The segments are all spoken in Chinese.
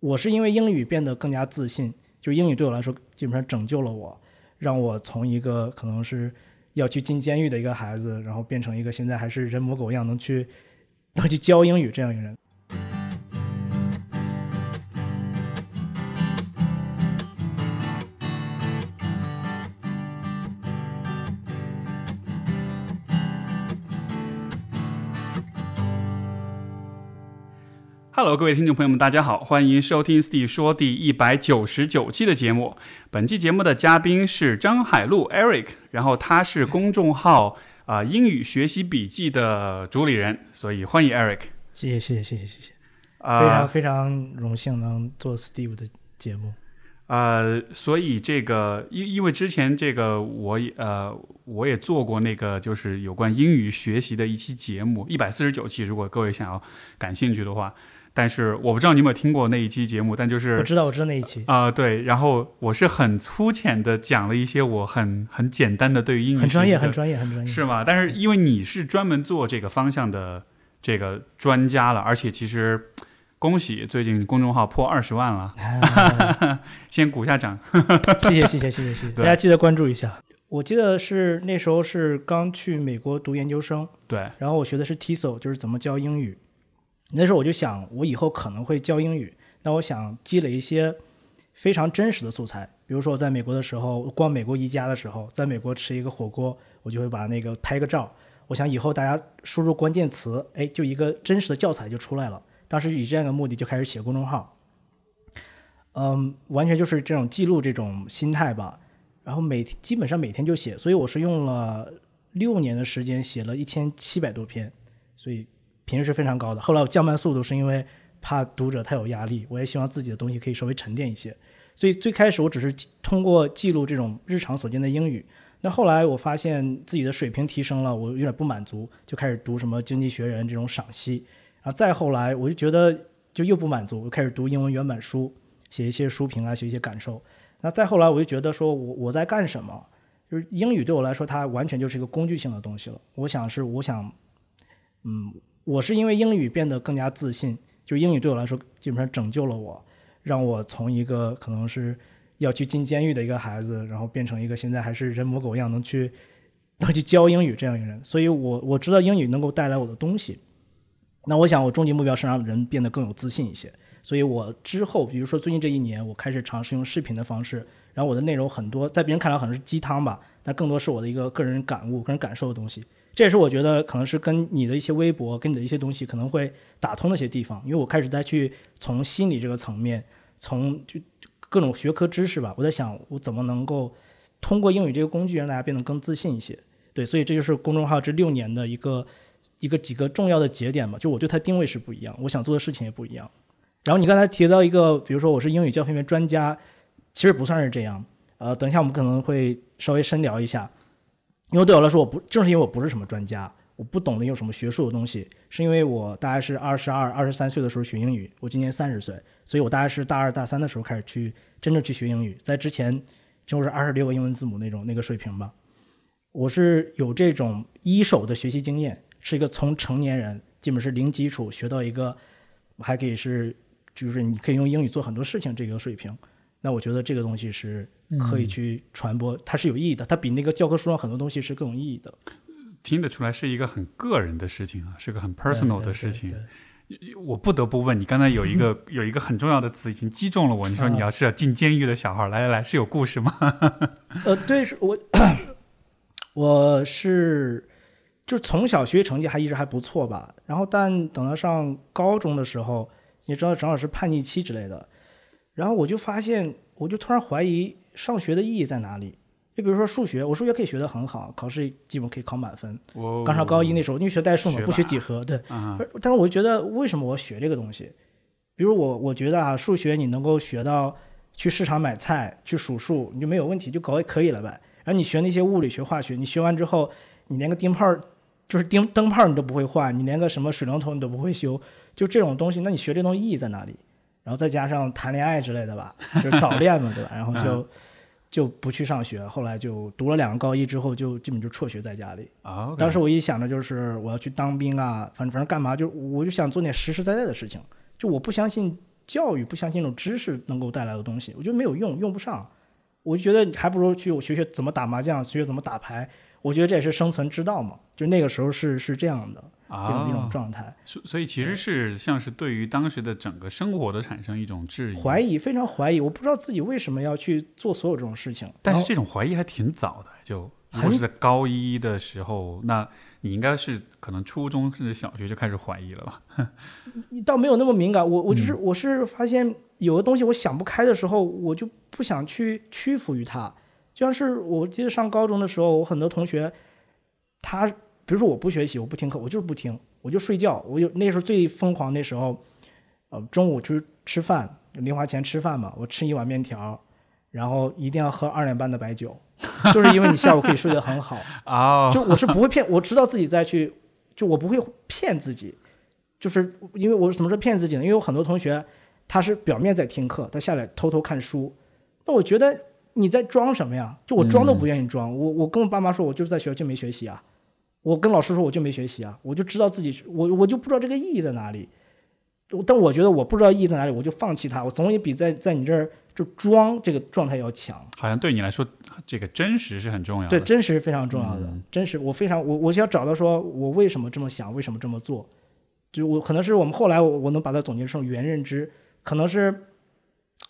我是因为英语变得更加自信，就英语对我来说基本上拯救了我，让我从一个可能是要去进监狱的一个孩子，然后变成一个现在还是人模狗样能去能去教英语这样一个人。Hello，各位听众朋友们，大家好，欢迎收听 Steve 说第一百九十九期的节目。本期节目的嘉宾是张海璐 Eric，然后他是公众号啊、英语学习笔记的主理人，所以欢迎 Eric。谢谢，谢谢，谢谢，谢谢。非常非常荣幸能做 Steve 的节目。呃，所以这个因因为之前这个我也呃我也做过那个就是有关英语学习的一期节目一百四十九期，如果各位想要感兴趣的话，但是我不知道你有没有听过那一期节目，但就是我知道我知道那一期啊、对，然后我是很粗浅的讲了一些我很很简单的对于英语很专业很专业很专业，是吗？但是因为你是专门做这个方向的这个专家了，而且其实恭喜最近公众号破二十万了，先鼓下掌。谢谢谢谢谢谢谢谢，大家记得关注一下。我记得是那时候是刚去美国读研究生，对，然后我学的是 TESOL，就是怎么教英语。那时候我就想，我以后可能会教英语，那我想积累一些非常真实的素材，比如说我在美国的时候，逛美国宜家的时候，在美国吃一个火锅，我就会把那个拍个照。我想以后大家输入关键词，哎，就一个真实的教材就出来了。当时以这样的目的就开始写公众号，嗯，完全就是这种记录这种心态吧。然后每基本上每天就写，所以我是用了六年的时间写了一千七百多篇，所以频率是非常高的。后来我降慢速度是因为怕读者太有压力，我也希望自己的东西可以稍微沉淀一些。所以最开始我只是通过记录这种日常所见的英语。那后来我发现自己的水平提升了，我有点不满足，就开始读什么《经济学人》这种赏析。然后再后来我就觉得就又不满足，我开始读英文原版书，写一些书评啊，写一些感受。那再后来我就觉得说我我在干什么？就是英语对我来说，它完全就是一个工具性的东西了。我想是我想，嗯，我是因为英语变得更加自信，就英语对我来说基本上拯救了我，让我从一个可能是要去进监狱的一个孩子，然后变成一个现在还是人模狗样能去能去教英语这样一个人。所以我我知道英语能够带来我的东西。那我想我终极目标是让人变得更有自信一些。所以我之后，比如说最近这一年，我开始尝试用视频的方式，然后我的内容很多，在别人看来可能是鸡汤吧，但更多是我的一个个人感悟、个人感受的东西。这也是我觉得可能是跟你的一些微博、跟你的一些东西可能会打通的一些地方，因为我开始在去从心理这个层面，从就各种学科知识吧，我在想我怎么能够通过英语这个工具让大家变得更自信一些。对，所以这就是公众号这六年的一个一个几个重要的节点吧，就我对它定位是不一样，我想做的事情也不一样。然后你刚才提到一个，比如说我是英语教学面专家，其实不算是这样。呃，等一下我们可能会稍微深聊一下，因为对我来说，我不正是因为我不是什么专家，我不懂得用什么学术的东西，是因为我大概是二十二、二十三岁的时候学英语，我今年三十岁，所以我大概是大二、大三的时候开始去真正去学英语，在之前就是二十六个英文字母那种那个水平吧。我是有这种一手的学习经验，是一个从成年人基本是零基础学到一个还可以是。就是你可以用英语做很多事情，这个水平，那我觉得这个东西是可以去传播，它是有意义的，它比那个教科书上很多东西是更有意义的。听得出来是一个很个人的事情啊，是个很 personal 的事情。我不得不问你，刚才有一个有一个很重要的词已经击中了我，你说你要 是要进监狱的小孩，来来来，是有故事吗？呃，对，是我，我是就从小学习成绩还一直还不错吧，然后但等到上高中的时候。你知道正好是叛逆期之类的，然后我就发现，我就突然怀疑上学的意义在哪里。就比如说数学，我数学可以学得很好，考试基本可以考满分。我刚上高一那时候，因为学代数嘛，不学几何，对。啊，但是我觉得，为什么我学这个东西？比如我，我觉得啊，数学你能够学到去市场买菜、去数数，你就没有问题，就搞也可以了呗。然后你学那些物理学、化学，你学完之后，你连个灯泡，就是灯灯泡你都不会换，你连个什么水龙头你都不会修。就这种东西，那你学这东西意义在哪里？然后再加上谈恋爱之类的吧，就是早恋嘛，对吧？然后就就不去上学，后来就读了两个高一之后，就基本就辍学在家里。啊，当时我一想着就是我要去当兵啊，反正反正干嘛，就我就想做点实实在在的事情。就我不相信教育，不相信那种知识能够带来的东西，我觉得没有用，用不上。我就觉得还不如去我学学怎么打麻将，学学怎么打牌。我觉得这也是生存之道嘛。就那个时候是是这样的一种一种啊，状态，所所以其实是像是对于当时的整个生活的产生一种质疑，怀疑，非常怀疑。我不知道自己为什么要去做所有这种事情。但是这种怀疑还挺早的，就如果是在高一的时候，那你应该是可能初中甚至小学就开始怀疑了吧？你倒没有那么敏感。我我就是嗯我是发现有的东西我想不开的时候，我就不想去屈服于它。就像是我记得上高中的时候，我很多同学，他比如说我不学习，我不听课，我就是不听，我就睡觉。我有那时候最疯狂，那时候，呃，中午去吃饭，零花钱吃饭嘛，我吃一碗面条，然后一定要喝二两半的白酒，就是因为你下午可以睡得很好。哦，就我是不会骗，我知道自己在去，就我不会骗自己，就是因为我怎么说骗自己呢？因为有很多同学他是表面在听课，他下来偷偷看书，那我觉得你在装什么呀？就我装都不愿意装，我我跟我爸妈说，我就是在学校就没学习啊，我跟老师说我就没学习啊，我就知道自己我我就不知道这个意义在哪里，但我觉得我不知道意义在哪里，我就放弃它，我总也比在在你这儿就装这个状态要强。好像对你来说，这个真实是很重要的对，真实是非常重要的。嗯真实，我非常我我要找到说我为什么这么想，为什么这么做，就我可能是我们后来我我能把它总结成原认知，可能是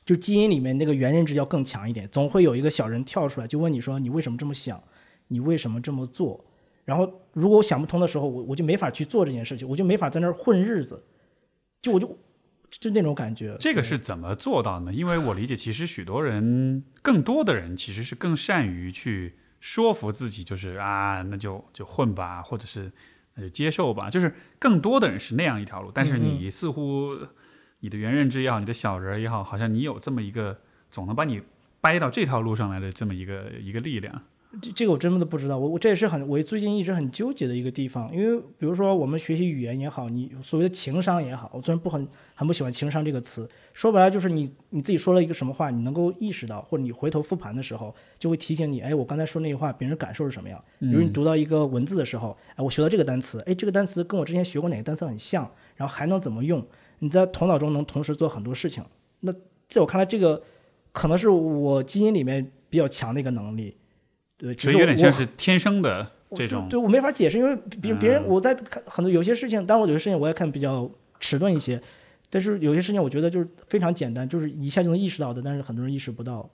就基因里面那个原认知要更强一点，总会有一个小人跳出来就问你说你为什么这么想，你为什么这么做，然后如果我想不通的时候，我我就没法去做这件事情，我就没法在那儿混日子，就我就就那种感觉。这个是怎么做到呢？因为我理解，其实许多人，更多的人其实是更善于去说服自己，就是啊，那就就混吧，或者是那就接受吧，就是更多的人是那样一条路。但是嗯你似乎你的原认知也好，你的小人也好，好像你有这么一个总能把你掰到这条路上来的这么一个一个力量。这这个我真的不知道，我我这也是很我最近一直很纠结的一个地方，因为比如说我们学习语言也好，你所谓的情商也好，我虽然不很很不喜欢情商这个词，说白了就是你你自己说了一个什么话，你能够意识到，或者你回头复盘的时候，就会提醒你，哎，我刚才说那句话，别人感受是什么样。比如你读到一个文字的时候，哎，我学到这个单词，哎，这个单词跟我之前学过哪个单词很像，然后还能怎么用？你在头脑中能同时做很多事情。那在我看来，这个可能是我基因里面比较强的一个能力。对，只所以有点像是天生的这种对，对我没法解释，因为别别人嗯。我在看很多有些事情，当然我有些事情我也看比较迟钝一些，但是有些事情我觉得就是非常简单，就是一下就能意识到的，但是很多人意识不到，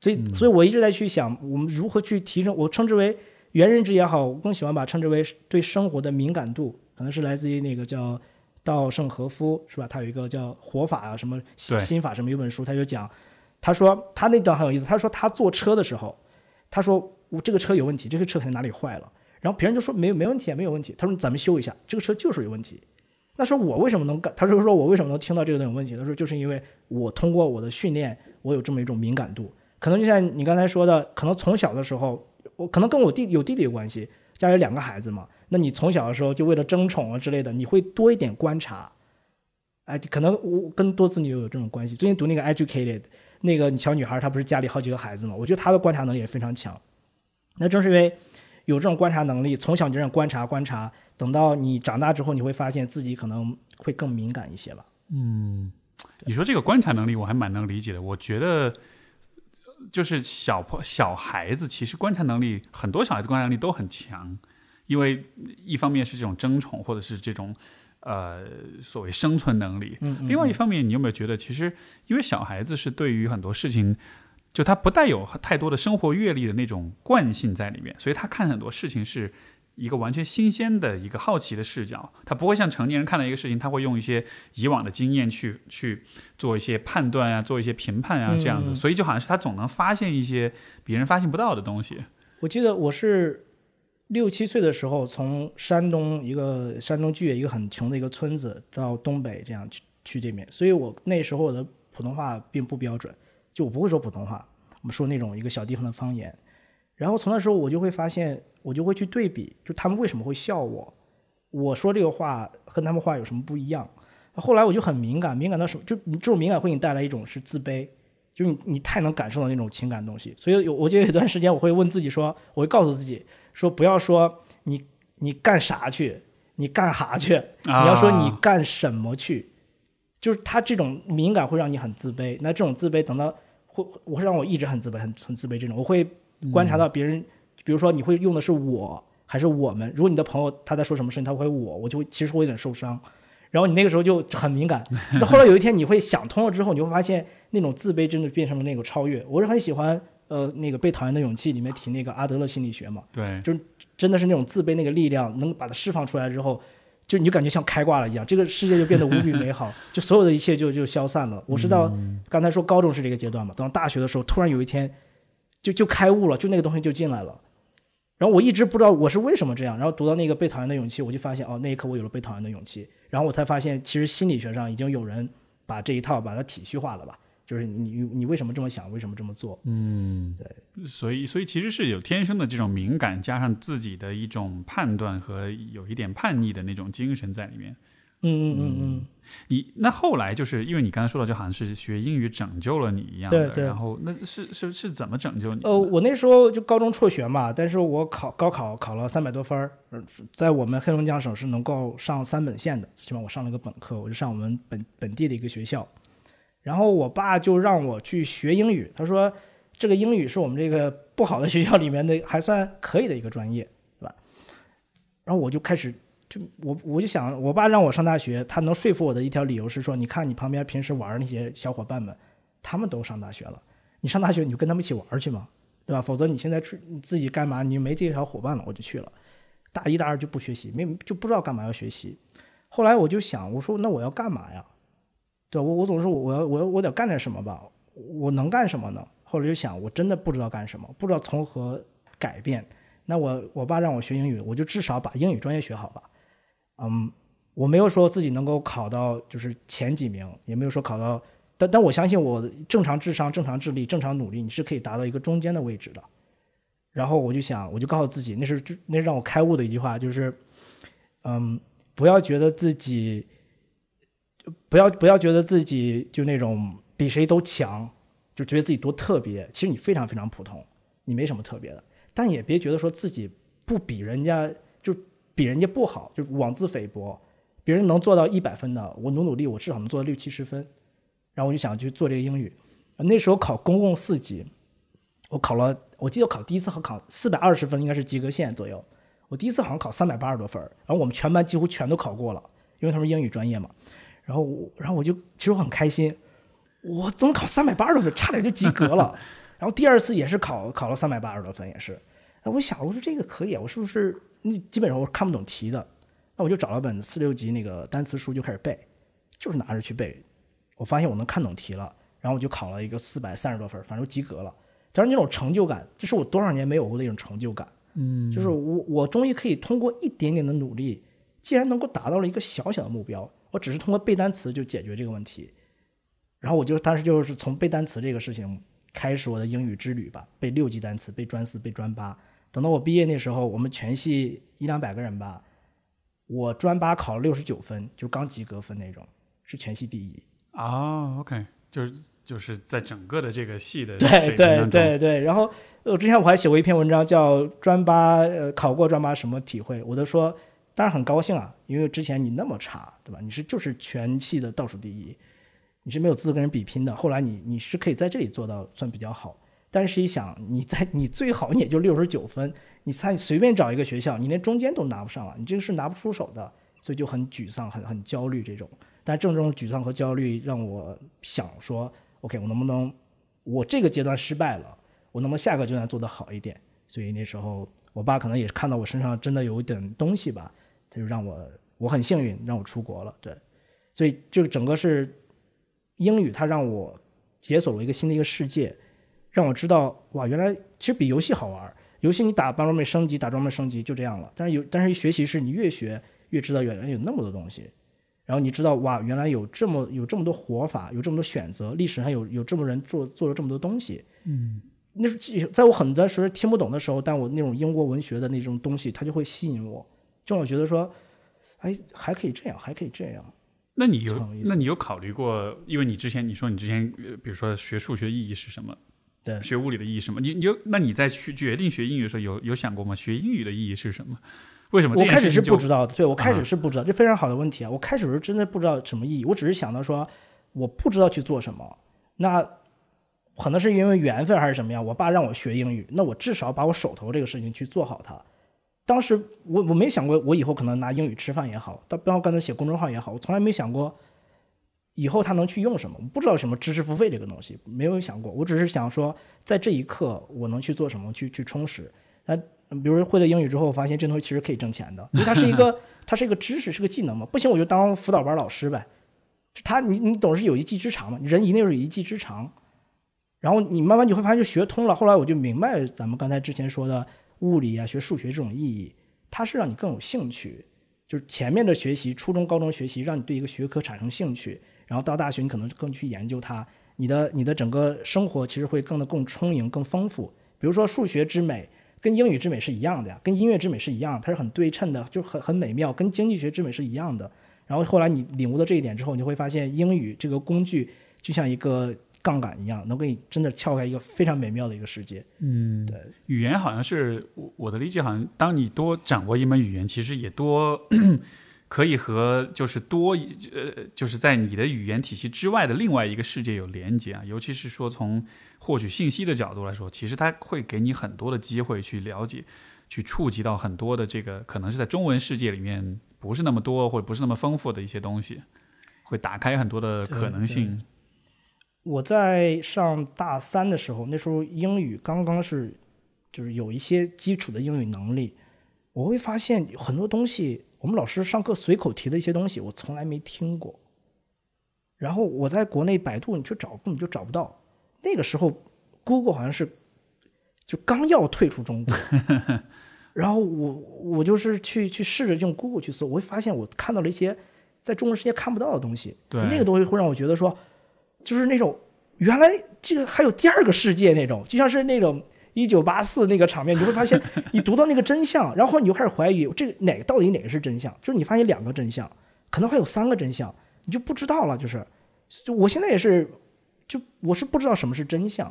所以嗯。所以我一直在去想，我们如何去提升，我称之为原认知也好，我更喜欢把它称之为对生活的敏感度，可能是来自于那个叫稻盛和夫是吧？他有一个叫活法啊，什么对。心法什么有本书，他就讲，他说他那段很有意思，他说他坐车的时候，他说我这个车有问题，这个车肯定哪里坏了。然后别人就说没没问题，没有问题。他说咱们修一下，这个车就是有问题。那说我为什么能干？他就说我为什么能听到这个有问题？他说就是因为我通过我的训练，我有这么一种敏感度。可能就像你刚才说的，可能从小的时候，我可能跟我弟有弟弟有关系，家里有两个孩子嘛。那你从小的时候就为了争宠啊之类的，你会多一点观察。哎，可能我跟多子女有这种关系。最近读那个《Educated》，那个小女孩她不是家里好几个孩子嘛？我觉得她的观察能力也非常强。那正是因为有这种观察能力，从小就这样观察观察，等到你长大之后，你会发现自己可能会更敏感一些吧。嗯你说这个观察能力，我还蛮能理解的。我觉得，就是小朋小孩子，其实观察能力，很多小孩子观察能力都很强，因为一方面是这种争宠，或者是这种呃所谓生存能力。嗯另外一方面，你有没有觉得，其实因为小孩子是对于很多事情，就他不带有太多的生活阅历的那种惯性在里面，所以他看很多事情是一个完全新鲜的一个好奇的视角，他不会像成年人看到一个事情，他会用一些以往的经验去去做一些判断啊，做一些评判啊，这样子，所以就好像是他总能发现一些别人发现不到的东西。我记得我是六七岁的时候，从山东一个山东巨野一个很穷的一个村子到东北这样去去这边，所以我那时候我的普通话并不标准，就我不会说普通话，我们说那种一个小地方的方言。然后从那时候我就会发现，我就会去对比，就他们为什么会笑我，我说这个话跟他们话有什么不一样。后来我就很敏感，敏感到什么？就你这种敏感会给你带来一种是自卑，就是你你太能感受到那种情感东西。所以有我觉得有段时间我会问自己说，我会告诉自己说，不要说你你干啥去，你干哈去，你要说你干什么去。就是他这种敏感会让你很自卑。那这种自卑等到会会让我一直很自卑，很很自卑。这种我会观察到别人，比如说你会用的是我还是我们。如果你的朋友他在说什么事情，他会我，我就会其实会有点受伤。然后你那个时候就很敏感。那后来有一天你会想通了之后，你会发现那种自卑真的变成了那个超越。我是很喜欢呃那个被讨厌的勇气里面提那个阿德勒心理学嘛，对，就是真的是那种自卑那个力量能把它释放出来之后，就你就感觉像开挂了一样，这个世界就变得无比美好，就所有的一切就就消散了。我是到刚才说高中是这个阶段嘛，等到大学的时候，突然有一天就就开悟了，就那个东西就进来了。然后我一直不知道我是为什么这样，然后读到那个被讨厌的勇气，我就发现哦，那一刻我有了被讨厌的勇气。然后我才发现，其实心理学上已经有人把这一套把它体系化了吧，就是你你为什么这么想，为什么这么做？嗯，对，所以所以其实是有天生的这种敏感，加上自己的一种判断和有一点叛逆的那种精神在里面。嗯嗯嗯嗯，你那后来就是因为你刚才说到，就好像是学英语拯救了你一样的，对对然后那是是是怎么拯救你的？呃，我那时候就高中辍学嘛，但是我考高考考了三百多分儿，呃在我们黑龙江省是能够上三本线的，起码我上了个本科，我就上我们本本地的一个学校。然后我爸就让我去学英语，他说这个英语是我们这个不好的学校里面的还算可以的一个专业，对吧？然后我就开始就我我就想，我爸让我上大学，他能说服我的一条理由是说，你看你旁边平时玩那些小伙伴们，他们都上大学了，你上大学你就跟他们一起玩去嘛，对吧？否则你现在出你自己干嘛？你没这些小伙伴了，我就去了。大一、大二就不学习，没就不知道干嘛要学习。后来我就想，我说那我要干嘛呀？对我我总是我要我要我得干点什么吧？我能干什么呢？后来就想，我真的不知道干什么，不知道从何改变。那我我爸让我学英语，我就至少把英语专业学好吧。嗯，我没有说自己能够考到就是前几名，也没有说考到，但但我相信我正常智商、正常智力、正常努力，你是可以达到一个中间的位置的。然后我就想，我就告诉自己，那是那让我开悟的一句话，就是，嗯，不要觉得自己，不要不要觉得自己就那种比谁都强，就觉得自己多特别。其实你非常非常普通，你没什么特别的。但也别觉得说自己不比人家，就比人家不好，就妄自菲薄。别人能做到一百分的，我努努力，我至少能做到六七十分。然后我就想去做这个英语。那时候考公共四级，我考了，我记得考第一次好考四百二十分，应该是及格线左右。我第一次好像考三百八十多分，然后我们全班几乎全都考过了，因为他们英语专业嘛。然后我，然后我就其实我很开心，我怎么考三百八十多分，差点就及格了。然后第二次也是考考了三百八十多分，也是。哎，我想我说这个可以啊，我是不是那基本上我看不懂题的，那我就找了本四六级那个单词书就开始背，就是拿着去背。我发现我能看懂题了，然后我就考了一个四百三十多分，反正及格了。但是那种成就感，这是我多少年没有过的一种成就感。嗯，就是我我终于可以通过一点点的努力，既然能够达到了一个小小的目标，我只是通过背单词就解决这个问题。然后我就当时就是从背单词这个事情开始我的英语之旅吧，背六级单词，背专四，背专八。等到我毕业那时候，我们全系一两百个人吧，我专八考了六十九分，就刚及格分那种，是全系第一。啊，OK，就是就是在整个的这个系的对对，对对，然后我，之前我还写过一篇文章，叫“专八呃考过专八什么体会”，我都说，当然很高兴啊，因为之前你那么差，对吧？你是就是全系的倒数第一，你是没有资格跟人比拼的。后来你你是可以在这里做到算比较好，但是一想，你在你最好你也就六十九分，你猜随便找一个学校，你连中间都拿不上了，你这个是拿不出手的，所以就很沮丧，很很焦虑这种。但正这种沮丧和焦虑让我想说，OK，我能不能我这个阶段失败了，我能不能下个阶段做得好一点？所以那时候我爸可能也是看到我身上真的有一点东西吧，他就让我我很幸运让我出国了，对，所以这个整个是英语，它让我解锁了一个新的一个世界，让我知道哇，原来其实比游戏好玩。游戏你打装备升级，打装备升级就这样了，但是有但是学习是你越学越知道原来有那么多东西。然后你知道哇，原来有这么有这么多活法，有这么多选择，历史上有有这么人做做了这么多东西。嗯，那是在我很多时候听不懂的时候，但我那种英国文学的那种东西，它就会吸引我，就让我觉得说，哎，还可以这样，还可以这样。那你有那你有考虑过？因为你之前你说你之前，呃比如说学数学的意义是什么？对学物理的意义是什么？你你有那你在去决定学英语的时候有有想过吗？学英语的意义是什么？为什么我开始是不知道的，对我开啊始是不知道，这非常好的问题啊！我开始是真的不知道什么意义，我只是想到说我不知道去做什么，那可能是因为缘分还是什么样，我爸让我学英语，那我至少把我手头这个事情去做好它。当时我我没想过我以后可能拿英语吃饭也好，到包括刚才写公众号也好，我从来没想过以后它能去用什么，我不知道什么知识付费这个东西，没有想过，我只是想说在这一刻我能去做什么，去去充实。那比如说会了英语之后，我发现这东西其实可以挣钱的，因为它是一个 它是一个知识，是个技能嘛。不行我就当辅导班老师呗。他你你总是有一技之长嘛，人一定是有一技之长。然后你慢慢你会发现就学通了。后来我就明白咱们刚才之前说的物理啊、学数学这种意义，它是让你更有兴趣。就是前面的学习，初中、高中学习，让你对一个学科产生兴趣，然后到大学你可能更去研究它，你的你的整个生活其实会更的更充盈、更丰富。比如说数学之美跟英语之美是一样的呀，跟音乐之美是一样，它是很对称的，就很很美妙，跟经济学之美是一样的。然后后来你领悟到这一点之后，你会发现英语这个工具就像一个杠杆一样，能给你真的撬开一个非常美妙的一个世界。嗯，对，语言好像是我我的理解，好像当你多掌握一门语言，其实也多 可以和就是多呃，就是在你的语言体系之外的另外一个世界有连接啊。尤其是说从获取信息的角度来说，其实它会给你很多的机会去了解、去触及到很多的这个可能是在中文世界里面不是那么多或者不是那么丰富的一些东西，会打开很多的可能性。我在上大三的时候，那时候英语刚刚是就是有一些基础的英语能力，我会发现很多东西，我们老师上课随口提的一些东西，我从来没听过。然后我在国内百度你去找，根本就找不到。那个时候，Google 好像是就刚要退出中国，然后我我就是去去试着用 Google 去搜，我会发现我看到了一些在中文世界看不到的东西。对那个东西会让我觉得说，就是那种原来这个还有第二个世界那种，就像是那种一九八四那个场面，你会发现 你读到那个真相，然后你就开始怀疑这个哪个到底哪个是真相，就是你发现两个真相，可能还有三个真相，你就不知道了。就是，就我现在也是，就我是不知道什么是真相，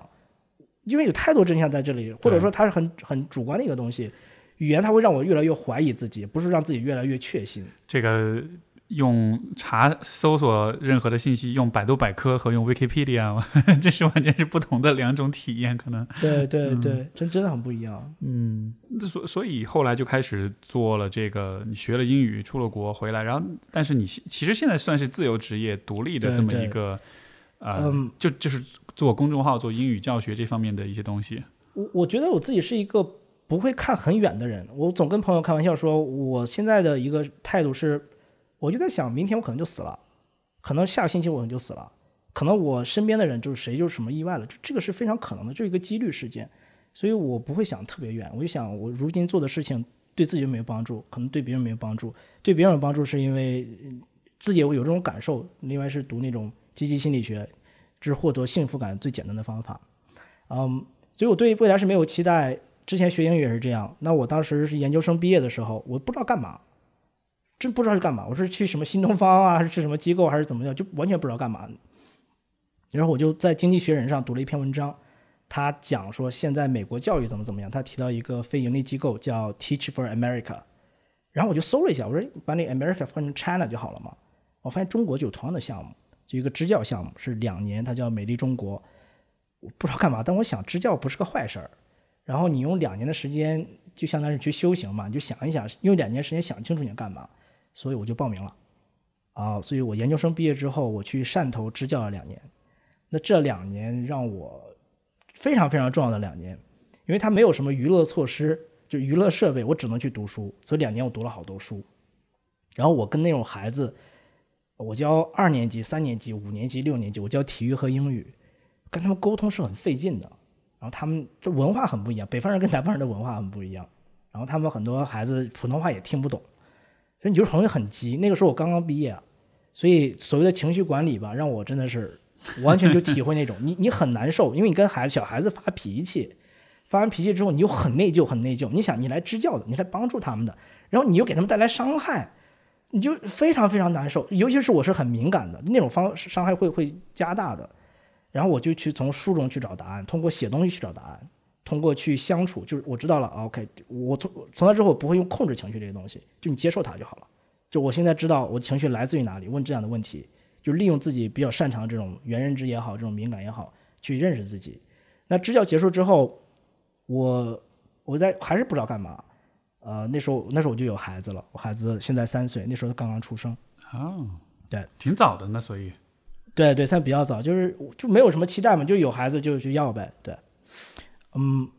因为有太多真相在这里，或者说它是很很主观的一个东西。语言它会让我越来越怀疑自己，不是让自己越来越确信。这个用查搜索任何的信息，用百度百科和用 Wikipedia，这是完全是不同的两种体验，可能。对对对，真真的很不一样。嗯，所所以后来就开始做了这个，你学了英语，出了国回来，然后但是你其实现在算是自由职业、独立的这么一个，呃，嗯就就是做公众号、做英语教学这方面的一些东西。我我觉得我自己是一个不会看很远的人。我总跟朋友开玩笑说，我现在的一个态度是，我就在想，明天我可能就死了，可能下个星期我可能就死了，可能我身边的人就是谁就是什么意外了，这这个是非常可能的，这是一个几率事件。所以我不会想特别远，我就想我如今做的事情对自己没有帮助，可能对别人没有帮助，对别人有帮助是因为自己有有这种感受，另外是读那种积极心理学，这是获得幸福感最简单的方法。嗯，所以我对未来是没有期待。之前学英语也是这样，那我当时是研究生毕业的时候，我不知道干嘛，真不知道是干嘛。我是去什么新东方啊，还是去什么机构，还是怎么样，就完全不知道干嘛。然后我就在《经济学人》上读了一篇文章，他讲说现在美国教育怎么怎么样。他提到一个非盈利机构叫 Teach for America，然后我就搜了一下，我说把那 America 换成 China 就好了嘛。我发现中国就有同样的项目，就一个支教项目，是两年，它叫美丽中国。我不知道干嘛，但我想支教不是个坏事儿。然后你用两年的时间，就相当于去修行嘛，你就想一想，用两年时间想清楚你要干嘛，所以我就报名了。啊，所以我研究生毕业之后，我去汕头支教了两年。那这两年让我非常非常重要的两年，因为它没有什么娱乐措施，就娱乐设备，我只能去读书，所以两年我读了好多书。然后我跟那种孩子，我教二年级、三年级、五年级、六年级，我教体育和英语，跟他们沟通是很费劲的。然后他们这文化很不一样，北方人跟南方人的文化很不一样。然后他们很多孩子普通话也听不懂，所以你就容易很急。那个时候我刚刚毕业，所以所谓的情绪管理吧，让我真的是完全就体会那种你你很难受，因为你跟孩子小孩子发脾气，发完脾气之后你又很内疚很内疚。你想你来支教的，你来帮助他们的，然后你又给他们带来伤害，你就非常非常难受。尤其是我是很敏感的，那种方伤害会会加大的。然后我就去从书中去找答案，通过写东西去找答案，通过去相处，就是我知道了，OK，我从从那之后我不会用控制情绪这个东西，就你接受它就好了。就我现在知道我情绪来自于哪里，问这样的问题，就利用自己比较擅长的这种原认知也好，这种敏感也好，去认识自己。那支教结束之后，我我在还是不知道干嘛，呃，那时候那时候我就有孩子了，我孩子现在三岁，那时候刚刚出生。哦，对，挺早的那所以对对，算比较早，就是就没有什么期待嘛，就有孩子就就要呗，对，嗯，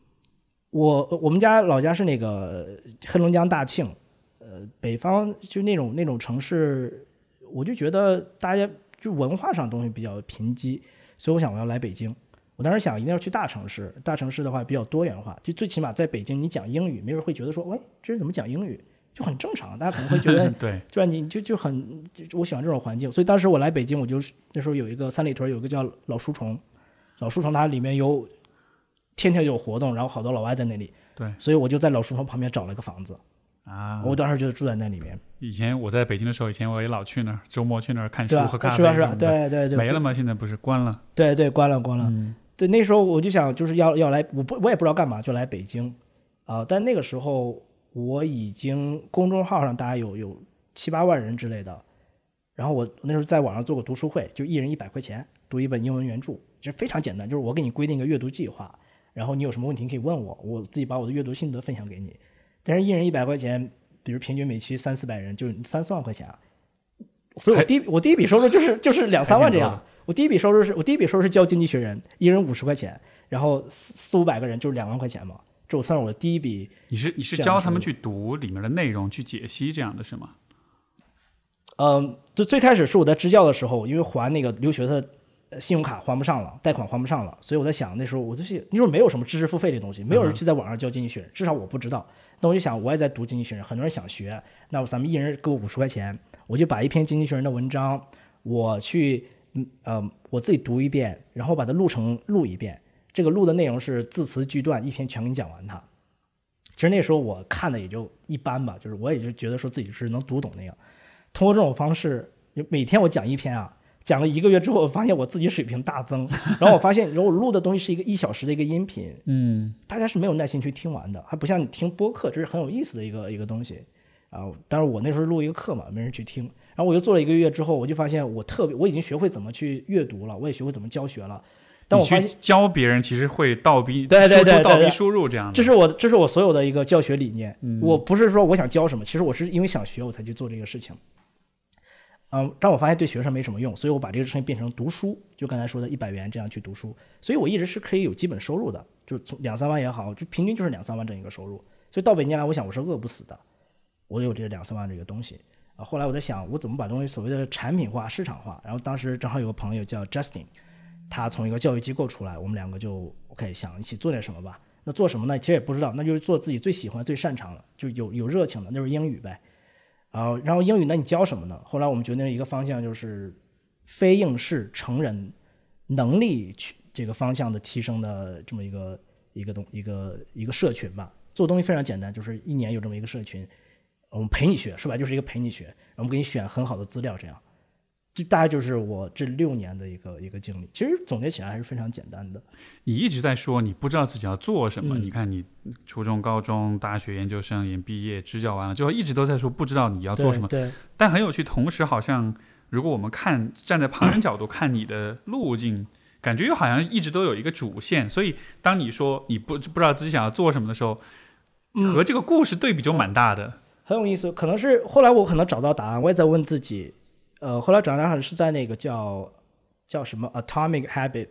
我我们家老家是那个黑龙江大庆，呃，北方就那种那种城市，我就觉得大家就文化上东西比较贫瘠，所以我想我要来北京。我当时想一定要去大城市，大城市的话比较多元化，就最起码在北京你讲英语，没人会觉得说，喂，这人怎么讲英语，就很正常，大家可能会觉得 对，对吧？你就就很，就我喜欢这种环境，所以当时我来北京，我就是那时候有一个三里屯有一个叫老书虫，老书虫它里面有天天有活动，然后好多老外在那里，对，所以我就在老书虫旁边找了个房子，啊，我当时就住在那里面，以前我在北京的时候，以前我也老去那儿，周末去那儿看书对吧喝咖？啡是吧？是吧？对对对，没了吗？现在不是关了？对对，关了关了。嗯对，那时候我就想就是要要来，我不我也不知道干嘛，就来北京，啊、但那个时候我已经公众号上大概有有七八万人之类的，然后我那时候在网上做过读书会，就一人一百块钱读一本英文原著，其实非常简单，就是我给你规定一个阅读计划，然后你有什么问题你可以问我，我自己把我的阅读心得分享给你，但是一人一百块钱，比如平均每期三四百人，就是三四万块钱啊，所以我第一我第一笔收入就是就是两三万这样。我第一笔收入是我第一笔收入是教经济学人，一人五十块钱，然后四四五百个人就是两万块钱嘛，这我算是我第一笔。你是你是教他们去读里面的内容，去解析这样的是吗？嗯，就最开始是我在支教的时候，因为还那个留学的呃信用卡还不上了，贷款还不上了，所以我在想那时候我就是那时候没有什么知识付费这东西，没有人去在网上教经济学人，至少我不知道。那我就想我也在读经济学人，很多人想学，那我咱们一人给我五十块钱，我就把一篇经济学人的文章，我去嗯呃我自己读一遍，然后把它录成录一遍。这个录的内容是字词句段，一篇全给你讲完它。其实那时候我看的也就一般吧，就是我也就觉得说自己是能读懂那样。通过这种方式，就每天我讲一篇啊，讲了一个月之后，我发现我自己水平大增。然后我发现，如果我录的东西是一个一小时的一个音频，嗯，大家是没有耐心去听完的，还不像你听播客，这是很有意思的一个一个东西。啊，但是我那时候录一个课嘛，没人去听。然后我又做了一个月之后，我就发现我特别，我已经学会怎么去阅读了，我也学会怎么教学了。但我发现，教别人，其实会倒逼对对对倒逼输入这样的。这是我这是我所有的一个教学理念。嗯我不是说我想教什么，其实我是因为想学我才去做这个事情。嗯，但我发现对学生没什么用，所以我把这个事情变成读书，就刚才说的一百元这样去读书，所以我一直是可以有基本收入的，就从两三万也好，就平均就是两三万这样一个收入。所以到北京来，我想我是饿不死的，我有这两三万这个东西啊。后来我在想，我怎么把东西所谓的产品化、市场化。然后当时正好有个朋友叫 Justin，他从一个教育机构出来，我们两个就 OK 想一起做点什么吧。那做什么呢？其实也不知道，那就是做自己最喜欢、最擅长的，就有有热情的，那就是英语呗。啊、然后英语那你教什么呢？后来我们决定一个方向就是非应试成人能力去这个方向的提升的这么一个一个东一个一个社群吧。做东西非常简单，就是一年有这么一个社群，我们陪你学，说白就是一个陪你学，我们给你选很好的资料，这样。就大概就是我这六年的一个一个经历，其实总结起来还是非常简单的。你一直在说你不知道自己要做什么，嗯你看你初中、高中、大学、研究生也毕业、支教完了之后，一直都在说不知道你要做什么。对对，但很有趣，同时好像如果我们看站在旁人角度 看你的路径，感觉又好像一直都有一个主线。所以当你说你不不知道自己想要做什么的时候，嗯和这个故事对比就蛮大的。很有意思。可能是后来我可能找到答案，我也在问自己。呃，后来找到答案是在那个叫叫什么《Atomic Habits》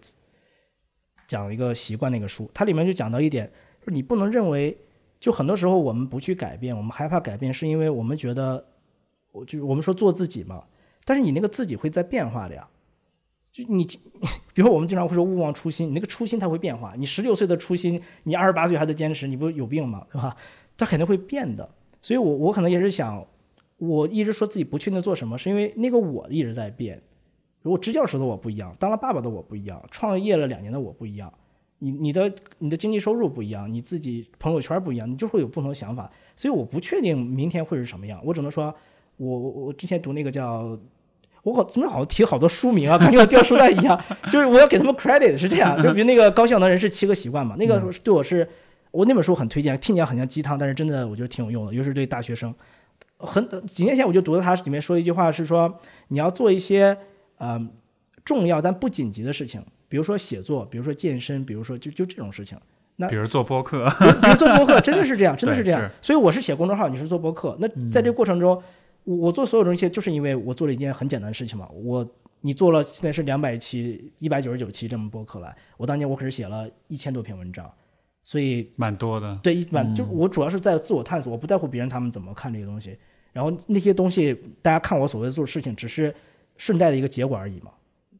讲一个习惯那个书，它里面就讲到一点，就是你不能认为，就很多时候我们不去改变，我们害怕改变，是因为我们觉得，我就我们说做自己嘛，但是你那个自己会在变化的呀。就你，比如我们经常会说勿忘初心，你那个初心它会变化。你十六岁的初心，你二十八岁还在坚持，你不有病吗？对吧？它肯定会变的。所以我我可能也是想，我一直说自己不确定做什么，是因为那个我一直在变。如果支教时的我不一样，当了爸爸的我不一样，创业了两年的我不一样，你你的你的经济收入不一样，你自己朋友圈不一样，你就会有不同的想法。所以我不确定明天会是什么样，我只能说，我我我之前读那个叫，我好怎么好像提好多书名啊，感觉我掉书袋一样。就是我要给他们 credit 是这样，就比如那个《高效能人士七个习惯》嘛，那个对我是我那本书很推荐，听起来很像鸡汤，但是真的我觉得挺有用的，尤其是对大学生。很几年前我就读到它里面说一句话，是说你要做一些呃重要但不紧急的事情，比如说写作，比如说健身，比如说就就这种事情。那比如做播客，比如比如做播客，真的是这样，真的是这样是。所以我是写公众号，你是做播客。那在这个过程中，我我做所有东西，就是因为我做了一件很简单的事情嘛。我你做了现在是两百期、一百九十九期这么播客来，我当年我可是写了一千多篇文章，所以蛮多的。对一般就我主要是在自我探索，我不在乎别人他们怎么看这个东西。然后那些东西，大家看我所谓做的事情，只是顺带的一个结果而已嘛。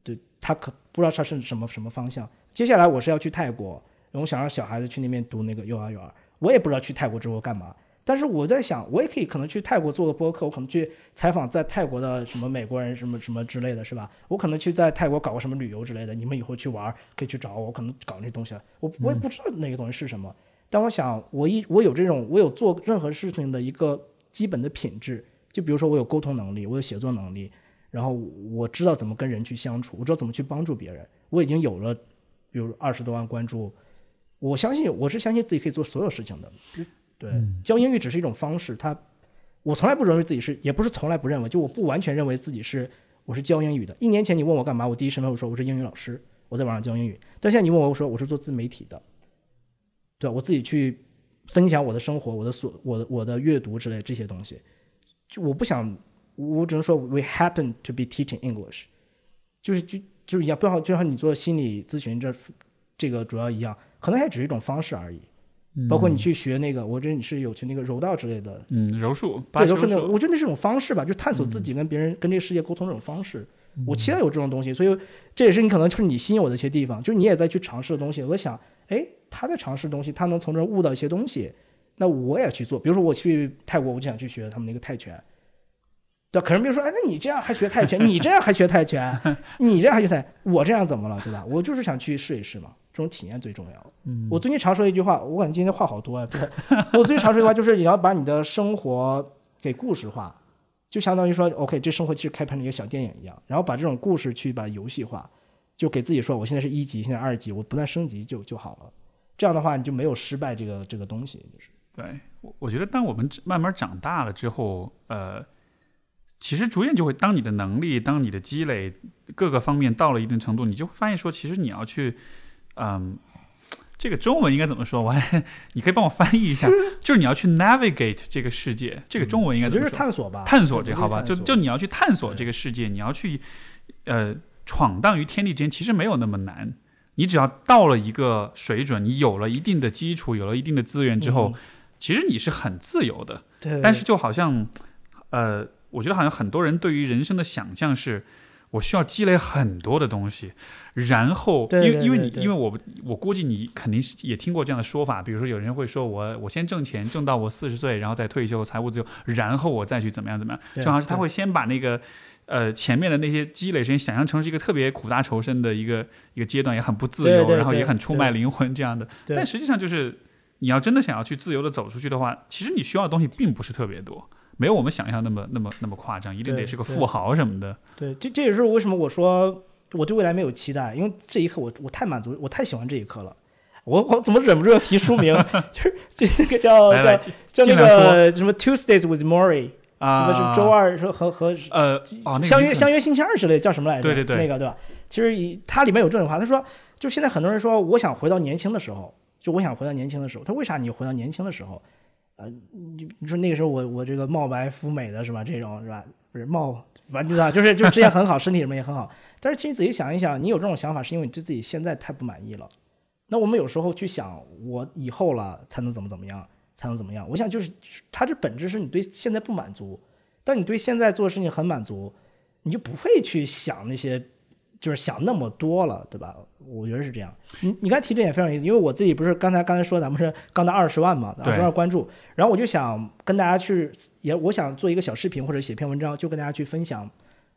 对他可不知道他是什么什么方向。接下来我是要去泰国，我想让小孩子去那边读那个幼儿园，我也不知道去泰国之后干嘛。但是我在想，我也可以可能去泰国做个播客，我可能去采访在泰国的什么美国人什么什么之类的是吧？我可能去在泰国搞个什么旅游之类的，你们以后去玩可以去找我，我可能搞那东西，我我也不知道那个东西是什么。但我想，我一我有这种我有做任何事情的一个基本的品质，就比如说我有沟通能力，我有写作能力，然后我知道怎么跟人去相处，我知道怎么去帮助别人，我已经有了，比如二十多万关注，我相信我是相信自己可以做所有事情的。对，教英语只是一种方式，它我从来不认为自己是，也不是从来不认为，就我不完全认为自己是我是教英语的。一年前你问我干嘛，我第一身份我说我是英语老师，我在网上教英语。但现在你问我，我说我是做自媒体的，对吧？我自己去分享我的生活、我的所、我的我的阅读之类这些东西。就我不想，我只能说 we happen to be teaching English，就是就就是一样，不要就像你做心理咨询这这个主要一样，可能还只是一种方式而已。包括你去学那个，我觉得你是有去那个柔道之类的，嗯，柔术，巴对，柔术那种，我觉得那是一种方式吧，就探索自己跟别人、跟这个世界沟通这种方式。我期待有这种东西，所以这也是你可能就是你吸引我的一些地方，就是你也在去尝试的东西。我想，哎，他在尝试的东西，他能从这悟到一些东西，那我也去做。比如说我去泰国，我就想去学他们那个泰拳。对吧，可能别人说，哎，那你这样还学泰拳？你这样还学泰拳？你这样还学泰？我这样怎么了？对吧？我就是想去试一试嘛，这种体验最重要。嗯，我最近常说一句话，我感觉今天话好多啊。对，我最近常说一句话就是，你要把你的生活给故事化，就相当于说，OK，这生活其实开拍成一个小电影一样，然后把这种故事去把游戏化，就给自己说，我现在是一级，现在二级，我不断升级就就好了。这样的话，你就没有失败这个这个东西，就是对，我我觉得当我们慢慢长大了之后，呃，其实逐渐就会，当你的能力、当你的积累各个方面到了一定程度，你就会发现说，其实你要去，嗯，这个中文应该怎么说？我还你可以帮我翻译一下，就是你要去 navigate 这个世界，这个中文应该我觉得是怎么说？探索吧，探索这好吧，就就你要去探索这个世界，你要去呃闯荡于天地之间，其实没有那么难。你只要到了一个水准，你有了一定的基础，有了一定的资源之后，其实你是很自由的。对，但是就好像呃，我觉得好像很多人对于人生的想象是。我需要积累很多的东西，然后因为因为你因为我我估计你肯定是也听过这样的说法，比如说有人会说我我先挣钱挣到我四十岁，然后再退休财务自由，然后我再去怎么样怎么样，对就好像是他会先把那个呃前面的那些积累时间想象成是一个特别苦大仇深的一个一个阶段，也很不自由，然后也很出卖灵魂这样的。但实际上就是你要真的想要去自由的走出去的话，其实你需要的东西并不是特别多。没有我们想象那么那么那么夸张，一定得是个富豪什么的。对，这这也是为什么我说我对未来没有期待，因为这一刻我我太满足，我太喜欢这一刻了。我我怎么忍不住要提书名？就是就那个叫叫叫那个什么 Tuesdays with Maury，啊，什么是周二说和和呃哦，相约相约星期二之类的叫什么来着？对对对那个对吧？其实以它里面有这种话，他说就现在很多人说我想回到年轻的时候，就我想回到年轻的时候。他为啥你回到年轻的时候？呃，你你说那个时候我我这个貌白肤美的是吧？这种是吧？不是貌，反正就是就是就是之前很好，身体什么也很好。但是其实仔细想一想，你有这种想法，是因为你对自己现在太不满意了。那我们有时候去想，我以后了才能怎么怎么样，才能怎么样？我想就是它这本质是你对现在不满足，当你对现在做的事情很满足，你就不会去想那些，就是想那么多了，对吧？我觉得是这样。你你刚才提这点非常有意思，因为我自己不是刚才刚才说咱们是刚到二十万嘛，二十万关注，然后我就想跟大家去也我想做一个小视频或者写篇文章，就跟大家去分享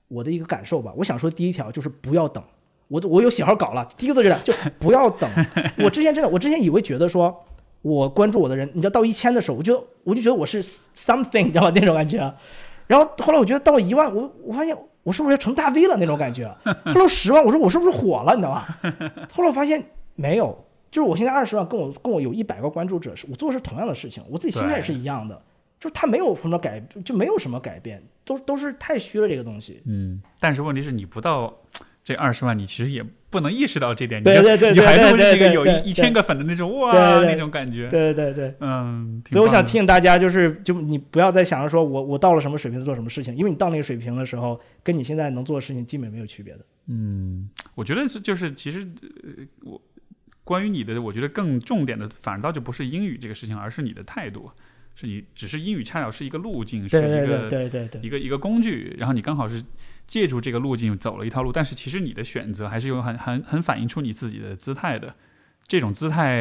我的一个感受吧。我想说第一条就是不要等，我我有写好稿了，第一个字就是就不要等。我之前真的，我之前以为觉得说。我关注我的人，你知道到一千的时候，我就我就觉得我是 something，你知道吗？那种感觉啊。然后后来我觉得到一万，我我发现我是不是要成大 V 了那种感觉？后来十万，我说我是不是火了，你知道吧？后来我发现没有，就是我现在二十万，跟我跟我有一百个关注者，是我做的是同样的事情，我自己心态也是一样的，就是他没有什么改，就没有什么改变，都都是太虚了这个东西。嗯，但是问题是你不到这二十万，你其实也不能意识到这点，对对对你就你还是一个有一一千个粉的那种哇那种感觉。对对对。嗯，所以我想提醒大家，就是就你不要再想着说我我到了什么水平做什么事情，因为你到那个水平的时候，跟你现在能做的事情基本没有区别的。嗯，我觉得是就是其实呃，我关于你的，我觉得更重点的，反倒就不是英语这个事情，而是你的态度，是你只是英语恰巧是一个路径，是一个对对对对一个一个工具，然后你刚好是借助这个路径走了一套路，但是其实你的选择还是有很很很反映出你自己的姿态的。这种姿态，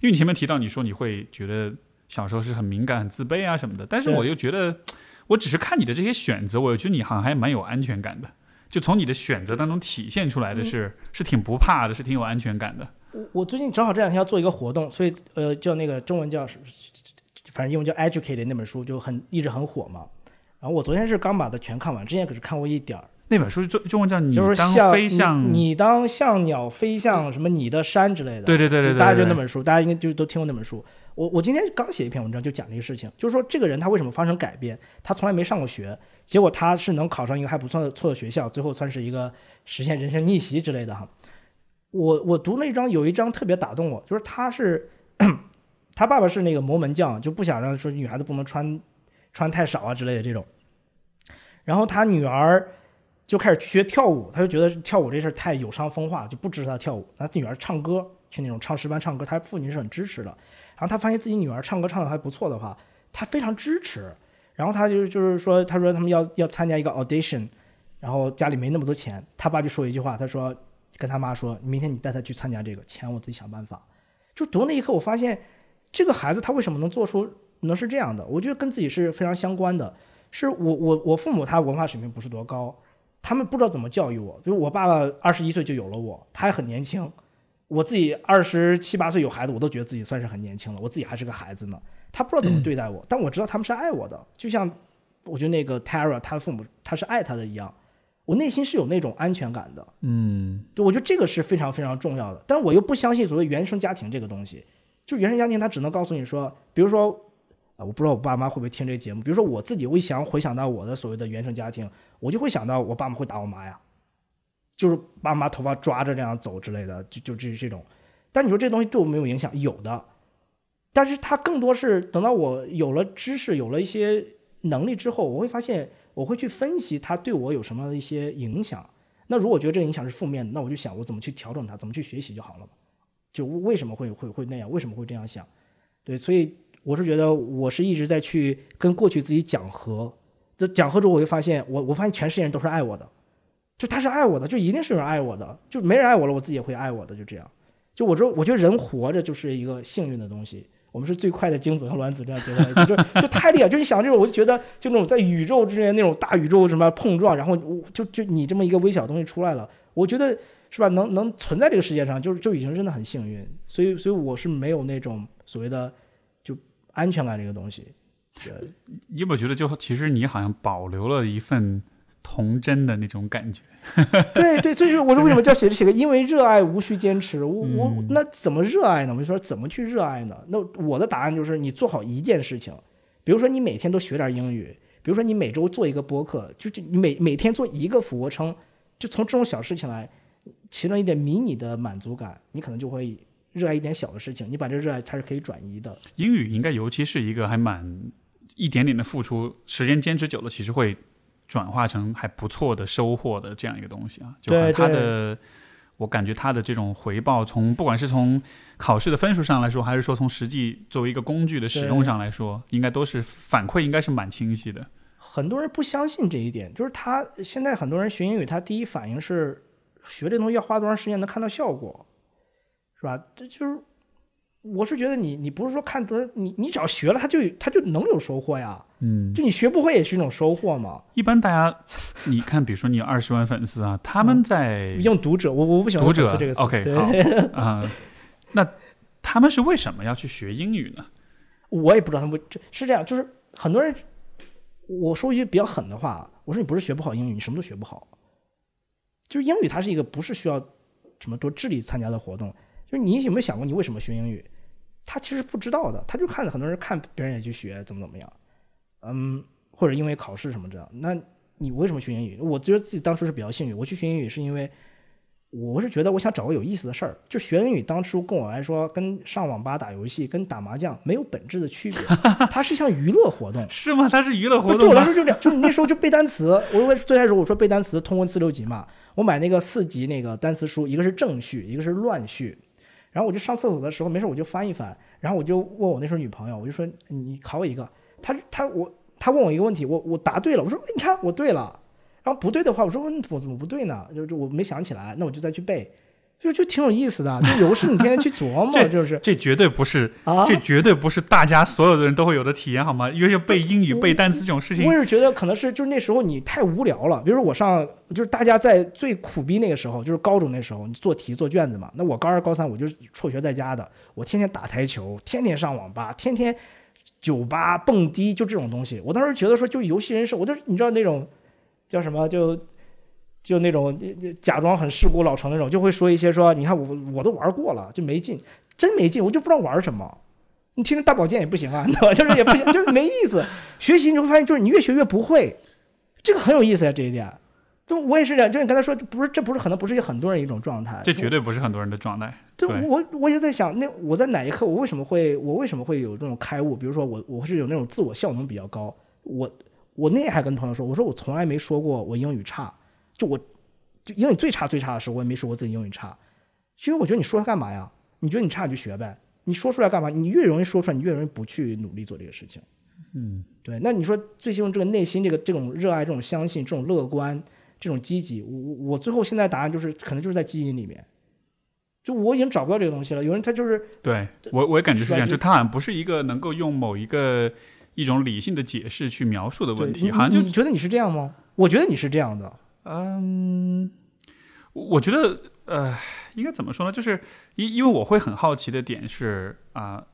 因为你前面提到你说你会觉得小时候是很敏感、很自卑啊什么的，但是我又觉得，我只是看你的这些选择，我又觉得你好像还蛮有安全感的。就从你的选择当中体现出来的是，是挺不怕的，是挺有安全感的。我我最近正好这两天要做一个活动，所以呃叫那个中文叫反正英文叫 Educated 那本书就很一直很火嘛。然后我昨天是刚把它全看完，之前可是看过一点儿，那本书是中中文叫你就是当像飞向，你你当像鸟飞向什么你的山之类的。对对对对大家就那本书，大家应该就都听过那本书。我我今天刚写一篇文章，就讲这个事情，就是说这个人他为什么发生改变？他从来没上过学，结果他是能考上一个还不错的错的学校，最后算是一个实现人生逆袭之类的哈。我我读了一章，有一章特别打动我，就是他是 他爸爸是那个摩门教，就不想让说女孩子不能穿穿太少啊之类的这种。然后他女儿就开始学跳舞，他就觉得跳舞这事儿太有伤风化了，就不支持他跳舞。他女儿唱歌，去那种唱诗班唱歌，他父亲是很支持的。然后他发现自己女儿唱歌唱的还不错的话，他非常支持。然后他就就是说，他说他们要要参加一个 audition，然后家里没那么多钱，他爸就说一句话，他说跟他妈说，明天你带他去参加这个，钱我自己想办法。就读那一刻，我发现这个孩子他为什么能做出能是这样的？我觉得跟自己是非常相关的。是我我我父母他文化水平不是多高，他们不知道怎么教育我。就是我爸爸二十一岁就有了我，他还很年轻。我自己二十七八岁有孩子，我都觉得自己算是很年轻了，我自己还是个孩子呢。他不知道怎么对待我，但我知道他们是爱我的，就像我觉得那个 Tara 他的父母他是爱他的一样，我内心是有那种安全感的。嗯对，我觉得这个是非常非常重要的。但是我又不相信所谓原生家庭这个东西，就原生家庭他只能告诉你说，比如说啊，我不知道我爸妈会不会听这个节目。比如说我自己，我一想回想到我的所谓的原生家庭，我就会想到我爸妈会打我妈呀，就是爸妈头发抓着这样走之类的，就就这这种。但你说这东西对我没有影响，有的，但是它更多是等到我有了知识，有了一些能力之后，我会发现我会去分析它对我有什么一些影响。那如果觉得这个影响是负面的，那我就想我怎么去调整它，怎么去学习就好了。就为什么会会会那样？为什么会这样想？对，所以我是觉得我是一直在去跟过去自己讲和。就讲和之后，我就发现我我发现全世界人都是爱我的，就他是爱我的，就一定是有人爱我的，就没人爱我了，我自己也会爱我的，就这样。就我说，我觉得人活着就是一个幸运的东西。我们是最快的精子和卵子这样结在一起，就就太厉害。就你想这种，我就觉得就那种在宇宙之间那种大宇宙什么碰撞，然后我就就你这么一个微小东西出来了，我觉得是吧？能能存在这个世界上，就是就已经真的很幸运。所以所以我是没有那种所谓的安全感这个东西。对你有没有觉得，就其实你好像保留了一份童真的那种感觉？对对，所以说我说为什么叫写着写个因为热爱无需坚持？我我嗯那怎么热爱呢？我就说怎么去热爱呢？那我的答案就是你做好一件事情，比如说你每天都学点英语，比如说你每周做一个播客，就是你每每天做一个俯卧撑，就从这种小事情来，其中一点迷你的满足感，你可能就会热爱一点小的事情，你把这热爱它是可以转移的。英语应该尤其是一个还蛮一点点的付出，时间坚持久了，其实会转化成还不错的收获的这样一个东西啊。就对它的，我感觉它的这种回报，从不管是从考试的分数上来说，还是说从实际作为一个工具的使用上来说，应该都是反馈应该是蛮清晰的。很多人不相信这一点，就是他现在很多人学英语，他第一反应是学这东西要花多长时间能看到效果，是吧？这就是我是觉得你你不是说看多少，你你只要学了，他就他就能有收获呀。嗯，就你学不会也是一种收获嘛。一般大家，你看，比如说你有二十万粉丝啊，他们在用读者，我我不喜欢读者这个词。OK 好啊、那他们是为什么要去学英语呢？我也不知道他们这是这样，就是很多人，我说一句比较狠的话，我说你不是学不好英语，你什么都学不好。就是英语它是一个不是需要什么多智力参加的活动，就是你有没有想过你为什么学英语？他其实不知道的，他就看着很多人看别人也去学，怎么怎么样，嗯，或者因为考试什么这样。那你为什么学英语？我觉得自己当初是比较幸运，我去学英语是因为。我是觉得我想找个有意思的事儿，就学英语当初跟我来说，跟上网吧打游戏、跟打麻将没有本质的区别，它是一项娱乐活动。是吗？它是娱乐活动。对我来说就两，就你那时候就背单词。我最开始我说背单词，通过四六级嘛，我买那个四级那个单词书，一个是正序，一个是乱序。然后我就上厕所的时候没事我就翻一翻，然后我就问我那时候女朋友，我就说你考我一个。她她我她问我一个问题，我我答对了，我说你看我对了。然后不对的话，我说我怎么不对呢？就就我没想起来，那我就再去背，就就挺有意思的。就有事你天天去琢磨，就是这绝对不是啊，这绝对不是大家所有的人都会有的体验，好吗？因为背英语、背单词这种事情，我也是觉得可能是就是那时候你太无聊了。比如说我上就是大家在最苦逼那个时候，就是高中那时候，你做题做卷子嘛。那我高二高三我就是辍学在家的，我天天打台球，天天上网吧，天天酒吧蹦迪，就这种东西。我当时觉得说，就游戏人生，我就你知道那种。叫什么？就就那种假装很世故老成那种，就会说一些说，你看我我都玩过了，就没劲，真没劲，我就不知道玩什么。你听听大保健也不行啊，你知道就是也不行，就是没意思。学习你会发现，就是你越学越不会，这个很有意思呀，这一点。就我也是这样，就你刚才说，不是这不是可能不是很多人一种状态，这绝对不是很多人的状态。对，我我也在想，那我在哪一刻，我为什么会我为什么会有这种开悟？比如说我我是有那种自我效能比较高，我。我那天还跟朋友说，我说我从来没说过我英语差，就我，就英语最差最差的时候，我也没说过自己英语差。其实我觉得你说它干嘛呀？你觉得你差你就学呗，你说出来干嘛？你越容易说出来，你越容易不去努力做这个事情。嗯，对。那你说最希望这个内心这个这种热爱、这种相信、这种乐观、这种积极，我我最后现在答案就是可能就是在基因里面，就我已经找不到这个东西了。有人他就是对我我也感觉是这样，就他好像不是一个能够用某一个。一种理性的解释去描述的问题，好像就你觉得你是这样吗？我觉得你是这样的。嗯，我觉得呃，应该怎么说呢？就是因因为我会很好奇的点是啊，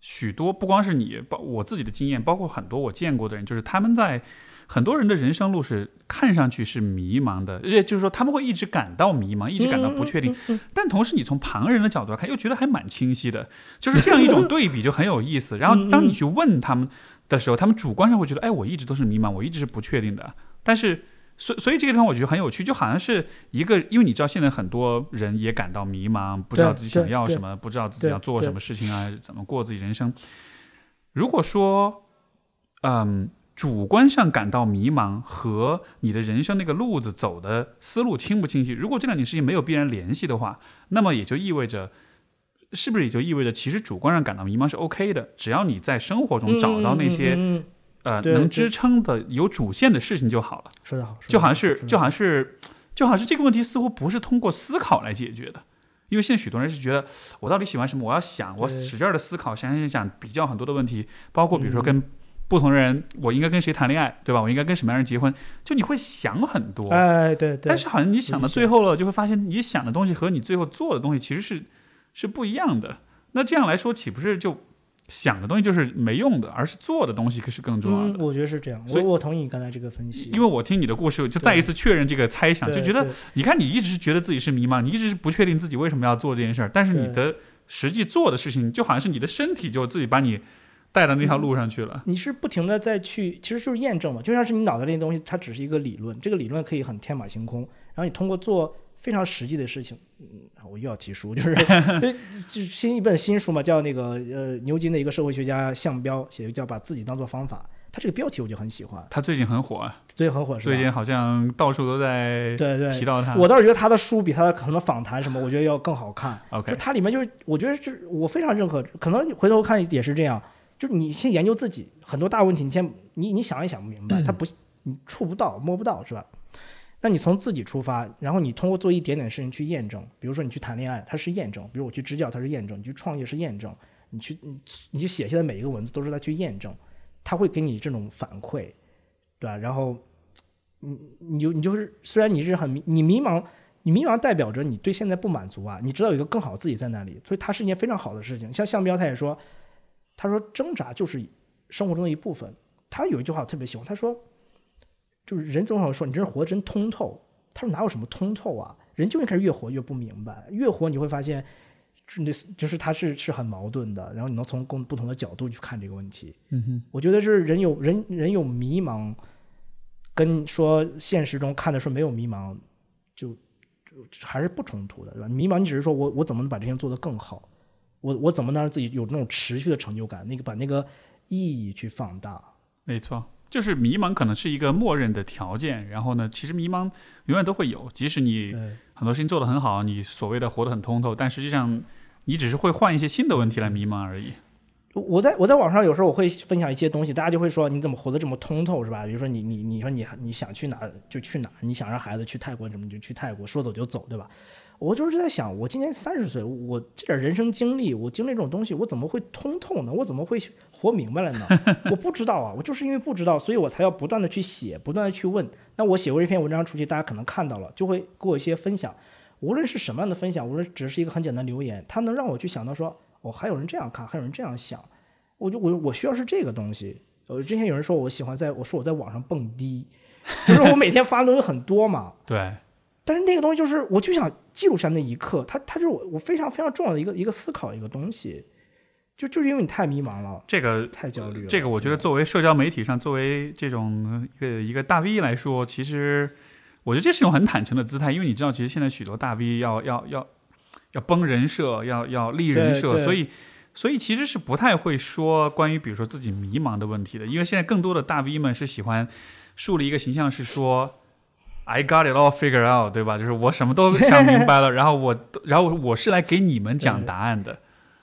许多不光是你，包我自己的经验，包括很多我见过的人，就是他们在很多人的人生路是看上去是迷茫的，而且就是说他们会一直感到迷茫，一直感到不确定。但同时，你从旁人的角度来看，又觉得还蛮清晰的，就是这样一种对比就很有意思。然后当你去问他们。的时候，他们主观上会觉得，哎，我一直都是迷茫，我一直是不确定的。但是，所所以这个地方我觉得很有趣，就好像是一个，因为你知道现在很多人也感到迷茫，不知道自己想要什么，不知道自己要做什么事情啊，怎么过自己人生。如果说，嗯，主观上感到迷茫和你的人生那个路子走的思路清不清晰，如果这两件事情没有必然联系的话，那么也就意味着。是不是也就意味着，其实主观上感到迷茫是 OK 的，只要你在生活中找到那些呃能支撑的有主线的事情就好了。说得好，就好像是就好像是就好像是这个问题似乎不是通过思考来解决的，因为现在许多人是觉得我到底喜欢什么，我要想，我使劲的思考，想想想比较很多的问题，包括比如说跟不同的人，我应该跟谁谈恋爱，对吧？我应该跟什么样人结婚？就你会想很多，哎，对对。但是好像你想到最后了，就会发现你想的东西和你最后做的东西其实是。是不一样的。那这样来说，岂不是就想的东西就是没用的，而是做的东西可是更重要的？我觉得是这样。所以我同意你刚才这个分析。因为我听你的故事，就再一次确认这个猜想，就觉得你看，你一直是觉得自己是迷茫，你一直是不确定自己为什么要做这件事儿，但是你的实际做的事情，就好像是你的身体就自己把你带到那条路上去了。你是不停的在去，其实就是验证嘛，就像是你脑袋里的东西，它只是一个理论，这个理论可以很天马行空，然后你通过做。非常实际的事情，嗯，我又要提书，就是 就就新一本新书嘛，叫那个呃牛津的一个社会学家项彪写的叫把自己当做方法，他这个标题我就很喜欢。他最近很火，最近很火，最近好像到处都在对对提到他。我倒是觉得他的书比他的可能访谈什么，我觉得要更好看。OK，就它里面就是我觉得是我非常认可，可能回头看也是这样，就是你先研究自己很多大问题，你先你你想也想不明白，他不你触不到摸不到是吧？那你从自己出发，然后你通过做一点点事情去验证，比如说你去谈恋爱，它是验证；比如我去支教，它是验证；你去创业是验证；你去你你去写下的每一个文字都是在去验证，他会给你这种反馈，对吧？然后你你就你就是虽然你是很你迷茫，你迷茫代表着你对现在不满足啊，你知道有一个更好自己在那里，所以它是一件非常好的事情。像向彪他也说，他说挣扎就是生活中的一部分。他有一句话我特别喜欢，他说，就是人总会说你这人活得真通透。他说哪有什么通透啊，人就会开始越活越不明白，越活你会发现，是那就是他是是很矛盾的。然后你能从不不同的角度去看这个问题。嗯哼，我觉得是人有人人有迷茫，跟说现实中看的说没有迷茫，就还是不冲突的，对吧？迷茫你只是说我我怎么能把这件做得更好，我我怎么能让自己有那种持续的成就感，那个把那个意义去放大。没错，就是迷茫可能是一个默认的条件，然后呢，其实迷茫永远都会有，即使你很多事情做得很好，你所谓的活得很通透，但实际上你只是会换一些新的问题来迷茫而已。我在我在网上有时候我会分享一些东西，大家就会说你怎么活得这么通透是吧？比如说你你你说你你想去哪儿就去哪儿，你想让孩子去泰国什么就去泰国，说走就走，对吧？我就是在想，我今年三十岁，我这点人生经历，我经历这种东西，我怎么会通透呢？我怎么会活明白了呢？我不知道啊，我就是因为不知道，所以我才要不断的去写，不断的去问。那我写过一篇文章出去，大家可能看到了，就会给我一些分享。无论是什么样的分享，无论只是一个很简单的留言，它能让我去想到说，哦，还有人这样看，还有人这样想。我就我我需要是这个东西。呃，之前有人说我喜欢在我说我在网上蹦迪，就是我每天发的东西很多嘛。对，但是那个东西就是，我就想记录下那一刻，它它就是我我非常非常重要的一个一个思考一个东西。就就是因为你太迷茫了，这个太焦虑了。这个我觉得作为社交媒体上，作为这种一个一个大 V 来说，其实我觉得这是一种很坦诚的姿态，因为你知道，其实现在许多大 V 要要要要崩人设，要要立人设，所以所以其实是不太会说关于比如说自己迷茫的问题的，因为现在更多的大 V 们是喜欢树立一个形象，是说。I got it all figured out，对吧？就是我什么都想明白了，然后我，然后我是来给你们讲答案的。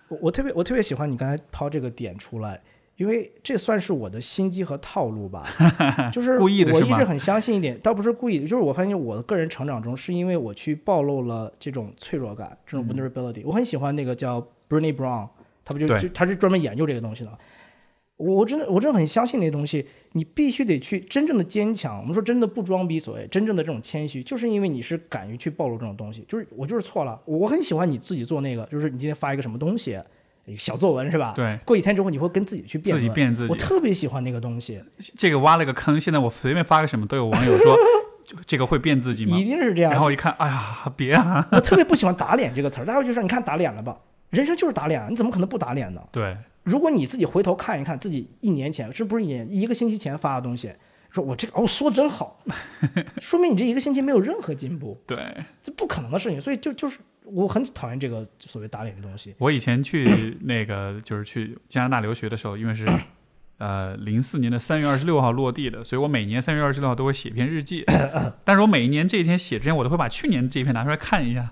我我特别我特别喜欢你刚才抛这个点出来，因为这算是我的心机和套路吧，就是故意的我一直很相信一点，倒不是故意的，就是我发现我的个人成长中，是因为我去暴露了这种脆弱感，这种 vulnerability、我很喜欢那个叫 Brené Brown，他不就就他是专门研究这个东西的。我我真的我真的很相信那些东西，你必须得去真正的坚强。我们说真的不装逼，所谓真正的这种谦虚，就是因为你是敢于去暴露这种东西。就是我就是错了，我很喜欢你自己做那个，就是你今天发一个什么东西，小作文是吧？对，过几天之后你会跟自己去辩自己论。辩自己我。特别喜欢那个东西，这个挖了个坑，现在我随便发个什么都有网友说，就这个会变自己吗一？定是这样。然后一看，哎呀，别啊！我特别不喜欢打脸这个词儿，大家就说你看打脸了吧？人生就是打脸啊，你怎么可能不打脸呢？对，如果你自己回头看一看自己一年前，这不是一年一个星期前发的东西，说我这个哦说的真好，说明你这一个星期没有任何进步，对这不可能的事情。所以就就是我很讨厌这个所谓打脸的东西。我以前去那个就是去加拿大留学的时候，因为是 呃零四年的三月二十六号落地的，所以我每年三月二十六号都会写一篇日记。但是我每一年这一天写之前，我都会把去年这一篇拿出来看一下。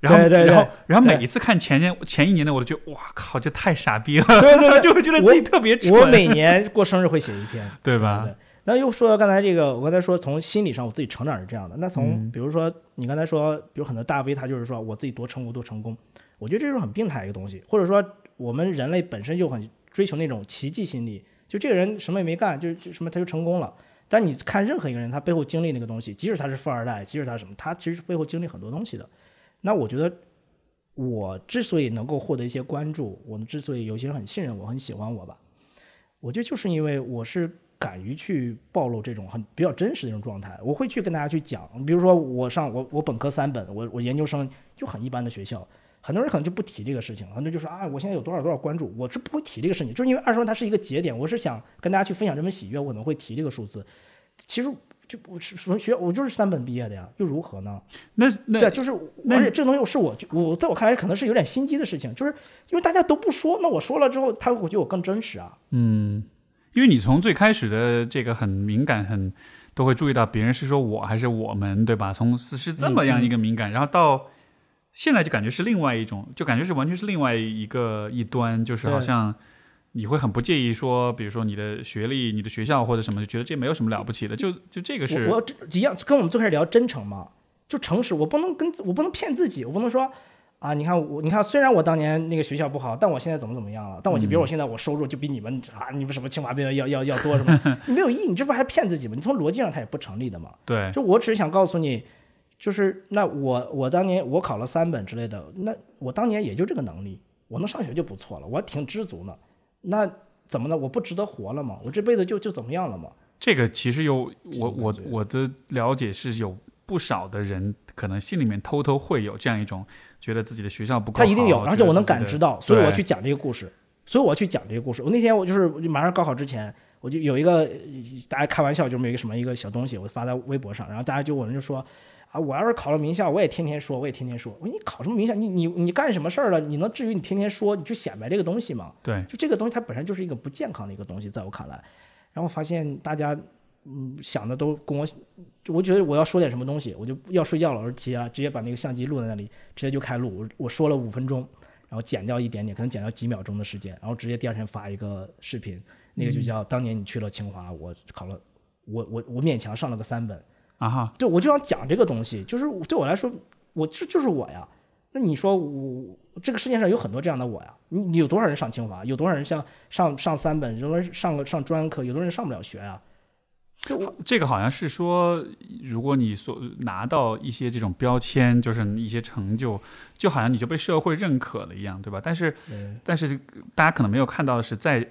然后，对对对然后，然后每一次看前年前一年的，我都觉得哇靠，这太傻逼了，对对对 就会觉得自己特别蠢，我每年过生日会写一篇，对吧？对。那又说到刚才这个，我刚才说从心理上我自己成长是这样的。那从嗯比如说你刚才说，比如很多大 V 他就是说我自己多成功多成功，我觉得这是很病态的一个东西，或者说我们人类本身就很追求那种奇迹心理，就这个人什么也没干，就就什么他就成功了。但你看任何一个人，他背后经历那个东西，即使他是富二代，即使他什么，他其实背后经历很多东西的。那我觉得我之所以能够获得一些关注，我们之所以有些人很信任我，很喜欢我吧，我觉得就是因为我是敢于去暴露这种很比较真实的一种状态，我会去跟大家去讲，比如说我上我我本科三本，我我研究生就很一般的学校，很多人可能就不提这个事情，很多人就说啊，我现在有多少多少关注，我是不会提这个事情，就是因为二十万它是一个节点，我是想跟大家去分享这份喜悦，我可能会提这个数字。其实就我是什么学，我就是三本毕业的呀，又如何呢？那那对，就是那而且这东西是我我在我看来可能是有点心机的事情，就是因为大家都不说，那我说了之后，他会觉得我更真实啊。嗯，因为你从最开始的这个很敏感，很都会注意到别人是说我还是我们，对吧？从是是这么样一个敏感，然后到现在就感觉是另外一种，就感觉是完全是另外一个一端，就是好对像你会很不介意说，比如说你的学历、你的学校或者什么，就觉得这没有什么了不起的，就就这个是我我一样跟我们最开始聊真诚嘛，就诚实，我不能跟我不能骗自己，我不能说啊，你看我你看虽然我当年那个学校不好，但我现在怎么怎么样了？但我比如我现在我收入就比你们啊，你们什么清华毕业要要要多什么？你没有意义，你这不还是骗自己吗？你从逻辑上它也不成立的嘛。对就我只是想告诉你，就是那我我当年我考了三本之类的，那我当年也就这个能力，我能上学就不错了，我还挺知足呢。那怎么了？我不值得活了吗？我这辈子就就怎么样了吗？这个其实有我我我的了解是有不少的人可能心里面偷偷会有这样一种觉得自己的学校不够好，他一定有，而且我能感知知到，所以我要去讲这个故事，所以我要去讲这个故事。我那天我就是马上高考之前，我就有一个呃大家开玩笑，就是有一个什么一个小东西，我发在微博上，然后大家就有人就说啊，我要是考了名校，我也天天说，我也天天说。我说你考什么名校？你你你干什么事儿了？你能至于你天天说，你去显摆这个东西吗？对就这个东西它本身就是一个不健康的一个东西，在我看来。然后发现大家嗯想的都跟我，我觉得我要说点什么东西，我就要睡觉了，我接直接把那个相机录在那里，直接就开录。我我说了五分钟，然后剪掉一点点，可能剪掉几秒钟的时间，然后直接第二天发一个视频，那个就叫当年你去了清华，我考了，我我我勉强上了个三本。啊哈，对，我就想讲这个东西，就是对我来说，我这就是我呀。那你说我这个世界上有很多这样的我呀？你你有多少人上清华？有多少人像上上三本，人上个上专科，有的人上不了学啊？就我这个好像是说，如果你所拿到一些这种标签，就是一些成就，就好像你就被社会认可了一样，对吧？但是但是大家可能没有看到的是，在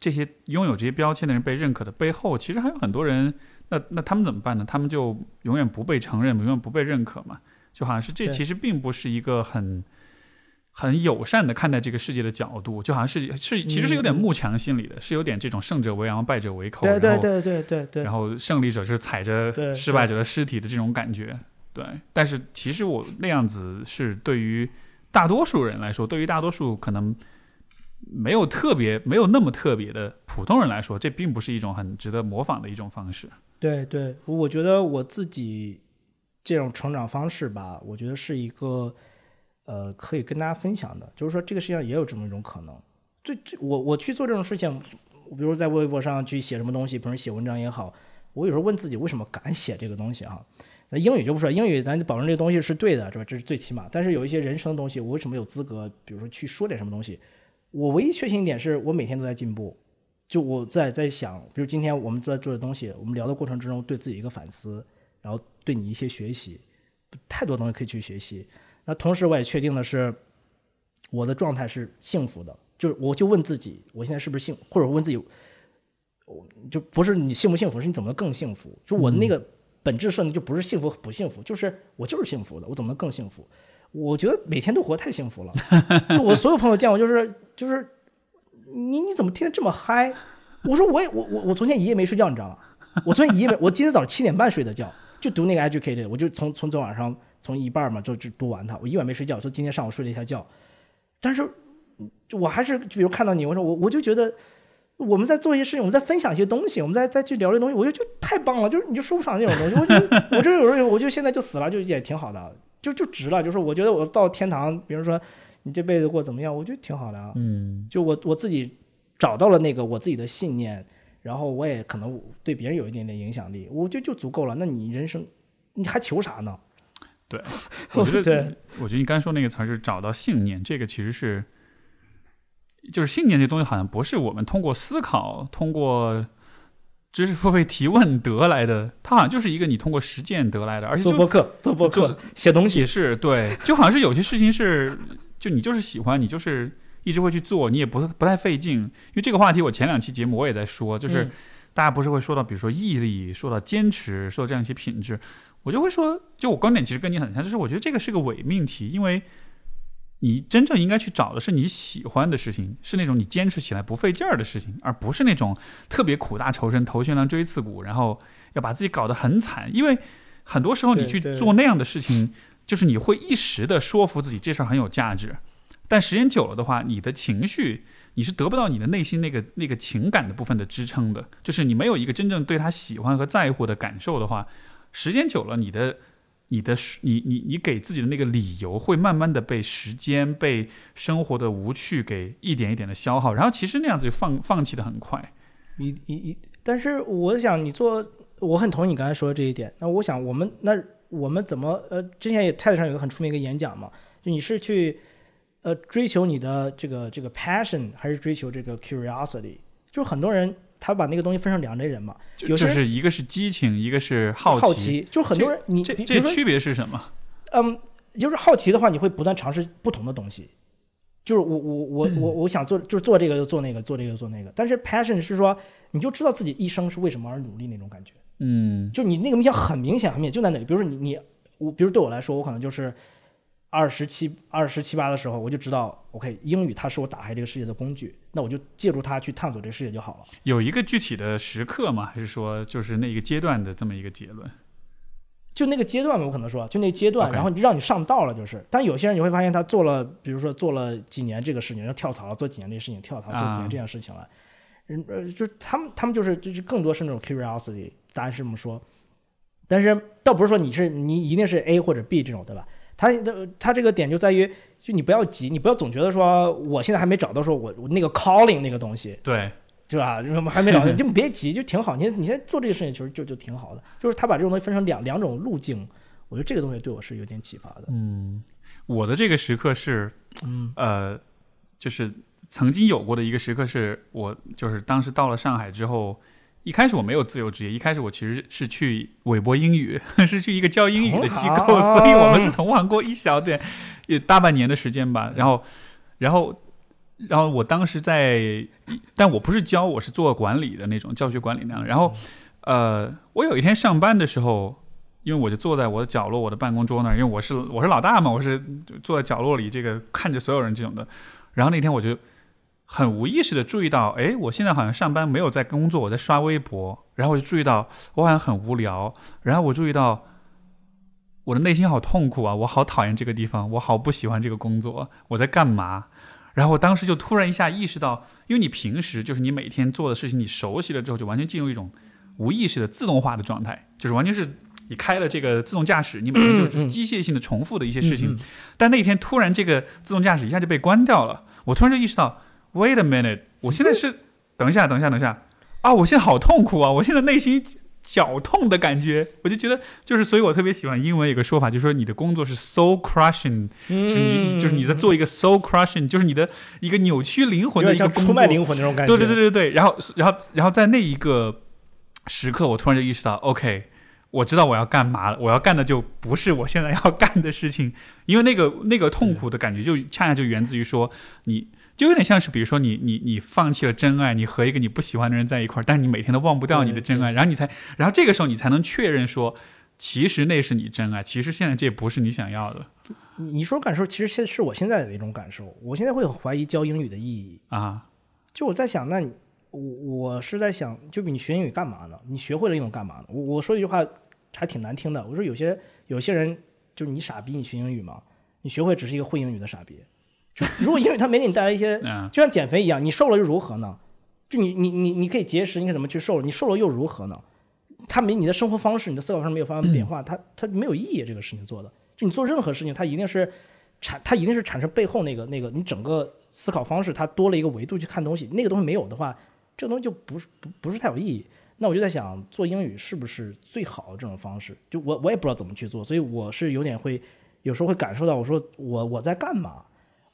这些拥有这些标签的人被认可的背后，其实还有很多人。那那他们怎么办呢？他们就永远不被承认，永远不被认可嘛？就好像是这其实并不是一个很很友善的看待这个世界的角度，就好像是是其实是有点慕强心理的，是有点这种胜者为王，败者为寇。对对对对对然后胜利者是踩着失败者的尸体的这种感觉，对。但是其实我那样子是对于大多数人来说，对于大多数可能没有特别、没有那么特别的普通人来说，这并不是一种很值得模仿的一种方式。对对，我觉得我自己这种成长方式吧，我觉得是一个呃可以跟大家分享的，就是说这个世界上也有这么一种可能。这这我我去做这种事情，比如在微博上去写什么东西，比如写文章也好，我有时候问自己为什么敢写这个东西哈。那英语就不说，英语咱保证这个东西是对的，是吧？这是最起码。但是有一些人生的东西，我为什么有资格，比如说去说点什么东西？我唯一确信一点是我每天都在进步，就我在在想，比如今天我们在做的东西，我们聊的过程之中对自己一个反思，然后对你一些学习，太多东西可以去学习。那同时我也确定的是，我的状态是幸福的，就是我就问自己，我现在是不是幸，或者问自己，我就不是你幸不幸福，是你怎么能更幸福？就我那个本质设定就不是幸福不幸福，就是我就是幸福的，我怎么能更幸福？我觉得每天都活太幸福了。我所有朋友见我就是就是你你怎么天天这么嗨？我说我也我我我昨天一夜没睡觉，你知道吗？我昨天一夜没，我今天早上七点半睡的觉，就读那个 Educated，我就从从昨晚上从一半嘛就就读完它，我一晚没睡觉，说今天上午睡了一下觉，但是我还是比如看到你，我说我我就觉得我们在做一些事情，我们在分享一些东西，我们在再去聊这东西，我就觉得太棒了，就是你就说不上那种东西，我就我这有时候我就现在就死了，就也挺好的，就就值了，就是我觉得我到天堂，比如说你这辈子过怎么样，我觉得挺好的啊，嗯，就我我自己找到了那个我自己的信念，然后我也可能对别人有一点点影响力，我觉得就足够了。那你人生你还求啥呢？对我觉得对，我觉得你刚才说那个词儿是找到信念，这个其实是，就是信念这东西好像不是我们通过思考、通过知识付费提问得来的，它好像就是一个你通过实践得来的，而且做播客，做播客，写东西也，是对，就好像是有些事情是，就你就是喜欢，你就是一直会去做，你也不不太费劲。因为这个话题，我前两期节目我也在说，就是嗯大家不是会说到，比如说毅力，说到坚持，说到这样一些品质，我就会说，就我观点其实跟你很像，就是我觉得这个是个伪命题，因为你真正应该去找的是你喜欢的事情，是那种你坚持起来不费劲儿的事情，而不是那种特别苦大仇深、头悬梁锥刺股，然后要把自己搞得很惨。因为很多时候你去做那样的事情，就是你会一时的说服自己这事儿很有价值，但时间久了的话，你的情绪你是得不到你的内心那个那个情感的部分的支撑的，就是你没有一个真正对他喜欢和在乎的感受的话，时间久了，你的你的你你你给自己的那个理由会慢慢的被时间、被生活的无趣给一点一点的消耗，然后其实那样子就放放弃的很快。你你你，但是我想你做，我很同意你刚才说的这一点。那我想我们那我们怎么呃，之前也 TED 上有个很出名一个演讲嘛，就你是去呃追求你的这个这个 passion，还是追求这个 curiosity？就是很多人他把那个东西分成两类人嘛，就有些人就是一个是激情，一个是好奇好奇，就很多人你这区别是什么？嗯，就是好奇的话，你会不断尝试不同的东西。就是我我我我我想做，就是做这个就做那个，做这个就做那个。但是 passion 是说，你就知道自己一生是为什么而努力那种感觉。嗯就你那个面向很明显，很明显就在那里。比如说你你我，比如对我来说，我可能就是二十七二十七八的时候，我就知道，OK，英语它是我打开这个世界的工具，那我就借助它去探索这个世界就好了。有一个具体的时刻吗？还是说就是那一个阶段的这么一个结论？就那个阶段吧，我可能说，就那个阶段然后让你上道了，就是。但有些人你会发现，他做了，比如说做了几年这个事情，然后跳槽了，做几年这个事情，跳槽做几啊年这件事情了，人呃，就是他们他们就是就是更多是那种 curiosity，答案是这么说。但是倒不是说你是你一定是 A 或者 B 这种，对吧？他的他这个点就在于，就你不要急，你不要总觉得说我现在还没找到说我我那个 calling 那个东西，对，对吧？什么还没找到，你就别急，就挺好。你你现在做这个事情，其实就就挺好的。就是他把这种东西分成两两种路径，我觉得这个东西对我是有点启发的。嗯，我的这个时刻是，嗯呃，就是曾经有过的一个时刻，是我就是当时到了上海之后，一开始我没有自由职业，一开始我其实是去韦博英语，是去一个教英语的机构，所以我们是同行过一小点，也大半年的时间吧。然后，然后，然后我当时在，但我不是教，我是做管理的那种教学管理那样。然后，呃，我有一天上班的时候。因为我就坐在我的角落，我的办公桌那儿，因为我是我是老大嘛，我是坐在角落里，这个看着所有人这种的。然后那天我就很无意识的注意到，哎，我现在好像上班没有在工作，我在刷微博。然后我就注意到我好像很无聊。然后我注意到我的内心好痛苦啊，我好讨厌这个地方，我好不喜欢这个工作，我在干嘛？然后我当时就突然一下意识到，因为你平时就是你每天做的事情，你熟悉了之后，就完全进入一种无意识的自动化的状态，就是完全是你开了这个自动驾驶，你每天就是机械性的重复的一些事情。嗯嗯但那天突然这个自动驾驶一下就被关掉了，我突然就意识到，wait a minute，我现在是，等一下，等一下，等一下，啊，我现在好痛苦啊，我现在内心绞痛的感觉，我就觉得就是，所以我特别喜欢英文有个说法，就是说你的工作是 soul crushing，就是你就是你在做一个 soul crushing，就是你的一个扭曲灵魂的一个工作出卖，灵魂那种感觉。对对对对对，然后然后然后在那一个时刻，我突然就意识到，OK，我知道我要干嘛了，我要干的就不是我现在要干的事情，因为那个那个痛苦的感觉就恰恰就源自于说你。就有点像是，比如说你你你放弃了真爱，你和一个你不喜欢的人在一块儿，但是你每天都忘不掉你的真爱，然后你才，然后这个时候你才能确认说，其实那是你真爱，其实现在这不是你想要的你你说感受，其实现是我现在的一种感受。我现在会很怀疑教英语的意义。啊。就我在想，那你我我是在想，就比你学英语干嘛呢？你学会了英语干嘛呢？我我说一句话还挺难听的，我说有些有些人就是你傻逼，你学英语吗？你学会只是一个会英语的傻逼。就如果英语它没给你带来一些，嗯就像减肥一样，你瘦了又如何呢？就你你你你可以节食，你可以怎么去瘦了？你瘦了又如何呢？它没你的生活方式，你的思考方式没有发生变化，它它没有意义。这个事情做的，就你做任何事情，它一定是产，它一定是产生背后那个那个你整个思考方式，它多了一个维度去看东西。那个东西没有的话，这个东西就不是不不是太有意义。那我就在想，做英语是不是最好的这种方式？就我我也不知道怎么去做，所以我是有点会有时候会感受到，我说我我在干嘛？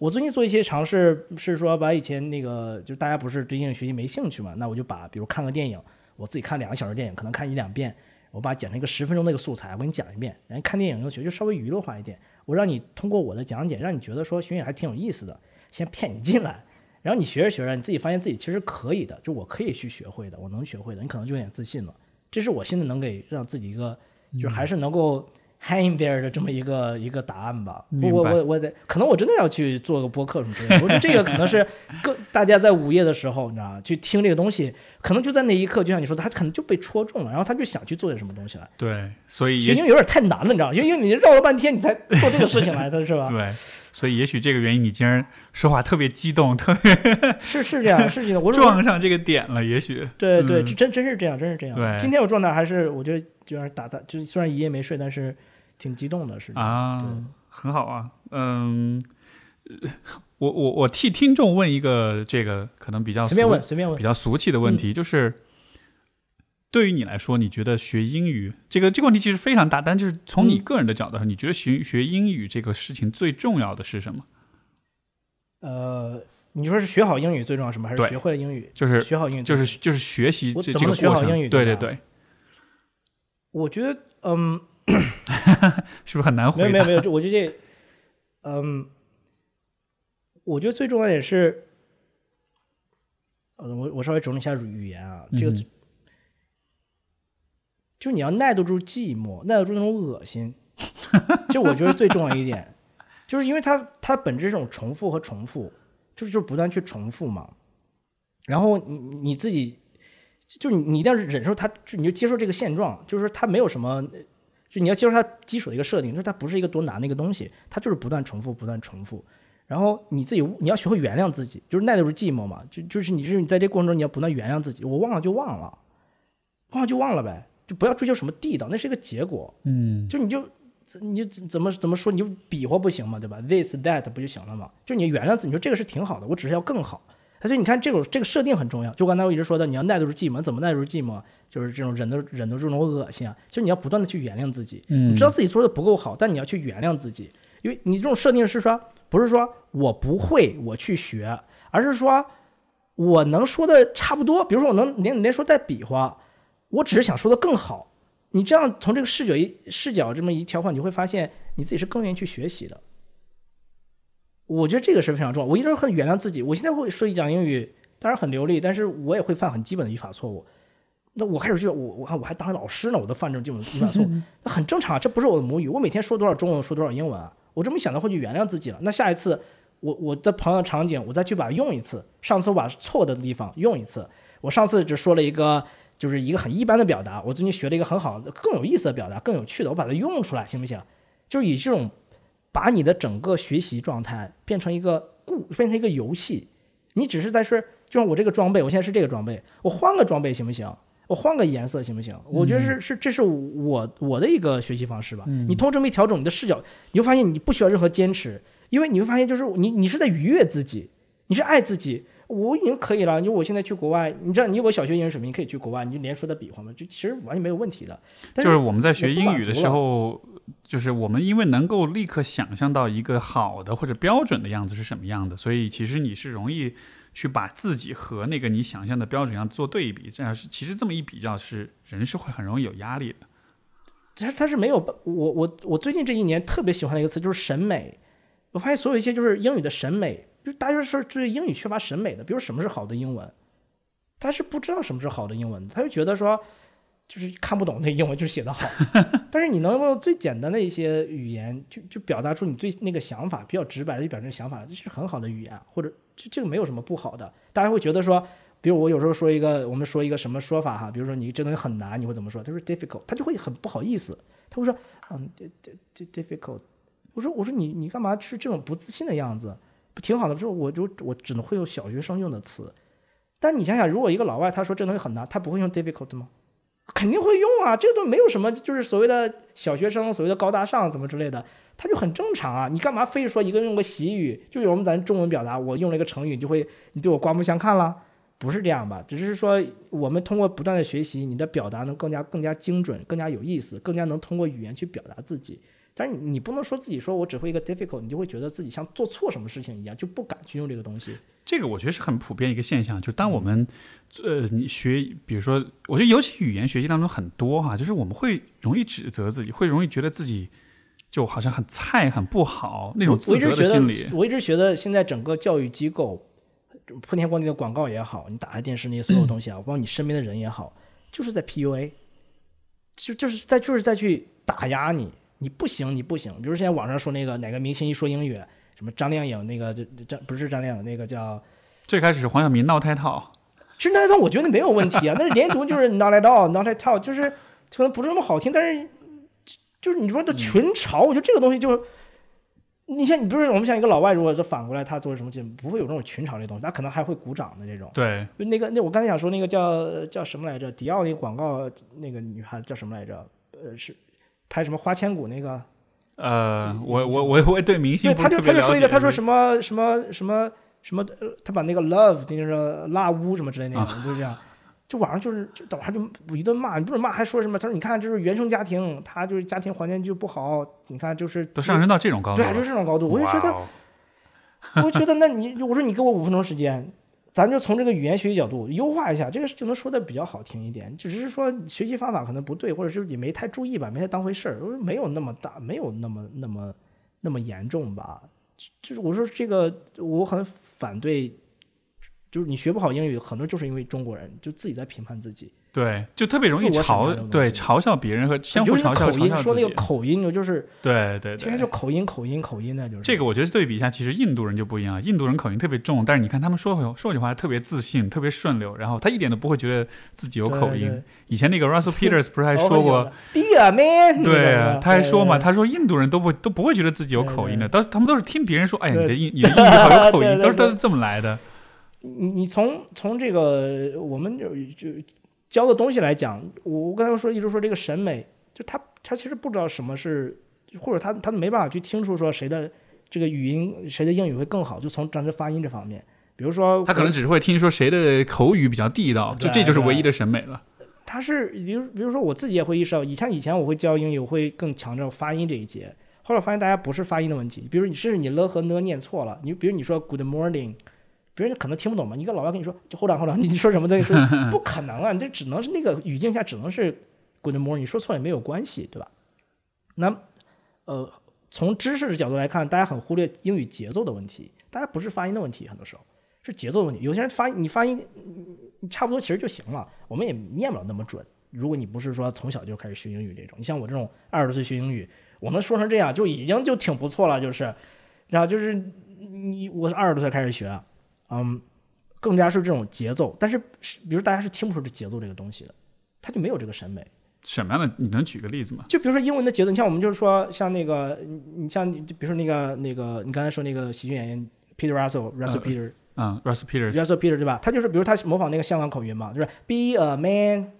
我最近做一些尝试，是说把以前那个，就大家不是对英语学习没兴趣嘛，那我就把比如看个电影，我自己看两个小时电影，可能看一两遍，我把它剪成一个十分钟那个素材，我给你讲一遍，然后看电影就学就稍微娱乐化一点，我让你通过我的讲解，让你觉得说学英语还挺有意思的，先骗你进来，然后你学着学着，你自己发现自己其实可以的，就我可以去学会的，我能学会的，你可能就有点自信了。这是我现在能给让自己一个，就是还是能够 there 的这么一个一个答案吧。我我我得，可能我真的要去做个播客什么之类的。我觉得这个可能是更大家在午夜的时候，你知道吗？去听这个东西，可能就在那一刻，就像你说的，他可能就被戳中了，然后他就想去做点什么东西来。对，所以学英语有点太难了，你知道吗？因为因为你绕了半天，你才做这个事情来的，是吧？对，所以也许这个原因，你今儿说话特别激动，特别 是是这样，是这样。我撞上这个点了，也许对对，真真是这样，真是这样。对今天我状态还是我觉得就是打打，就虽然一夜没睡，但是挺激动的，是啊，很好啊，嗯，呃我我我替听众问一个这个可能比较随便问，随便问比。较俗气的问题，就是对于你来说，你觉得学英语这个这个问题其实非常大，但就是从你嗯个人的角度上，你觉得学学英语这个事情最重要的是什么？呃，你说是学好英语最重要什么？还是学会了英语？就是学好英语就是就是学习这我怎么能学这个过程，好英语对对对，我觉得，嗯，是不是很难回答？没有没有没有，我觉得这，嗯，我觉得最重要也是，呃，我我稍微整理一下语言啊，这个嗯就你要耐得住寂寞，耐得住那种恶心，就我觉得最重要一点，就是因为它它本质是这种重复和重复，就是就是不断去重复嘛。然后你你自己，就你你一定要忍受它，就你就接受这个现状，就是说它没有什么，就你要接受它基础的一个设定，就是它不是一个多难的一个东西，它就是不断重复，不断重复。然后你自己你要学会原谅自己，就是耐得住寂寞嘛，就就是你是你在这过程中你要不断原谅自己，我忘了就忘了，忘了就忘了呗，就不要追求什么地道，那是一个结果。嗯就你就你就怎怎么怎么说，你就比划不行嘛，对吧？This that 不就行了嘛？就你原谅自己，你说这个是挺好的，我只是要更好。所以你看这种这个设定很重要。就刚才我一直说的，你要耐得住寂寞，怎么耐得住寂寞？就是这种忍得忍得住那种恶心啊，就是你要不断的去原谅自己。嗯你知道自己做的不够好，但你要去原谅自己，因为你这种设定是说，不是说我不会我去学，而是说我能说的差不多，比如说我能连连说带比划，我只是想说的更好。你这样从这个视角一视角这么一调换，你会发现你自己是更愿意去学习的。我觉得这个是非常重要。我一直很原谅自己，我现在会说一讲英语，当然很流利，但是我也会犯很基本的语法错误。那我开始就我我看我还当老师呢，我都犯这种基本的语法错误，那很正常啊，这不是我的母语，我每天说多少中文，说多少英文啊，我这么想的会去原谅自己了。那下一次我我的朋友场景，我再去把它用一次，上次我把错的地方用一次，我上次只说了一个就是一个很一般的表达，我最近学了一个很好、更有意思的表达，更有趣的，我把它用出来，行不行？就是以这种把你的整个学习状态变成一个故，变成一个游戏，你只是在是，就像我这个装备，我现在是这个装备，我换个装备行不行？我换个颜色行不行？我觉得是是，这是我我的一个学习方式吧。你通过这么一调整你的视角，你会发现你不需要任何坚持，因为你会发现就是你你是在愉悦自己，你是爱自己。我已经可以了，因为我现在去国外，你知道你有个小学英语水平，你可以去国外，你就连说带比划嘛，就其实完全没有问题的。但就是我们在学英语的时候，就是我们因为能够立刻想象到一个好的或者标准的样子是什么样的，所以其实你是容易去把自己和那个你想象的标准样做对比。这样是其实这么一比较是人是会很容易有压力的。他他是没有我我我最近这一年特别喜欢的一个词就是审美，我发现所有一些就是英语的审美，就大家是对英语缺乏审美的，比如什么是好的英文，他是不知道什么是好的英文，他就觉得说就是看不懂那英文就是写的好，但是你能用最简单的一些语言就就表达出你最那个想法，比较直白的去表达这个想法，这是很好的语言，或者这这个没有什么不好的，大家会觉得说。比如我有时候说一个，我们说一个什么说法哈，比如说你这东西很难，你会怎么说？他说 difficult，他就会很不好意思，他会说嗯，d d d difficult。我说我说你你干嘛是这种不自信的样子？不挺好的？之后我就我只能会用小学生用的词。但你想想，如果一个老外他说这东西很难，他不会用 difficult 吗？肯定会用啊，这个都没有什么，就是所谓的小学生，所谓的高大上怎么之类的，他就很正常啊。你干嘛非说一个用个习语？就有我们咱中文表达，我用了一个成语，你就会你对我刮目相看了？不是这样吧？只是说我们通过不断的学习，你的表达能更加更加精准，更加有意思，更加能通过语言去表达自己。但是你不能说自己说我只会一个 difficult，你就会觉得自己像做错什么事情一样，就不敢去用这个东西。这个我觉得是很普遍一个现象，就当我们呃你学，比如说，我觉得尤其语言学习当中很多哈，就是我们会容易指责自己，会容易觉得自己就好像很菜、很不好那种我自责一直觉得的心理。，我一直觉得现在整个教育机构，铺天盖地的广告也好，你打开电视那些所有东西啊，包括你身边的人也好，就是在 PUA，就就是在就是在去打压你，你不行，你不行。比如现在网上说那个哪个明星一说英语，什么张靓颖那个，就张不是张靓颖那个叫。最开始是黄晓明闹太套，其实那套我觉得没有问题啊，那连读就是 not at all，not at all，就是可能不是那么好听，但是就就是你说的群嘲，我觉得这个东西就，你像你不是我们像一个老外，如果是反过来他做什么节目，不会有这种群嘲这东西，他可能还会鼓掌的这种。对，就那个那我刚才想说那个叫叫什么来着？迪奥那个广告那个女孩叫什么来着？呃，是拍什么花千骨那个？呃，我我我我对明星对，他就他就说一个，他说什么什么什么什么，呃他把那个 love 就是辣屋什么之类那种，啊就这样。就网上就是就等下就一顿骂，你不是骂还说什么？他说你看这是原生家庭，他就是家庭环境就不好，你看就是都上升到这种高度对，就是这种高度，我就觉得 我觉得那你我说你给我五分钟时间，咱就从这个语言学习角度优化一下，这个就能说的比较好听一点。只是说学习方法可能不对，或者是你没太注意吧，没太当回事儿，没有那么大，没有那么那么那么严重吧。就是我说这个我很反对，就是你学不好英语，很多就是因为中国人就自己在评判自己。对，就特别容易嘲对嘲笑别人和相互嘲笑口音，说那个。口音，就是对对对。天天，就口音口音口音的，就是。这个我觉得对比一下，其实印度人就不一样，印度人口音特别重，但是你看他们说回说句话特别自信，特别顺溜，然后他一点都不会觉得自己有口音。对。对以前那个 Russell Peters 不是还说过，“Be a man”，对啊，他还说嘛，他说印度人都不都不会觉得自己有口音的，都他们都是听别人说，哎呀，你的对。英你的印度好有口音，都是都是这么来的。你你从从这个我们就就教的东西来讲，我我刚才说一直说这个审美，就他他其实不知道什么是，或者他他没办法去听出说谁的这个语音谁的英语会更好，就从单词发音这方面，比如说他可能只是会听说谁的口语比较地道，就这就是唯一的审美了。他是比如比如说我自己也会意识到，以前以前我会教英语，我会更强调发音这一节。后来发现大家不是发音的问题，比如你甚至你了和呢念错了，你比如你说 Good morning，别人可能听不懂嘛，一个老外跟你说就后长后长，你说什么东西 说不可能啊，你这只能是那个语境下只能是 Good morning，你说错了也没有关系，对吧？那呃，从知识的角度来看，大家很忽略英语节奏的问题，大家不是发音的问题，很多时候是节奏的问题。有些人发你发音你差不多其实就行了，我们也念不了那么准。如果你不是说从小就开始学英语这种，你像我这种二十多岁学英语，我能说成这样就已经就挺不错了，就是，然后就是你我是二十多岁开始学，嗯，更加是这种节奏，但是是比如大家是听不出这节奏这个东西的，他就没有这个审美。什么样的？你能举个例子吗？就比如说英文的节奏，你像我们就是说像那个你你像就比如说那个那个你刚才说那个喜剧演员 Peter Russell Russell 呃 Peter、嗯，Russell Peters，Russell Peter 对吧？他就是比如他模仿那个香港口音嘛，就是 Be a man，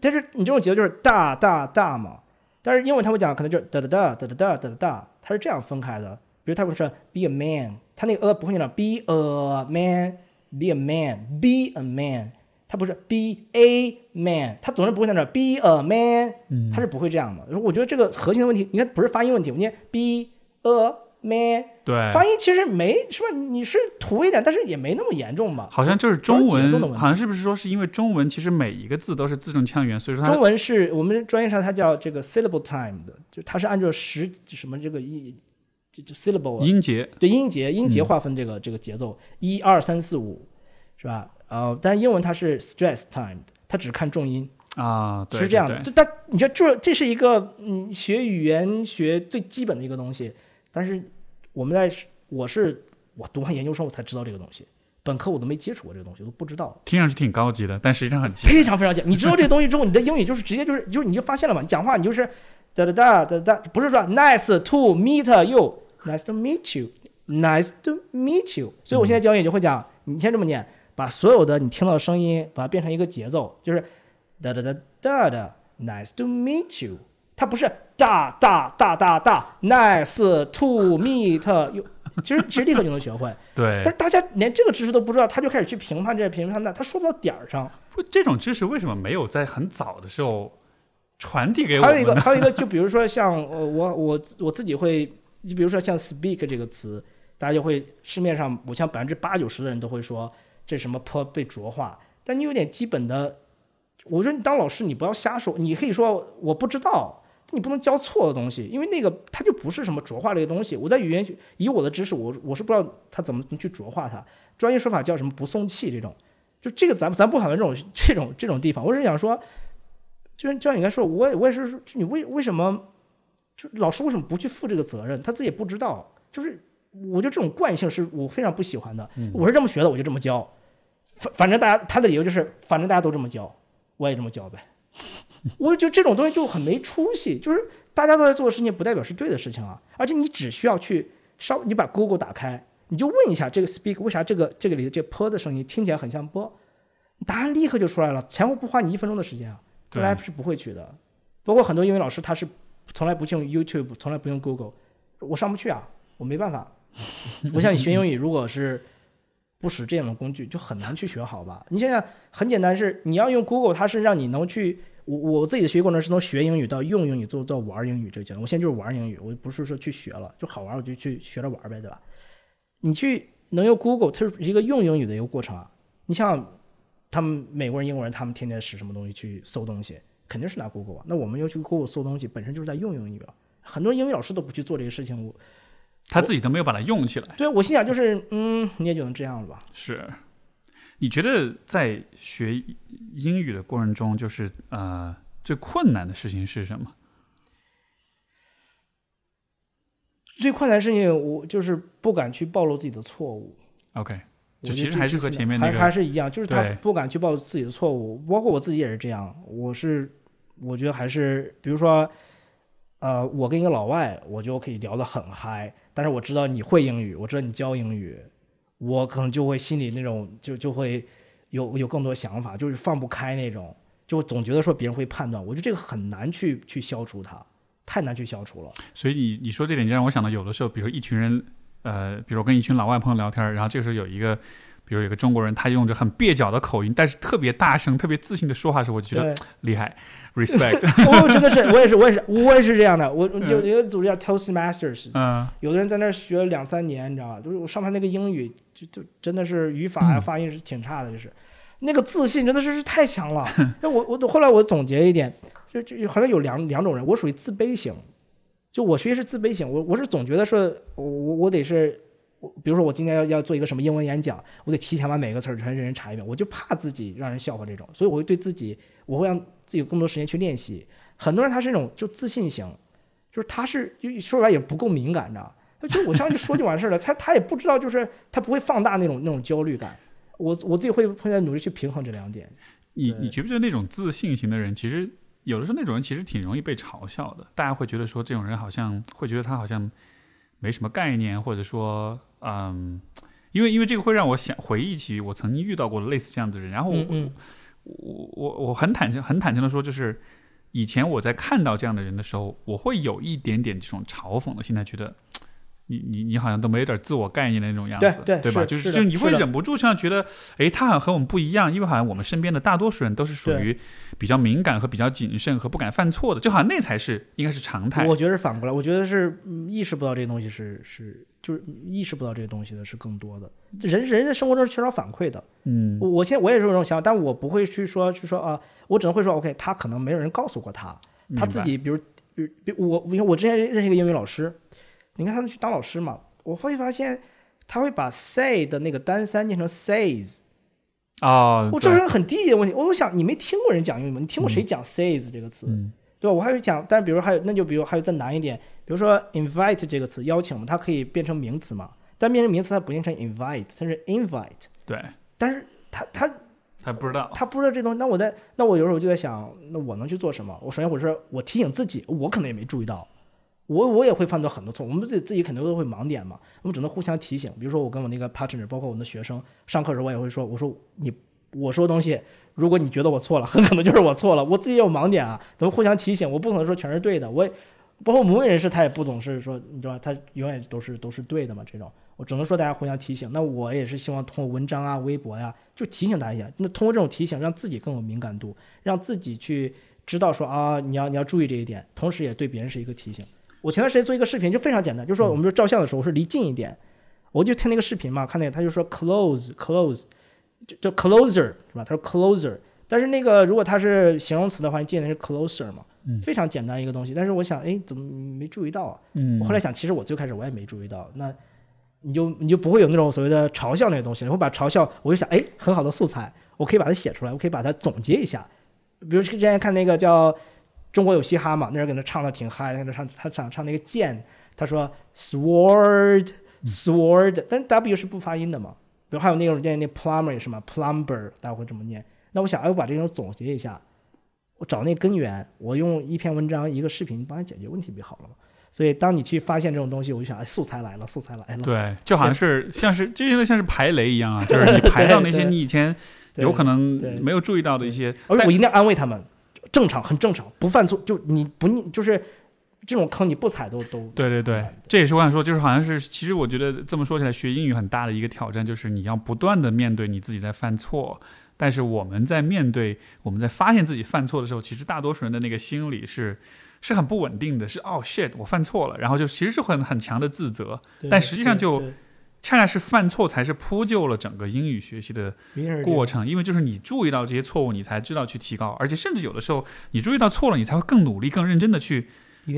但是你这种节奏就是大大大嘛，但是英文他会讲可能就是哒哒哒哒哒哒哒哒哒，他是这样分开的。比如他会说 Be a man，他那个呃不会念 Be a man，Be a man，Be a man，他不是 Be a man，他总是不会念到 Be a man，他是不会这样的。我觉得这个核心的问题，你看不是发音问题，我念 Be a man，对，发音其实没是吧？你是土一点，但是也没那么严重吧？好像就是中文，好像是不是说是因为中文其实每一个字都是字正腔圆，所以说它中文是我们专业上它叫这个 syllable time 的，就它是按照时什么这个一就就 syllable 啊音节对音节音嗯节划分这个、这个节奏，一二三四五是吧？呃，但是英文它是 stress time 的，它只看重音，啊，对是这样的。对这但你说这这是一个嗯学语言学最基本的一个东西，但是我们在我是我读完研究生我才知道这个东西，本科我都没接触过这个东西，我都不知道。听上去挺高级的，但实际上很。非常非常简单。你知道这个东西之后，你的英语就是直接就是就是你就发现了嘛？你讲话你就是哒哒哒哒哒，不是说 nice to meet you，nice to meet you，nice to meet you。所以我现在教英语就会讲，你先这么念，把所有的你听到的声音，把它变成一个节奏，就是哒哒哒哒哒，nice to meet you。它不是哒哒哒哒哒，nice to meet you。其实其实立刻就能学会，对但是，大家连这个知识都不知道，他就开始去评判这评判那，他说不到点儿上。不这种知识为什么没有在很早的时候传递给我还有一个，还有一个，就比如说像呃，我我我自己会，你比如说像 speak 这个词，大家就会市面上，我像百分之八九十的人都会说这什么坡被浊化，但你有点基本的，我说你当老师你不要瞎说，你可以说我不知道。你不能教错的东西，因为那个它就不是什么浊化这个东西。我在语言学以我的知识，我我是不知道它怎么去浊化它。专业说法叫什么不送气这种，就这个咱咱不讨论这种这种这种地方。我是想说，就是就像你刚才说，我我也是，你为为什么就老师为什么不去负这个责任？他自己也不知道。就是我觉得这种惯性是我非常不喜欢的。我是这么学的，我就这么教。反反正大家他的理由就是，反正大家都这么教，我也这么教呗。我觉得这种东西就很没出息，就是大家都在做的事情，不代表是对的事情啊。而且你只需要去稍，你把 Google 打开，你就问一下这个 speak 为啥这个这个里的这 p 的声音听起来很像波，答案立刻就出来了，前后不花你一分钟的时间啊，对大家是不会去的。包括很多英语老师他是从来不去用 YouTube，从来不用 Google，我上不去啊，我没办法。我想你学英语，如果是不使这样的工具，就很难去学好吧？你想想，很简单，是你要用 Google，它是让你能去。我我自己的学习过程是从学英语到用英语，做到玩英语这个阶段。我现在就是玩英语，我不是说去学了，就好玩我就去学着玩呗，对吧？你去能用 Google，它是一个用英语的一个过程啊。你像他们美国人、英国人，他们天天使什么东西去搜东西，肯定是拿 Google 啊。那我们要去 Google 搜东西，本身就是在用英语了。很多英语老师都不去做这个事情，我他自己都没有把它用起来。对我心想就是，嗯，你也就能这样了吧。是，你觉得在学英语的过程中，就是呃最困难的事情是什么？最困难的事情，我就是不敢去暴露自己的错误。OK，就其实还是和前面那还还个是一样，就是他不敢去暴露自己的错误，包括我自己也是这样。我是我觉得还是，比如说，呃，我跟一个老外，我就可以聊得很嗨，但是我知道你会英语，我知道你教英语，我可能就会心里那种就就会有有更多想法，就是放不开那种，就总觉得说别人会判断，我觉得这个很难去去消除它，太难去消除了。所以你你说这点就让我想到，有的时候，比如说一群人，呃，比如跟一群老外朋友聊天，然后这个时候有一个，比如有个中国人，他用着很蹩脚的口音，但是特别大声、特别自信的说话的时候，我就觉得，厉害，respect。我真的是，我也是，我也是，我也是这样的。我我就有一个组织叫 Toastmasters，嗯有的人在那儿学了两三年，你知道吧？就是我上他那个英语，就就真的是语法啊、嗯发音是挺差的，就是那个自信真的是是太强了。那我我后来我总结一点，就就好像有两两种人，我属于自卑型，就我学习是自卑型，我我是总觉得说我我我得是。我比如说，我今天要要做一个什么英文演讲，我得提前把每个词儿全认真查一遍，我就怕自己让人笑话这种，所以我会对自己，我会让自己有更多时间去练习。很多人他是那种就自信型，就是他是就说白了也不够敏感，你知道吗？就我上去说就完事儿了，他他也不知道，就是他不会放大那种那种焦虑感。我我自己会会在努力去平衡这两点。你你觉不觉得那种自信型的人，其实有的时候那种人其实挺容易被嘲笑的？大家会觉得说这种人好像会觉得他好像没什么概念，或者说嗯，因为因为这个会让我想回忆起我曾经遇到过的类似这样子的人，然后我、嗯嗯我我我很坦诚很坦诚的说，就是以前我在看到这样的人的时候，我会有一点点这种嘲讽的心态，觉得。你你你好像都没有点自我概念的那种样子，吧？对对是就是是就你会忍不住像觉得，哎，他好像和我们不一样，因为好像我们身边的大多数人都是属于比较敏感和比较谨慎和不敢犯错的，就好像那才是应该是常态。我觉得是反过来，我觉得是嗯意识不到这些东西是是就是意识不到这些东西的是更多的。人人在生活中是缺少反馈的。嗯我我现在我也是有这种想法，但我不会去说去说啊，我只能会说 OK，他可能没有人告诉过他，他自己比如比如我你看我之前认识一个英语老师，你看他们去当老师嘛，我会发现他会把 say 的那个单三念成 says，哦，我这是很低级的问题。我想你没听过人讲英语吗？你听过谁讲 says 这个词？嗯对吧？我还有讲，但比如还有，那就比如还有再难一点，比如说 invite 这个词，邀请嘛，它可以变成名词嘛，但变成名词它不念成 invite，它是 invite，对，但是他他他不知道，他不知道这东西，那我在那我有时候就在想，那我能去做什么？我首先我是我提醒自己，我可能也没注意到，我我也会犯到很多错，我们自己自己肯定都会盲点嘛，我们只能互相提醒。比如说我跟我那个 partner，包括我们的学生，上课的时候我也会说，我说你我说东西，如果你觉得我错了，很可能就是我错了，我自己也有盲点啊，咱们互相提醒，我不可能说全是对的，我也包括母语人士他也不总是说，你知道吧，他永远都是都是对的嘛，这种我只能说大家互相提醒。那我也是希望通过文章啊、微博呀、就提醒大家一下。那通过这种提醒，让自己更有敏感度，让自己去知道说啊，你要你要注意这一点，同时也对别人是一个提醒。我前段时间做一个视频，就非常简单，就是说我们说照相的时候，我是离近一点，我就听那个视频嘛，看那个他就说 close close，就就 closer 是吧？他说 closer，但是那个如果它是形容词的话，你记得是 closer 嘛，非常简单一个东西。但是我想，哎，怎么没注意到啊？嗯我后来想，其实我最开始我也没注意到，那你就你就不会有那种所谓的嘲笑那个东西了。你会把嘲笑，我就想，哎，很好的素材，我可以把它写出来，我可以把它总结一下。比如之前看那个叫《中国有嘻哈》嘛，那人给他唱的挺嗨，在那唱他唱唱那个剑，他说 sword sword，但 W 是不发音的嘛。比如还有那种念那 plumber 也是嘛，plumber 大家会这么念。那我想，哎，我把这种总结一下，我找那根源，我用一篇文章、一个视频帮你解决问题，不就好了吗？所以，当你去发现这种东西，我就想，哎，素材来了，素材来了。对，就好像是像是这些像是排雷一样啊，就是你排到那些你以前有可能没有注意到的一些，而且我一定要安慰他们，正常，很正常，不犯错，就你不你就是这种坑你不踩都都对对对，这也是我想说，就是好像是，其实我觉得这么说起来，学英语很大的一个挑战，就是你要不断的面对你自己在犯错。但是我们在面对我们在发现自己犯错的时候，其实大多数人的那个心理是是很不稳定的，是哦 shit 我犯错了，然后就其实是很很强的自责，但实际上就恰恰是犯错才是铺就了整个英语学习的过程，因为就是你注意到这些错误，你才知道去提高，而且甚至有的时候你注意到错了，你才会更努力、更认真的去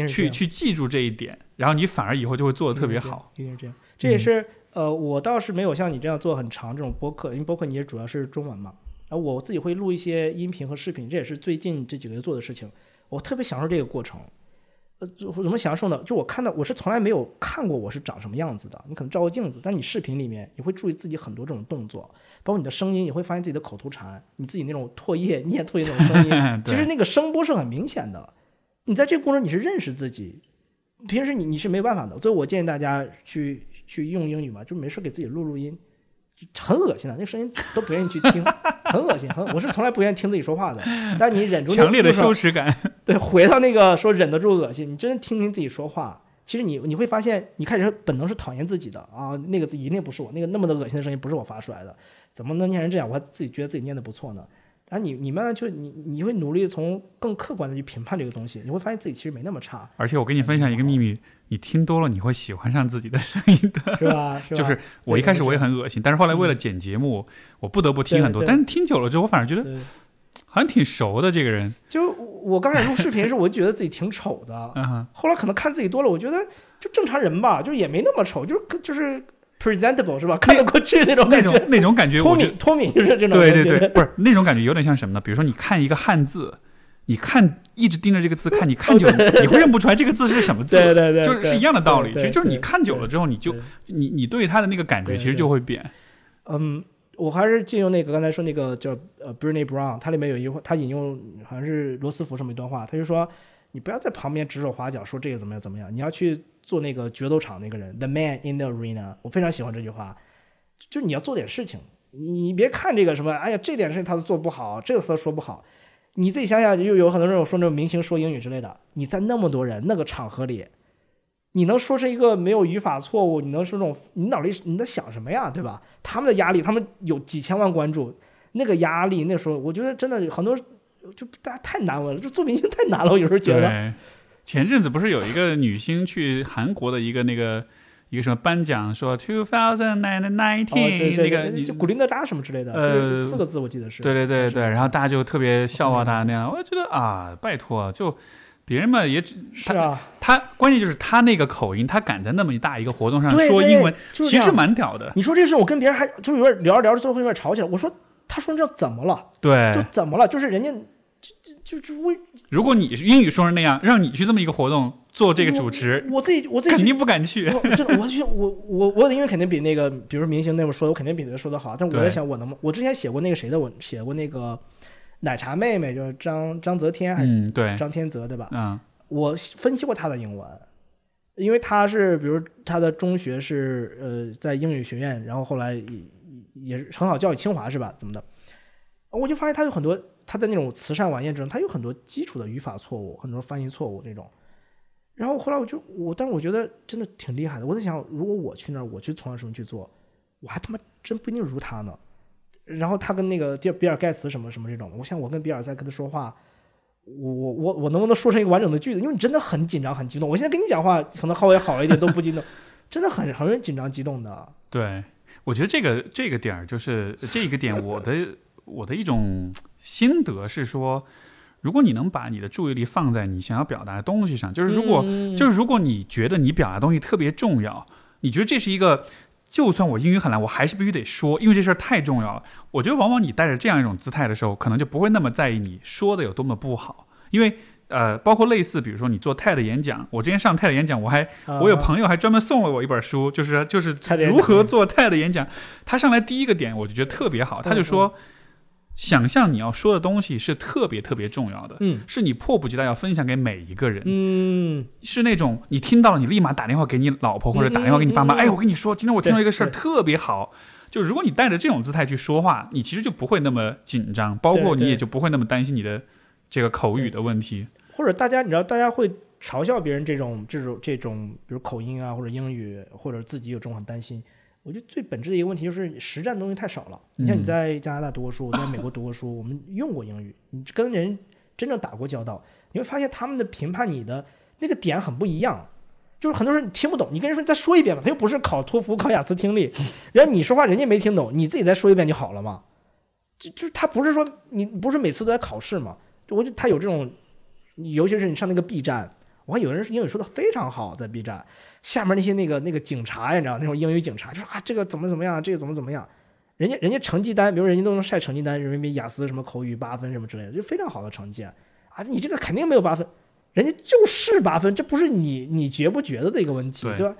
去去记住这一点，然后你反而以后就会做的特别好。一定是这样。这也是、呃，我倒是没有像你这样做很长这种播客，因为播客你也主要是中文嘛。然后我自己会录一些音频和视频，这也是最近这几个月做的事情。我特别享受这个过程。呃，怎么享受呢？就我看到我是从来没有看过我是长什么样子的。你可能照个镜子，但你视频里面你会注意自己很多这种动作，包括你的声音，你会发现自己的口头禅，你自己那种唾液、念唾液那种声音，其实那个声波是很明显的。你在这个过程你是认识自己，平时你你是没办法的，所以我建议大家去去用英语嘛，就没事给自己录录音，很恶心的，那个声音都不愿意去听，很恶心，很我是从来不愿意听自己说话的，但你忍住强烈的羞耻感，对，回到那个说忍得住恶心，你真的听听自己说话，其实你你会发现，你开始本能是讨厌自己的啊，那个字一定不是我，那个那么的恶心的声音不是我发出来的，怎么能念成这样？我还自己觉得自己念的不错呢。但是你你慢慢就你你会努力从更客观的去评判这个东西，你会发现自己其实没那么差，而且我跟你分享一个秘密，你听多了你会喜欢上自己的声音的。是吧？是吧？就是我一开始我也很恶心，但是后来为了剪节目，我不得不听很多。但是听久了之后，我反而觉得，好像挺熟的这个人。就我刚开始录视频的时候，我就觉得自己挺丑的，嗯，后来可能看自己多了，我觉得就正常人吧，就也没那么丑，就是就是 presentable 是吧？看得过去那种那感觉。种那种感觉，脱敏脱敏就是这种对对对，不是那种感觉，有点像什么呢？比如说你看一个汉字，你看一直盯着这个字看，你看久了，你会认不出来这个字是什么字。哦对对对，就是是一样的道理，其实就是你看久了之后，你就你你对它的那个感觉其实就会变。嗯，我还是借用那个刚才说那个叫呃 b r i n e Brown，它里面有一句话，他引用好像是罗斯福这么一段话，他就说你不要在旁边指手画脚说这个怎么样怎么样，你要去做那个决斗场那个人，the man in the arena。我非常喜欢这句话，就就是你要做点事情，你你别看这个什么，哎呀这点事情他都做不好，这个他都说不好。你自己想想，就有很多人说那种明星说英语之类的，你在那么多人那个场合里，你能说是一个没有语法错误，你能说这种，你脑里你在想什么呀，对吧？他们的压力，他们有几千万关注，那个压力，那时候我觉得真的很多，就大家太难了，就做明星太难了，我有时候觉得。前阵子不是有一个女星去韩国的一个那个一个什么颁奖，说 two thousand and nineteen 那个就古力娜扎什么之类的，呃四个字我记得是。对对对对，然后大家就特别笑话他那样，我就觉得啊，拜托，就别人嘛也只是啊，他关键就是他那个口音，他敢在那么大一个活动上说英文，其实蛮屌的。你说这事，我跟别人还就有点聊着聊着，最后有点吵起来。我说，他说这怎么了？对就，怎么了？就是人家就就就为如果你英语说成那样，让你去这么一个活动做这个主持，我自己我自己肯定不敢去。我真的，我去，我我我的英语肯定比那个，比如明星那么说，我肯定比他说的好。但我在想，我能？我之前写过那个谁的文，写过那个奶茶妹妹，就是张张泽天还是嗯，对，张天泽，对吧？嗯我分析过他的英文，因为他是，比如他的中学是呃在英语学院，然后后来也也是很好教育清华是吧？怎么的？我就发现他有很多他在那种慈善晚宴中，他有很多基础的语法错误，很多翻译错误这种。然后后来我就我，但是我觉得真的挺厉害的。我在想，如果我去那儿，我去从事什么去做，我还他妈真不一定如他呢。然后他跟那个比比尔盖茨什么什么这种，我想我跟比尔在跟他说话，我我我我能不能说成一个完整的句子？因为你真的很紧张很激动。我现在跟你讲话可能稍微好一点都不激动，真的很很紧张激动的。对，我觉得这个这个点儿就是这个点，我的我的一种心得是说，如果你能把你的注意力放在你想要表达的东西上，就是如果、嗯就是如果你觉得你表达的东西特别重要，你觉得这是一个，就算我英语很烂，我还是必须得说，因为这事儿太重要了。我觉得往往你带着这样一种姿态的时候，可能就不会那么在意你说的有多么不好，因为。呃，包括类似，比如说你做 TED 演讲，我之前上 TED 演讲，我还我有啊朋友还专门送了我一本书，就是就是如何做 TED 演讲。他上来第一个点我就觉得特别好，他就说，想象你要说的东西是特别特别重要的，嗯是你迫不及待要分享给每一个人，嗯是那种你听到了你立马打电话给你老婆或者打电话给你爸妈，嗯嗯嗯哎，我跟你说，今天我听到一个事儿特别好。就如果你带着这种姿态去说话，你其实就不会那么紧张，包括你也就不会那么担心你的这个口语的问题。或者大家你知道，大家会嘲笑别人这种这种这种，比如口音啊，或者英语，或者自己有这种很担心。我觉得最本质的一个问题就是实战的东西太少了。你像嗯你在加拿大读过书，我在美国读过书，我们用过英语，你跟人真正打过交道，你会发现他们的评判你的那个点很不一样。就是很多人你听不懂，你跟人说你再说一遍吧，他又不是考托福、考雅思听力，然后你说话人家没听懂，你自己再说一遍就好了嘛。就就是他不是说你不是每次都在考试嘛？就我觉得他有这种，尤其是你上那个 B 站，我看有人英语说的非常好，在 B 站。下面那些那个那个警察呀，你知道那种英语警察就说啊这个怎么怎么样，这个怎么怎么样，人家人家成绩单，比如人家都能晒成绩单，人民币雅思什么口语八分什么之类的，就非常好的成绩啊，你这个肯定没有八分，人家就是八分，这不是你你觉不觉得的一个问题，对。对吧？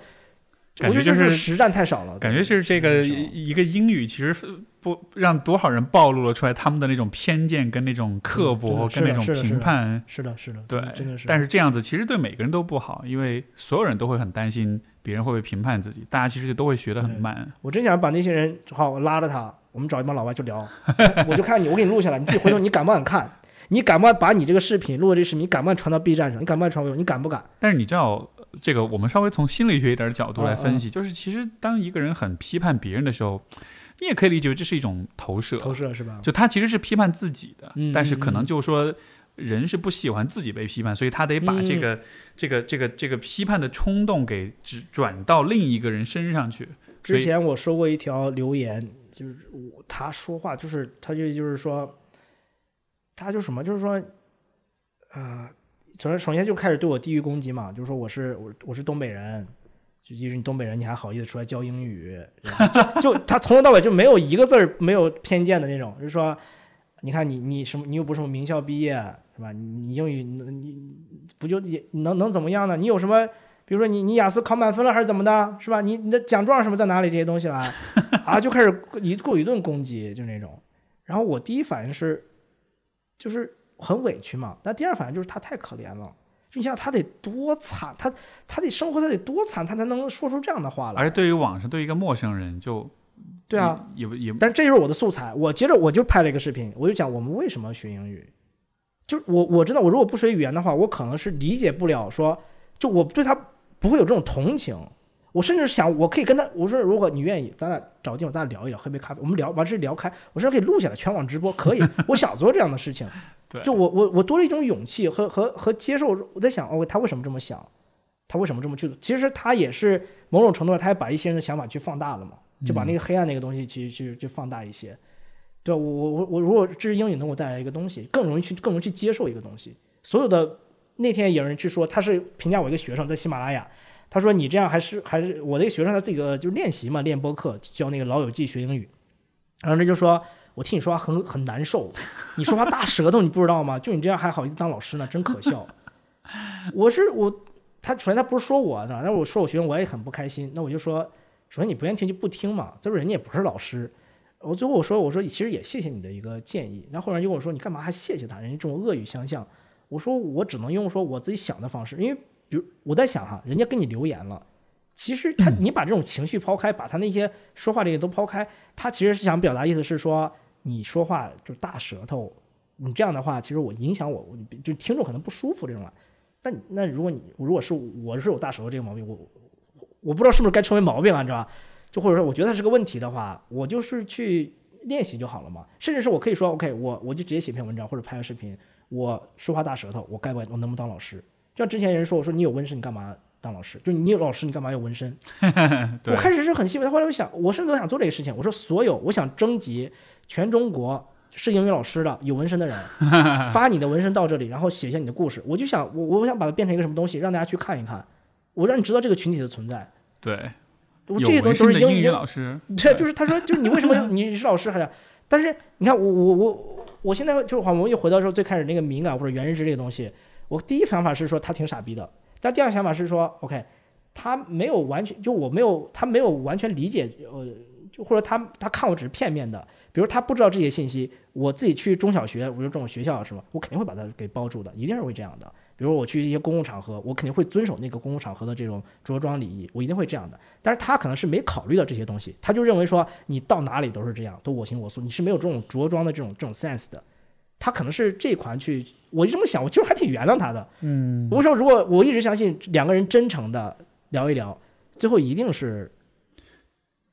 感觉就是是实战太少了，感觉是这个一个英语，其实不让多少人暴露了出来他们的那种偏见跟那种刻薄嗯跟那种评判。是的，是的，对，真的是。但是这样子其实对每个人都不好，因为所有人都会很担心别人会不会评判自己，大家其实都会学得很慢。我真想把那些人，好，我拉着他，我们找一帮老外去聊，我就看你，我给你录下来，你自己回头你敢不敢看？你敢不敢把你这个视频录的这个视频，你敢不敢传到 B 站上？你敢不敢传微博？你敢不敢？但是你知道，这个我们稍微从心理学一点角度来嗯分析，就是其实当一个人很批判别人的时候，你也可以理解为这是一种投射，投射是吧？就他其实是批判自己的，嗯但是可能就是说。人是不喜欢自己被批判，所以他得把嗯这个、这个、这个、这个批判的冲动给只转到另一个人身上去。之前我收过一条留言，就是我他说话就是他就就是说，他就什么就是说，呃，首先首先就开始对我地域攻击嘛，就是说我是我我是东北人，就即使你东北人，你还好意思出来教英语，就他从头到尾就没有一个字儿没有偏见的那种，就是说，你看你你什么你又不是什么名校毕业是吧？你英语你你不就也能能怎么样呢？你有什么？比如说你你雅思考满分了还是怎么的，是吧？你你的奖状什么在哪里？这些东西啦，啊，就开始一过一顿攻击，就那种。然后我第一反应是，就是很委屈嘛。那第二反应就是他太可怜了。就你想想他得多惨，他他得生活他得多惨，他才能说出这样的话来。而对于网上对于一个陌生人就对啊，也也但是这就是我的素材。我接着我就拍了一个视频，我就讲我们为什么学英语。就我我真的我如果不学语言的话，我可能是理解不了说，就我对他不会有这种同情。我甚至想，我可以跟他我说，如果你愿意，咱俩找个地方咱俩聊一聊，喝杯咖啡，我们聊完事聊开，我甚至可以录下来，全网直播，可以。我想做这样的事情，对就我我我多了一种勇气和和和接受。我在想，哦，他为什么这么想？他为什么这么去做？其实他也是某种程度上，他也把一些人的想法去放大了嘛，就把那个黑暗那个东西其实去去放大一些。对我我我我如果这是英语能给我带来一个东西，更容易去更容易去接受一个东西。所有的那天有人去说，他是评价我一个学生在喜马拉雅，他说你这样还是还是我那个学生，他自己个就练习嘛，练播客教那个老友记学英语，然后他就说我听你说话很很难受，你说话大舌头，你不知道吗？就你这样还好意思当老师呢，真可笑。我是我，他首先他不是说我呢，但我说我学生我也很不开心，那我就说，首先你不愿意听就不听嘛，再说人家也不是老师。我最后我说我说其实也谢谢你的一个建议，然后后来就跟我说你干嘛还谢谢他？人家这种恶语相向，我说我只能用说我自己想的方式，因为比如我在想哈，人家给你留言了，其实他你把这种情绪抛开，把他那些说话这些都抛开，他其实是想表达意思是说你说话就是大舌头，你这样的话其实我影响我，就听众可能不舒服这种啊。但那如果你如果是我是有大舌头这个毛病，我我不知道是不是该称为毛病啊，你知道吧？就或者说我觉得它是个问题的话，我就是去练习就好了嘛。甚至是我可以说，OK，我我就直接写篇文章或者拍个视频，我说话大舌头，我该不该我能不能当老师？就像之前有人说，我说你有纹身，你干嘛当老师？就你有老师，你干嘛有纹身？我开始是很兴奋，后来我想，我甚至都想做这个事情。我说所有，我想征集全中国是英语老师的有纹身的人，发你的纹身到这里，然后写下你的故事。我就想，我我想把它变成一个什么东西，让大家去看一看，我让你知道这个群体的存在。对，我这些东西都是英语老师，对，就是他说，就是你为什么你是老师还是？但是你看我我我我现在就是好，我们又回到说最开始那个敏感或者原认知这个东西，我第一想法是说他挺傻逼的，但第二想法是说，OK，他没有完全就我没有他没有完全理解，呃，就或者他他看我只是片面的，比如他不知道这些信息，我自己去中小学，我就这种学校是吧，我肯定会把它给包住的，一定是会这样的。比如我去一些公共场合，我肯定会遵守那个公共场合的这种着装礼仪，我一定会这样的。但是他可能是没考虑到这些东西，他就认为说你到哪里都是这样，都我行我素，你是没有这种着装的这种这种 sense 的。他可能是这款去，我这么想，我其实还挺原谅他的。嗯，我说如果我一直相信两个人真诚的聊一聊，最后一定是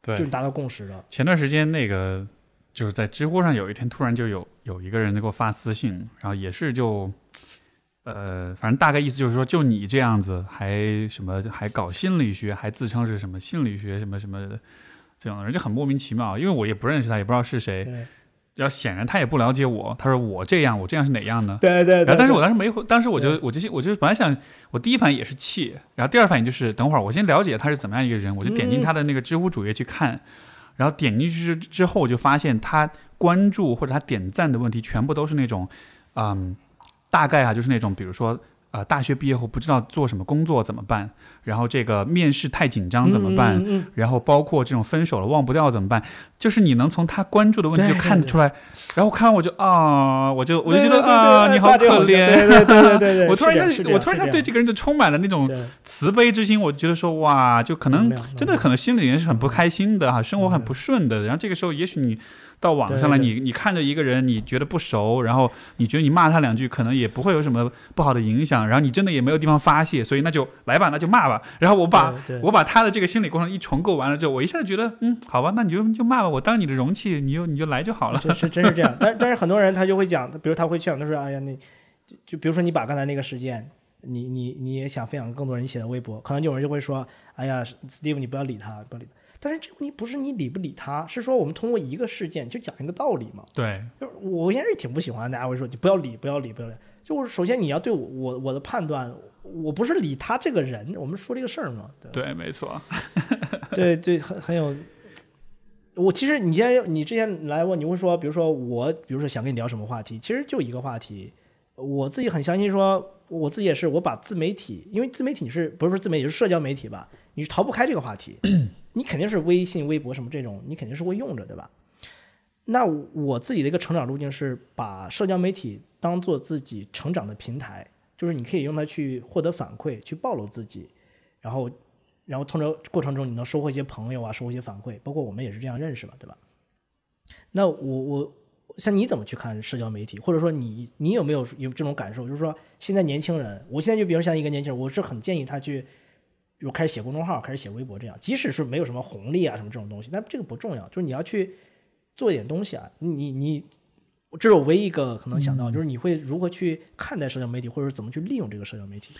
对就是，达到共识的。前段时间那个就是在知乎上有一天突然就有有一个人给我发私信，然后也是就，呃，反正大概意思就是说，就你这样子还什么还搞心理学，还自称是什么心理学什么什么的这样的人，就很莫名其妙。因为我也不认识他，也不知道是谁。对然后显然他也不了解我，他说我这样，我这样是哪样呢？对对然后但是我当时没回，当时我就我就我就本来想，我第一反应也是气，然后第二反应就是等会儿我先了解他是怎么样一个人，我就点进嗯他的那个知乎主页去看，然后点进去之之后，我就发现他关注或者他点赞的问题全部都是那种，嗯，大概啊就是那种比如说。呃，大学毕业后不知道做什么工作怎么办？然后这个面试太紧张怎么办？嗯嗯嗯然后包括这种分手了忘不掉怎么办？就是你能从他关注的问题就看得出来。然后我看完我就啊，我就我就觉得啊，你好可怜。对对对对对 对，我突然是这样一下，我突然一下对这个人就充满了那种慈悲之心。我觉得说哇，就可能真的可能心里面是很不开心的哈，生活很不顺的。然后这个时候，也许你到网上来，你你看着一个人，你觉得不熟，然后你觉得你骂他两句，可能也不会有什么不好的影响。然后你真的也没有地方发泄，所以那就来吧，那就骂吧。然后我把我把他的这个心理过程一重构完了之后，我一下子觉得，嗯，好吧，那你就就骂吧，我当你的容器，你就你就来就好了。这是真是这样，但但是很多人他就会讲，比如他会讲，他说：“哎呀，你就就比如说你把刚才那个事件，你你你也想分享更多人，你写的微博，可能就有人就会说：‘哎呀，Steve，你不要理他，不要理他。’但是这个问题不是你理不理他，是说我们通过一个事件就讲一个道理嘛。对，就是我现在是挺不喜欢大家会说你不要理，不要理，不要理。就是首先你要对我我我的判断，我不是理他这个人，我们说这个事儿嘛。对对，没错，对对，很很有。我其实你现在你之前来问，你会说，比如说我，比如说想跟你聊什么话题，其实就一个话题。我自己很相信说，我自己也是，我把自媒体，因为自媒体你是不是不是自媒体，是社交媒体吧？你是逃不开这个话题，你肯定是微信、微博什么这种，你肯定是会用着，对吧？那我自己的一个成长路径是把社交媒体当做自己成长的平台，就是你可以用它去获得反馈，去暴露自己，然后然后通过过程中你能收获一些朋友啊，收获一些反馈，包括我们也是这样认识嘛，对吧？那我我像你怎么去看社交媒体，或者说你你有没有有这种感受？就是说现在年轻人，我现在就比如像一个年轻人，我是很建议他去，比如开始写公众号，开始写微博这样，即使是没有什么红利啊什么这种东西，但这个不重要，就是你要去做一点东西啊，你你。这是我唯一一个可能想到，就是你会如何去看待社交媒体，或者怎么去利用这个社交媒体？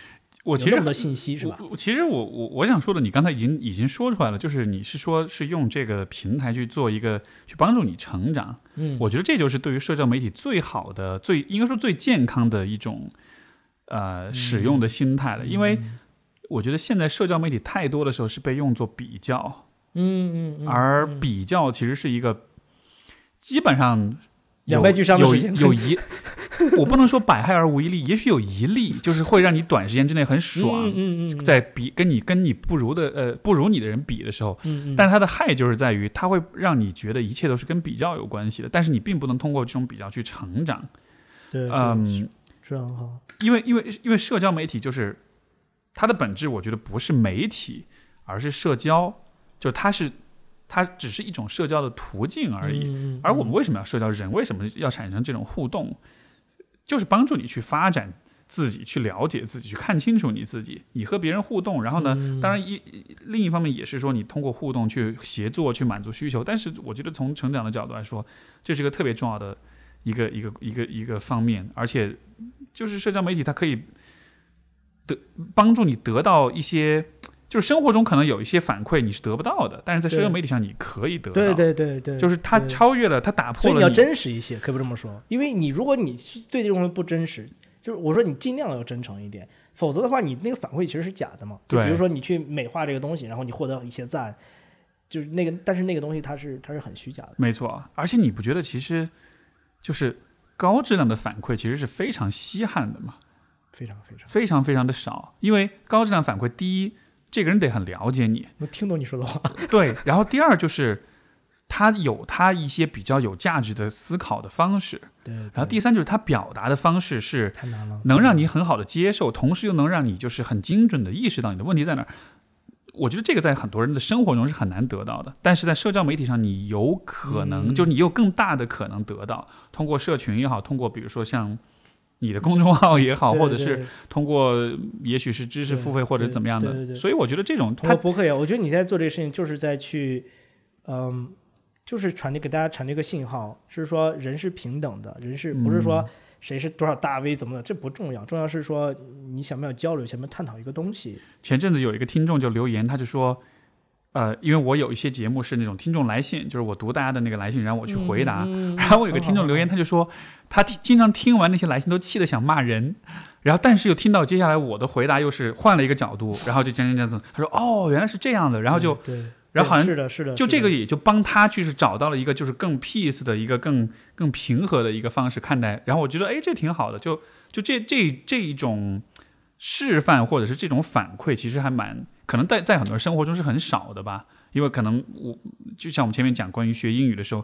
我其实有那么多信息是吧？其实我我我想说的，你刚才已经已经说出来了，就是你是说是用这个平台去做一个去帮助你成长，嗯，我觉得这就是对于社交媒体最好的、最应该说最健康的一种呃使用的心态了，因为我觉得现在社交媒体太多的时候是被用作比较，嗯嗯嗯，而比较其实是一个基本上有两败俱伤的有事情有一，我不能说百害而无一利，也许有一利，就是会让你短时间之内很爽，嗯嗯嗯，在比跟你跟你不如的呃不如你的人比的时候，但它的害就是在于它会让你觉得一切都是跟比较有关系的，但是你并不能通过这种比较去成长。对，嗯，是很好，因为因为因为社交媒体就是它的本质，我觉得不是媒体，而是社交，就它是它只是一种社交的途径而已。嗯而我们为什么要社交？人为什么要产生这种互动？就是帮助你去发展自己，去了解自己，去看清楚你自己。你和别人互动，然后呢，嗯当然一另一方面也是说，你通过互动去协作，去满足需求。但是我觉得从成长的角度来说，这是个特别重要的一个一个一个一个方面，而且就是社交媒体它可以得帮助你得到一些。就是生活中可能有一些反馈你是得不到的，但是在社交媒体上你可以得到。对对对对，就是它超越了，它打破了所以你要真实一些，可以不这么说，因为你如果你对这种东西不真实，就是我说你尽量要真诚一点，否则的话你那个反馈其实是假的嘛。对比如说你去美化这个东西，然后你获得一些赞，就是那个，但是那个东西它是它是很虚假的。没错，而且你不觉得其实就是高质量的反馈其实是非常稀罕的嘛，非常非常，非常非常的少。因为高质量反馈，第一，这个人得很了解你，能听懂你说的话。对，然后第二就是他有他一些比较有价值的思考的方式，对，然后第三就是他表达的方式是太难了，能让你很好的接受，同时又能让你就是很精准的意识到你的问题在哪儿。我觉得这个在很多人的生活中是很难得到的，但是在社交媒体上，你有可能，嗯就是你有更大的可能得到，通过社群也好，通过比如说像你的公众号也好，或者是通过也许是知识付费或者怎么样的所以我觉得这种通它过博客也，我觉得你在做这个事情就是在去，嗯，就是传递给大家传递一个信号，是说人是平等的，人是不是嗯说谁是多少大 V 怎么的，这不重要，重要是说你想不想交流，想不想探讨一个东西。前阵子有一个听众就留言，他就说，呃，因为我有一些节目是那种听众来信，就是我读大家的那个来信，然后我去回答。嗯 然后我有个听众留言，他就说他听经常听完那些来信都气得想骂人，然后但是又听到接下来我的回答又是换了一个角度，然后就讲讲讲讲，他说哦原来是这样的，然后就对，然后好像是的，是的，就这个也就帮他去是找到了一个就是更 peace 的一个更更平和的一个方式看待，然后我觉得哎这挺好的，就就这这这一种示范或者是这种反馈，其实还蛮可能在在很多人生活中是很少的吧，因为可能我就像我们前面讲关于学英语的时候，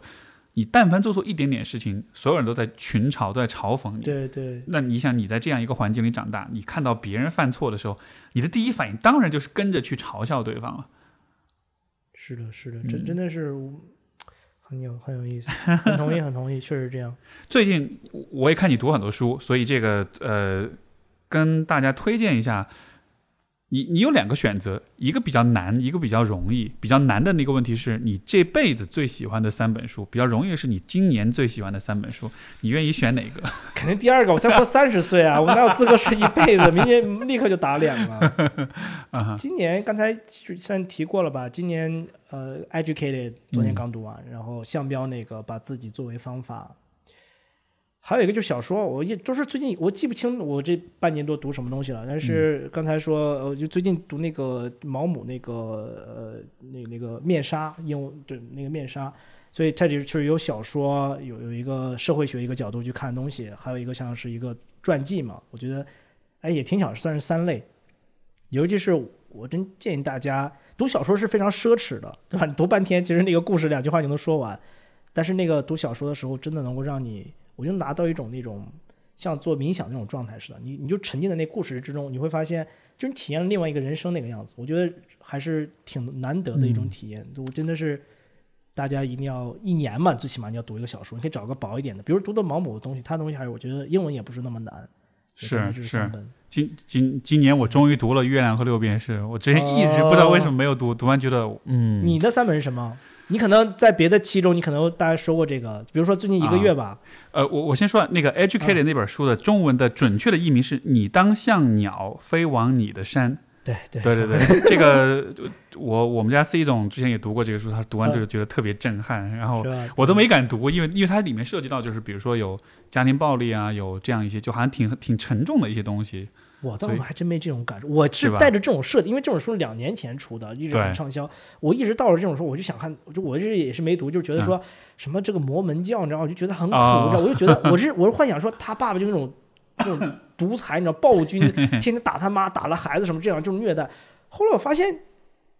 你但凡做错一点点事情，所有人都在群嘲都在嘲讽你。对对那你想你在这样一个环境里长大，你看到别人犯错的时候，你的第一反应当然就是跟着去嘲笑对方了。是的，是的，嗯真真的是很有很有意思，很同意，很同意，确实这样。最近我也看你读很多书，所以这个呃，跟大家推荐一下。你你有两个选择，一个比较难，一个比较容易。比较难的那个问题是你这辈子最喜欢的三本书，比较容易的是你今年最喜欢的三本书。你愿意选哪个？肯定第二个，我才过三十岁啊，我哪有资格是一辈子？明年立刻就打脸了。今年刚才就算提过了吧？今年呃，educated 昨天刚读完，然后项标那个把自己作为方法，还有一个就是小说，我也都是最近我记不清我这半年多读什么东西了，但是刚才说呃，就最近读那个毛姆那个呃那那个面纱，英文对那个面纱。所以它里确实有小说，有有一个社会学一个角度去看东西，还有一个像是一个传记嘛，我觉得哎也挺巧算是三类。尤其是我真建议大家读小说是非常奢侈的，对吧？你读半天，其实那个故事两句话就能说完，但是那个读小说的时候，真的能够让你，我就拿到一种那种像做冥想那种状态似的，你你就沉浸在那故事之中，你会发现，就是你体验了另外一个人生那个样子。我觉得还是挺难得的一种体验，我真的是。大家一定要一年嘛，最起码你要读一个小说，你可以找个薄一点的，比如读的毛姆的东西，他的东西还是我觉得英文也不是那么难，是也是今今今年我终于读了《月亮和六便士》，我之前一直不知道为什么没有读，读完觉得嗯，你的三本是什么？你可能在别的期中，你可能大家说过这个，比如说最近一个月吧，呃，我我先说那个《Educated》那本书的中文的准确的译名是“你当像鸟飞往你的山”。对对对对对，这个我我们家 C 总之前也读过这个书，他读完就是觉得特别震撼，然后？我都没敢读，因为因为它里面涉及到就是比如说有家庭暴力啊，有这样一些就好像挺挺沉重的一些东西。我倒还真没这种感受，我是带着这种设定，因为这本书是两年前出的，一直很畅销。我一直到了这种时候，我就想看，就我这也是没读，就觉得说什么这个魔门教，你知道吗，我就觉得很苦，你知道，我就觉得 我是我是幻想说他爸爸就那种那种独裁，你知道暴君，天天打他妈，打了孩子什么这样，就是虐待。后来我发现，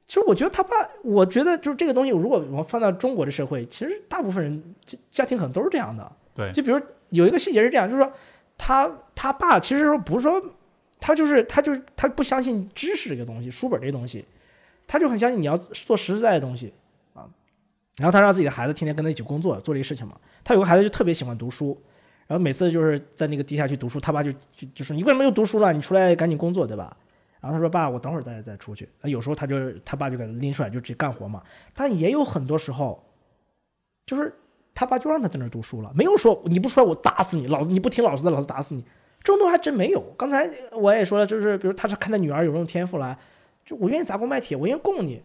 其实我觉得他爸，我觉得就是这个东西，如果我放到中国的社会，其实大部分人家家庭可能都是这样的。对。就比如有一个细节是这样，就是说他他爸其实说不是说他就是他就是他不相信知识这个东西，书本这个东西，他就很相信你要做实实在在的东西啊。然后他让自己的孩子天天跟他一起工作，做这个事情嘛。他有个孩子就特别喜欢读书，然后每次就是在那个地下去读书，他爸就就就说你为什么又读书了？你出来赶紧工作，对吧？然后他说爸，我等会儿再再出去。啊，有时候他就他爸就给他拎出来就直接干活嘛。但也有很多时候，就是他爸就让他在那儿读书了，没有说你不出来我打死你，老子你不听老子的，老子打死你。这种东还真没有。刚才我也说了，就是比如他是看他女儿有这种天赋了，就我愿意砸锅卖铁，我愿意供你。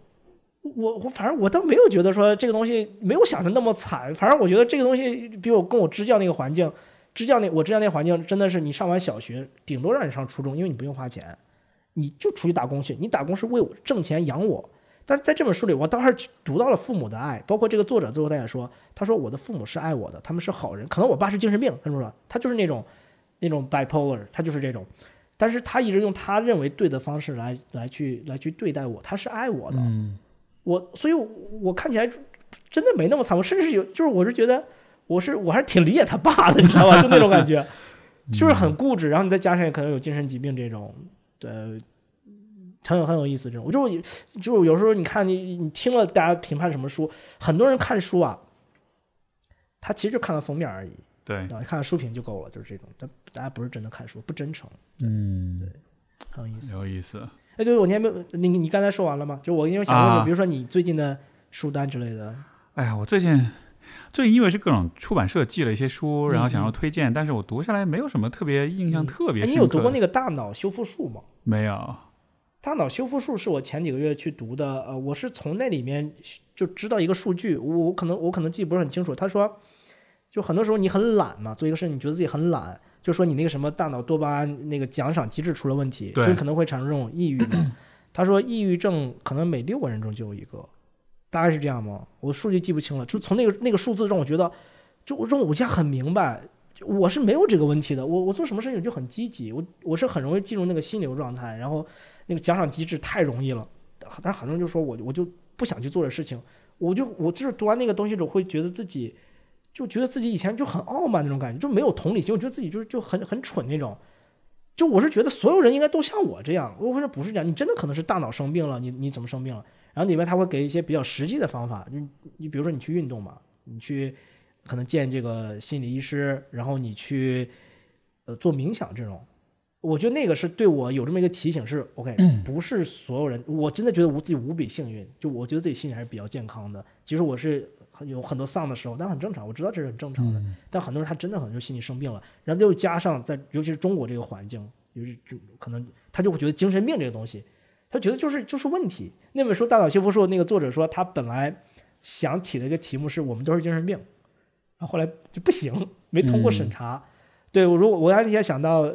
我我反正我倒没有觉得说这个东西没有想的那么惨，反正我觉得这个东西比我跟我支教那个环境，支教那我支教那环境真的是你上完小学，顶多让你上初中，因为你不用花钱，你就出去打工去，你打工是为我挣钱养我。但在这本书里，我倒是读到了父母的爱，包括这个作者最后他也说，他说我的父母是爱我的，他们是好人，可能我爸是精神病，他说，他就是那种那种 bipolar，他就是这种，但是他一直用他认为对的方式来来去来去对待我，他是爱我的，嗯，我所以我，我看起来真的没那么惨，我甚至有就是我是觉得我是我还是挺理解他爸的，你知道吧？就那种感觉，就是很固执，然后你再加上可能有精神疾病这种，对，很有很有意思这种。我就就有时候你看你你听了大家评判什么书，很多人看书啊，他其实就看了封面而已，对，啊，看看书评就够了，就是这种。但大家不是真的看书，不真诚，嗯，对很有意思。有意思。哎，对，我你还没有你你刚才说完了吗？就我因为想问你，啊比如说你最近的书单之类的。哎呀，我最近最近因为是各种出版社寄了一些书，然后想嗯要推荐，但是我读下来没有什么特别印象特别。你有读过那个《大脑修复术》吗？没有？大脑修复术是我前几个月去读的，呃，我是从那里面就知道一个数据，我我可能我可能记不是很清楚。他说，就很多时候你很懒嘛，做一个事你觉得自己很懒，就说你那个什么大脑多巴胺那个奖赏机制出了问题，就可能会产生这种抑郁嘛。他说抑郁症可能每六个人中就有一个，大概是这样吗？我数据记不清了，就从那个那个数字让我觉得，就让我现在很明白。就我是没有这个问题的，我我做什么事情就很积极，我我是很容易进入那个心流状态，然后那个奖赏机制太容易了，但很多人就说我我就不想去做这事情，我就我就是读完那个东西之后会觉得自己就觉得自己以前就很傲慢那种感觉，就没有同理心，我觉得自己就是就很很蠢那种，就我是觉得所有人应该都像我这样，我说不是这样，你真的可能是大脑生病了，你你怎么生病了？然后里面他会给一些比较实际的方法，你你比如说你去运动嘛，你去。可能见这个心理医师，然后你去呃做冥想这种，我觉得那个是对我有这么一个提醒，是 OK，不是所有人，我真的觉得我自己无比幸运，就我觉得自己心理还是比较健康的。其实我是有很多丧的时候，但很正常，我知道这是很正常的。但很多人他真的很就心理生病了，然后又加上在尤其是中国这个环境，尤其就可能他就会觉得精神病这个东西，他觉得就是就是问题。那本书《大脑修复术》那个作者说，他本来想起的一个题目是我们都是精神病。然后后来就不行，没通过审查。对我，如果我那天想到，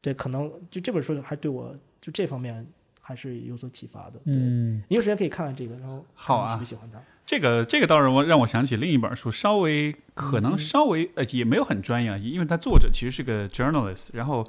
对，可能就这本书还对我就这方面还是有所启发的。嗯，你有时间可以看看这个，然后好啊，喜不喜欢它？这个这个倒是我让我想起另一本书，稍微可能稍微呃也没有很专业啊，因为它作者其实是个 journalist。然后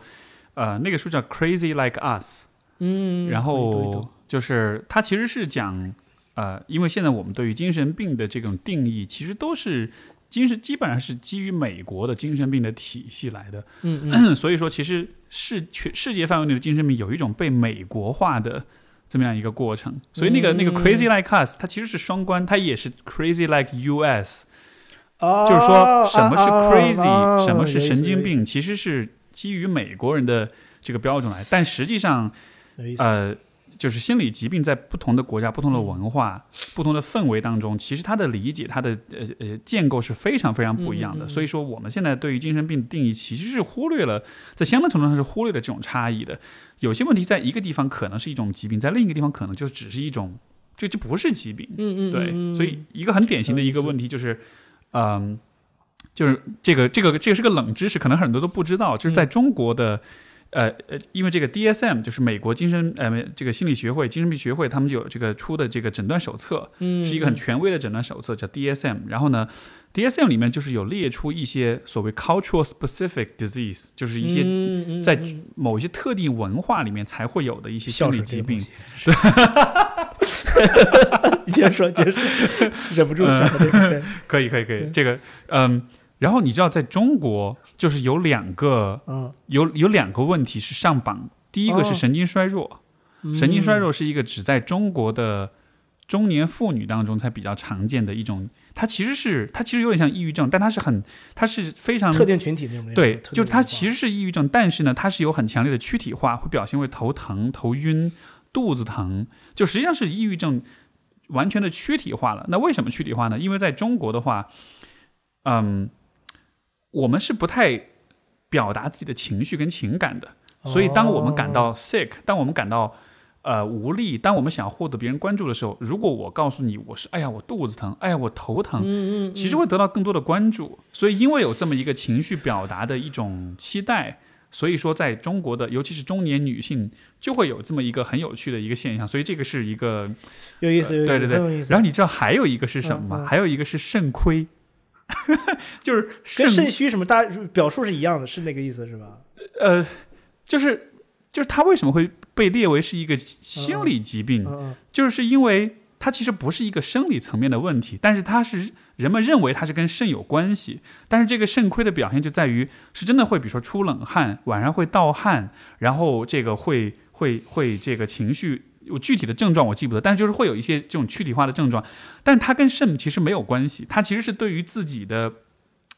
呃那个书叫 Crazy Like Us，嗯，然后就是它其实是讲呃，因为现在我们对于精神病的这种定义，其实都是。精神基本上是基于美国的精神病的体系来的，嗯嗯，所以说其实是全世界范围内的精神病有一种被美国化的这么样一个过程，所以那个那个 crazy like us 它其实是双关，它也是 crazy like US，就是说什么是 crazy，什么是神经病，其实是基于美国人的这个标准来，但实际上，呃。就是心理疾病在不同的国家、不同的文化、不同的氛围当中，其实它的理解、它的呃呃建构是非常非常不一样的。所以说，我们现在对于精神病的定义，其实是忽略了，在相当程度上是忽略了这种差异的。有些问题在一个地方可能是一种疾病，在另一个地方可能就只是一种，这就不是疾病。嗯嗯，对。所以一个很典型的一个问题就是，嗯，就是这个这个这个是个冷知识，可能很多都不知道，就是在中国的。呃呃，因为这个 DSM 就是美国精神呃这个心理学会精神病学会，他们就有这个出的这个诊断手册，嗯，是一个很权威的诊断手册，叫 DSM。然后呢，DSM 里面就是有列出一些所谓 cultural specific disease，就是一些在某一些特定文化里面才会有的一些心理疾病。对，你接着说，接着说，忍不住想 这个。可以可以可以，这个嗯。然后你知道，在中国就是有两个，嗯，有有两个问题是上榜。第一个是神经衰弱，神经衰弱是一个只在中国的中年妇女当中才比较常见的一种。它其实是它其实有点像抑郁症，但它是很它是非常特定群体那种。对，就是它其实是抑郁症，但是呢，它是有很强烈的躯体化，会表现为头疼、头晕、肚子疼，就实际上是抑郁症完全的躯体化了。那为什么躯体化呢？因为在中国的话，嗯。我们是不太表达自己的情绪跟情感的，所以当我们感到 sick，当我们感到呃无力，当我们想要获得别人关注的时候，如果我告诉你我是哎呀我肚子疼，哎呀我头疼，嗯嗯，其实会得到更多的关注。所以因为有这么一个情绪表达的一种期待，所以说在中国的尤其是中年女性就会有这么一个很有趣的一个现象。所以这个是一个有意思，对对对。然后你知道还有一个是什么吗？还有一个是肾亏。就是跟肾虚什么大表述是一样的，是那个意思是吧？呃，就是就是他为什么会被列为是一个心理疾病？就是因为它其实不是一个生理层面的问题，但是它是人们认为它是跟肾有关系。但是这个肾亏的表现就在于是真的会，比如说出冷汗，晚上会盗汗，然后这个会会会这个情绪。有具体的症状我记不得，但是就是会有一些这种躯体化的症状，但它跟肾其实没有关系，它其实是对于自己的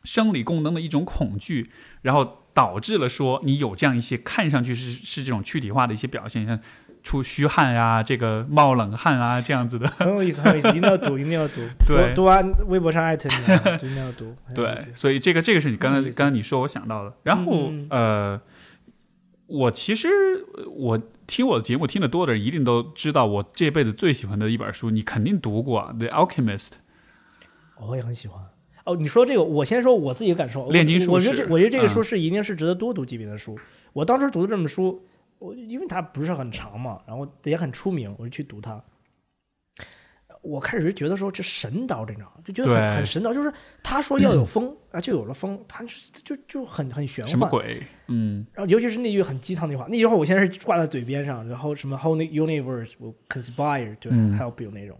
生理功能的一种恐惧，然后导致了说你有这样一些看上去是是这种躯体化的一些表现，像出虚汗啊，这个冒冷汗啊这样子的。很有意思，很有意思，一定要读，一定要读。对，读完微博上艾特你，一定要读。对，所以这个这个是你刚才刚才你说我想到的，然后呃。我其实我听我的节目听得多的人一定都知道，我这辈子最喜欢的一本书，你肯定读过《The Alchemist》。我也很喜欢。哦，你说这个，我先说我自己的感受。炼金术我觉得这，我觉得这个嗯书是一定是值得多读几遍的书。我当时读的这本书，我因为它不是很长嘛，然后也很出名，我就去读它。我开始就觉得说这神刀，你知道吗就觉得很很神叨，就是他说要有风啊，就有了风，他是就就很很玄幻。什么鬼？嗯，然后尤其是那句很鸡汤那话，那句话我现在是挂在嘴边上，然后什么 whole universe will conspire to 嗯 help you 那种，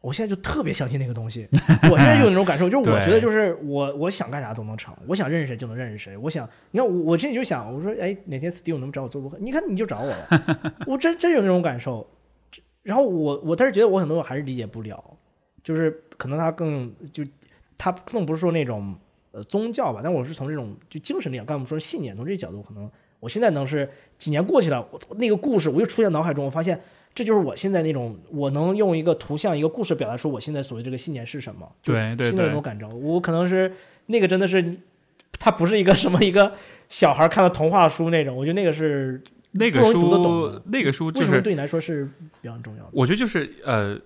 我现在就特别相信那个东西。我现在就有那种感受，就是我觉得就是我我想干啥都能成，我想认识谁就能认识谁。我想，你看我我之前就想，我说哎哪天 Steve 能找我做播客，你看你就找我了，我真真有那种感受。然后我我但是觉得我很多我还是理解不了，就是可能他更就他更不是说那种呃宗教吧，但我是从这种就精神力量，刚才我们说信念，从这个角度，可能我现在能是几年过去了，我那个故事我又出现脑海中，我发现这就是我现在那种我能用一个图像一个故事表达出我现在所谓这个信念是什么，就对对现在有那种，感觉，我可能是那个真的是。它不是一个什么一个小孩看的童话书那种，我觉得那个是那个书，那个书就是，对你来说是比较重要的。我觉得就是呃，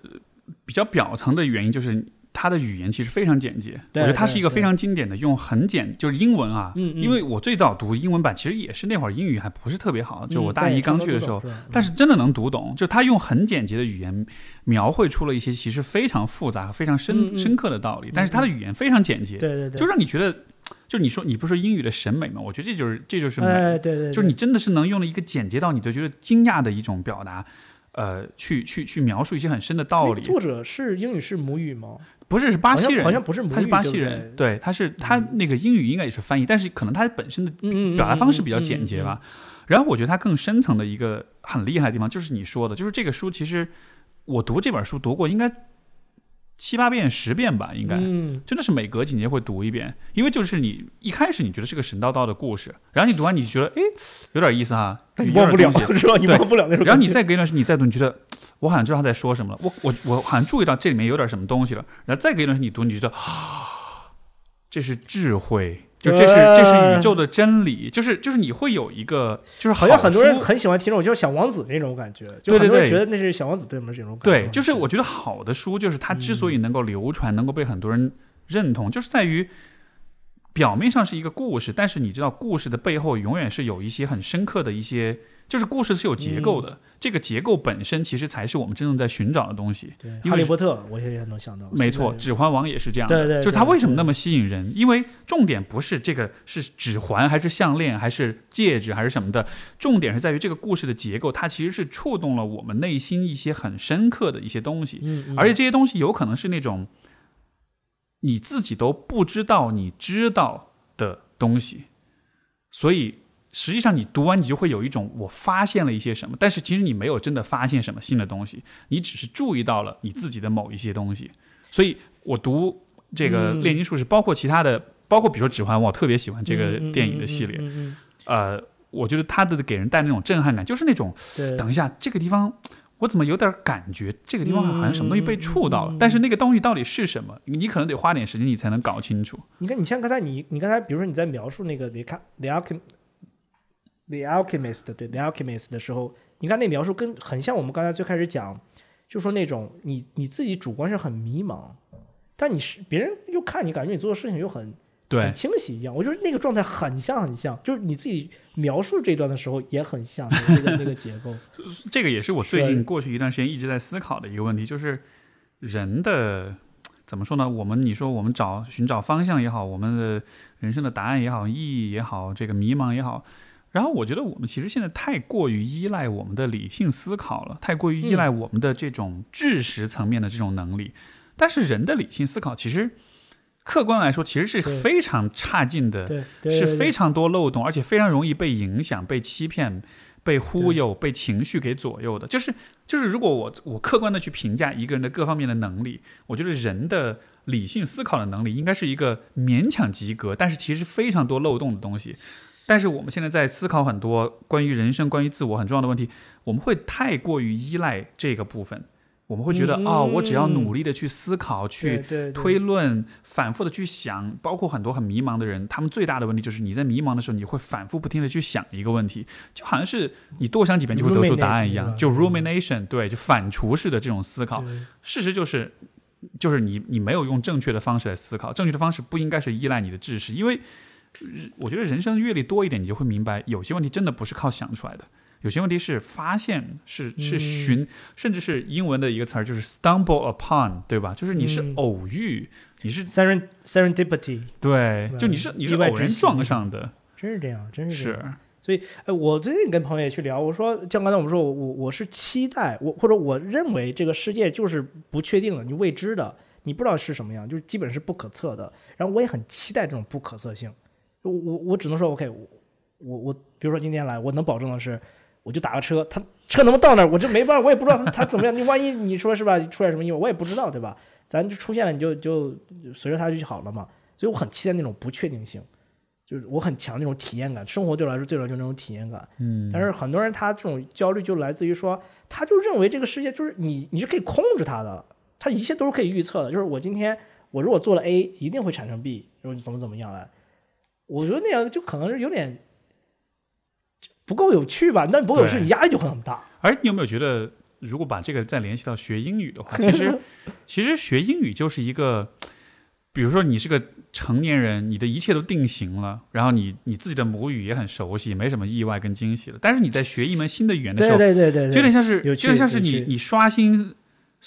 比较表层的原因就是。它的语言其实非常简洁，我觉得它是一个非常经典的，用很简就是英文啊，因为我最早读英文版，其实也是那会儿英语还不是特别好，就我大一刚去的时候，但是真的能读懂，就他用很简洁的语言描绘出了一些其实非常复杂、非常深、深刻的道理，但是他的语言非常简洁，对对对，就让你觉得，就你说你不是说英语的审美吗？我觉得这就是这就是美，哎对对对，就是你真的是能用了一个简洁到你都觉得惊讶的一种表达。呃，去去去描述一些很深的道理，作者是英语是母语吗？不是是巴西人，好像不是母语，他是巴西人，对，他是他那个英语应该也是翻译，但是可能他本身的表达方式比较嗯简洁吧。。然后我觉得他更深层的一个很厉害的地方，就是你说的，就是这个书其实我读这本书读过应该七八遍、十遍吧，应该。嗯，真的是每隔几年会读一遍，因为就是你一开始你觉得是个神叨叨的故事，然后你读完你觉得哎有点意思哈，你忘不了？你忘不了那种。然后你再隔一段时间你再读，你觉得 我好像知道他在说什么了，我我我好像注意到这里面有点什么东西了，然后再隔一段时间你读，你觉得啊，这是智慧，就这是这是宇宙的真理，就是就是你会有一个就是好像很多人很喜欢听这种就是小王子那种感觉，就很多人觉得那是小王子对我们这种感觉。对，就是我觉得好的书，就是它之所以能够流传，能够被很多人认同，就是在于表面上是一个故事，但是你知道故事的背后永远是有一些很深刻的一些，就是故事是有结构的，这个结构本身其实才是我们真正在寻找的东西。对因为是哈利波特，我也能想到，没错，《指环王》也是这样的，对对就是它为什么那么吸引人？因为重点不是这个是指环还是项链还是戒指还是什么的，重点是在于这个故事的结构，它其实是触动了我们内心一些很深刻的一些东西。嗯，嗯而且这些东西有可能是那种你自己都不知道你知道的东西，所以实际上你读完你就会有一种我发现了一些什么，但是其实你没有真的发现什么新的东西，你只是注意到了你自己的某一些东西。所以我读这个嗯炼金术士，包括其他的，包括比如说《指环王》，我特别喜欢这个电影的系列。呃，我觉得它的给人带那种震撼感，就是那种，等一下，这个地方我怎么有点感觉，这个地方好像什么东西被触到了，但是那个东西到底是什么，你可能得花点时间你才能搞清楚。你看，你像刚才你你刚才比如说你在描述那个 the the alchem the alchemist 对 the alchemist 的时候，你看那描述跟很像我们刚才最开始讲，就说那种你你自己主观上很迷茫，但你是别人又看你感觉你做的事情又很对很，清晰一样，我觉得那个状态很像很像，就是你自己描述这段的时候也很像那个那个那个结构。这个也是我最近过去一段时间一直在思考的一个问题，就是人的怎么说呢？我们你说我们找寻找方向也好，我们的人生的答案也好，意义也好，这个迷茫也好。然后我觉得我们其实现在太过于依赖我们的理性思考了，太过于依赖我们的这种知识层面的这种能力。但是人的理性思考其实客观来说其实是非常差劲的，是非常多漏洞，而且非常容易被影响、被欺骗、被忽悠、被情绪给左右的。就是就是，如果我我客观的去评价一个人的各方面的能力，我觉得人的理性思考的能力应该是一个勉强及格，但是其实非常多漏洞的东西。但是我们现在在思考很多关于人生、关于自我很重要的问题，我们会太过于依赖这个部分，我们会觉得嗯哦，我只要努力的去思考、去推论、反复的去想，包括很多很迷茫的人，他们最大的问题就是你在迷茫的时候，你会反复不停的去想一个问题，就好像是你多想几遍就会得出答案一样，就 rumination，对，就反刍式的这种思考。事实就是，就是你你没有用正确的方式来思考，正确的方式不应该是依赖你的知识，因为呃我觉得人生阅历多一点，你就会明白，有些问题真的不是靠想出来的，有些问题是发现，是是嗯寻，甚至是英文的一个词儿，就是 stumble upon，对吧？就是你是嗯偶遇，你是 Seren serendipity 对，就你是你是偶然撞上的，真是这样，真是这样。是哎，我最近跟朋友也去聊，我说像刚才我们说，我我我是期待我或者我认为这个世界就是不确定的，你未知的，你不知道是什么样，就是基本是不可测的。然后我也很期待这种不可测性。我我我只能说，OK，我我我，比如说今天来，我能保证的是，我就打个车，他车能不能到那儿，我这没办法，我也不知道他他怎么样。你万一你说是吧，出现什么意外，我也不知道，对吧？咱就出现了，你就就随着他就好了嘛。所以我很期待那种不确定性。就是我很强那种体验感，生活对我来说最重要就是那种体验感。嗯，但是很多人他这种焦虑就来自于说，他就认为这个世界就是你你是可以控制他的，他一切都是可以预测的。就是我今天我如果做了 A，一定会产生 B，然后怎么怎么样来。我觉得那样就可能是有点不够有趣吧。那不够有趣，你压力就会很大。而你有没有觉得，如果把这个再联系到学英语的话，其实其实学英语就是一个，比如说你是个成年人，你的一切都定型了，然后你你自己的母语也很熟悉，没什么意外跟惊喜了。但是你在学一门新的语言的时候，对对对对，就有点像是有点像是你你刷新。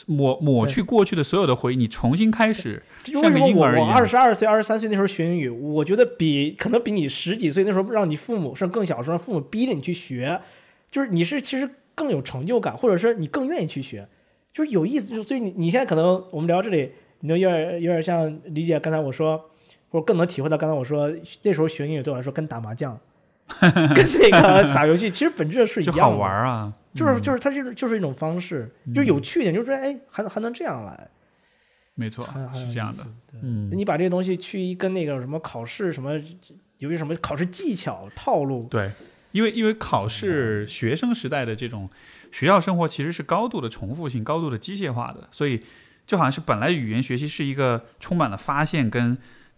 抹抹去过去的所有的回忆，你重新开始，像什么我我婴儿一样二十二岁、二十三岁那时候学英语，我觉得比可能比你十几岁那时候让你父母甚至更小的时候让父母逼着你去学，就是你是其实更有成就感，或者是你更愿意去学，就是有意思。就所以你你现在可能我们聊这里，你就有点有点像理解刚才我说，或者更能体会到刚才我说那时候学英语对我来说跟打麻将，跟那个打游戏其实本质是一样的，好玩啊。就是就是它是就是一种方式，就是有趣一点，就是说哎还还能这样来。没错是这样的。嗯，你把这个东西去一跟那个什么考试什么，有些什么考试技巧套路，对，因为因为考试学生时代的这种学校生活其实是高度的重复性、高度的机械化的，所以就好像是本来语言学习是一个充满了发现跟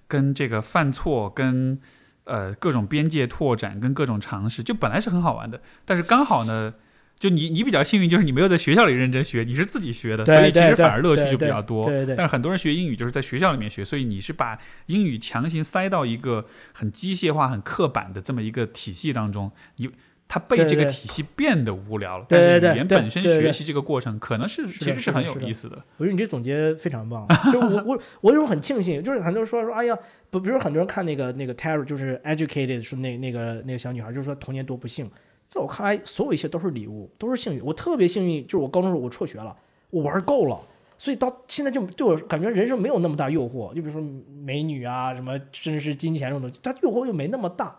跟这个犯错跟呃各种边界拓展跟各种尝试，就本来是很好玩的，但是刚好呢。就你，你比较幸运，就是你没有在学校里认真学，你是自己学的，所以其实反而乐趣就比较多。对对对但是很多人学英语就是在学校里面学，所以你是把英语强行塞到一个很机械化、很刻板的这么一个体系当中，你它被这个体系变得无聊了。对对但是语言本身学习这个过程，可能是其实是很有意思的。我觉得你这总结非常棒。就我我我有种很庆幸，就是很多人说说，哎呀，不，比如很多人看那个那个 Tara，就是 educated，说那那个那个小女孩，就是说童年多不幸。在我看来，所有一切都是礼物，都是幸运。我特别幸运，就是我高中时候我辍学了，我玩够了，所以到现在就对我感觉人生没有那么大诱惑。就比如说美女啊，什么甚至是金钱这种东西，它诱惑又没那么大。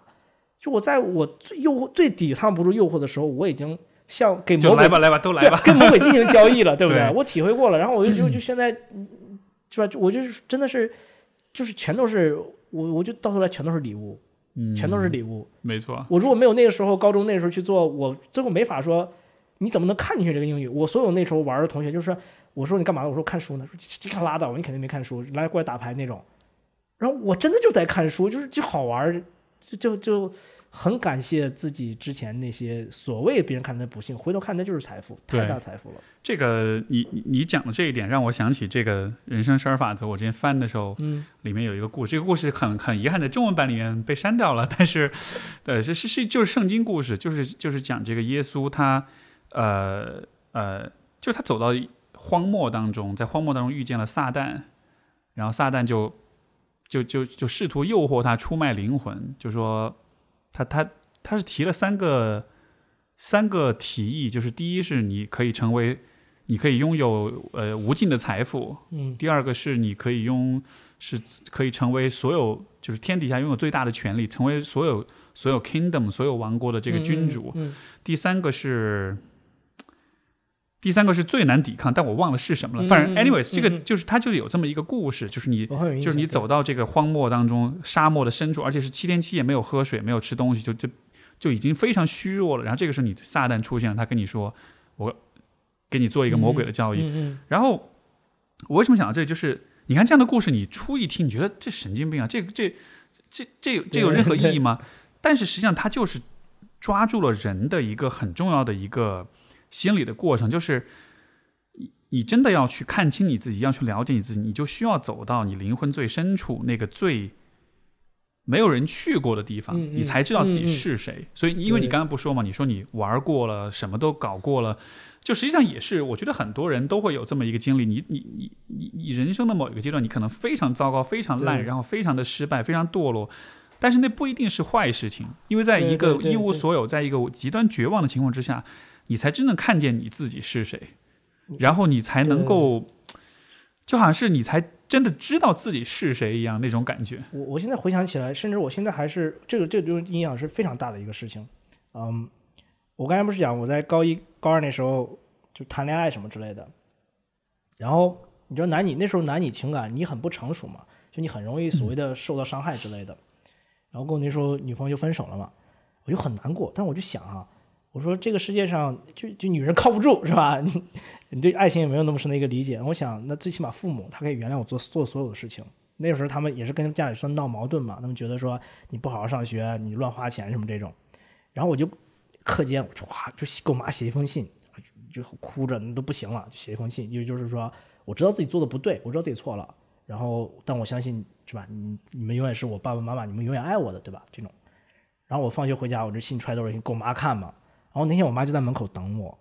就我在我最诱惑最抵抗不住诱惑的时候，我已经像给魔鬼来吧，来吧，都来对吧。跟魔鬼进行交易了，对不对我体会过了，然后我就 就就现在，嗯是吧？我就是真的是，就是全都是我，我就到头来全都是礼物，嗯，全都是礼物。没错。我如果没有那个时候高中那时候去做，我最后没法说你怎么能看进去这个英语。我所有那时候玩的同学就是我说你干嘛？我说看书呢，说这看拉倒，你肯定没看书，来过来打牌那种。然后我真的就在看书，就是就好玩，就就就很感谢自己之前那些所谓别人看的不幸，回头看那就是财富，太大财富了。这个你你你讲的这一点，让我想起这个人生十二法则。我之前翻的时候，嗯，里面有一个故事，这个故事很很遗憾在中文版里面被删掉了，但是，呃，是是是就是圣经故事，就是就是讲这个耶稣他，呃呃，就是他走到荒漠当中，在荒漠当中遇见了撒旦，然后撒旦就就就就试图诱惑他出卖灵魂，就说他他他是提了三个三个提议，就是第一是你可以成为。你可以拥有呃无尽的财富，嗯第二个是你可以拥，是可以成为所有就是天底下拥有最大的权利，成为所有所有 kingdom 所有王国的这个君主。嗯，第三个是，第三个是最难抵抗，但我忘了是什么了。嗯反正嗯 anyways，、这个嗯就是它就是有这么一个故事，就是你就是你走到这个荒漠当中，沙漠的深处，而且是七天七夜没有喝水，没有吃东西，就就就已经非常虚弱了。然后这个时候你撒旦出现了，他跟你说：“我给你做一个魔鬼的教育。然后我为什么想到这里，就是你看这样的故事，你初一听，你觉得这神经病啊，这这这这这有任何意义吗？但是实际上，它就是抓住了人的一个很重要的一个心理的过程，就是你你真的要去看清你自己，要去了解你自己，你就需要走到你灵魂最深处那个最。没有人去过的地方，嗯嗯你才知道自己是谁。所以，因为你刚刚不说嘛，你说你玩过了，什么都搞过了，就实际上也是，我觉得很多人都会有这么一个经历。你你你你你人生的某一个阶段，你可能非常糟糕、非常烂，然后非常的失败、非常堕落，但是那不一定是坏事情，因为在一个一无所有、在一个极端绝望的情况之下，你才真正看见你自己是谁，然后你才能够，就好像是你才真的知道自己是谁一样那种感觉。我我现在回想起来，甚至我现在还是这个这个就是影响是非常大的一个事情。嗯，我刚才不是讲我在高一高二那时候就谈恋爱什么之类的，然后你知道男女那时候男女情感你很不成熟嘛，就你很容易所谓的受到伤害之类的。然后跟我那时候女朋友就分手了嘛，我就很难过。但我就想啊，我说这个世界上就就女人靠不住是吧？你你对爱情也没有那么深的一个理解。我想那最起码父母他可以原谅我做做所有的事情。那个时候他们也是跟家里说闹矛盾嘛，他们觉得说你不好好上学，你乱花钱什么这种。然后我就课间我就哇就给我妈写一封信，就哭着那都不行了，就写一封信，就就是说我知道自己做的不对，我知道自己错了，然后但我相信是吧？你你们永远是我爸爸妈妈，你们永远爱我的，对吧？这种。然后我放学回家，我这信揣兜里给我妈看嘛。然后那天我妈就在门口等我，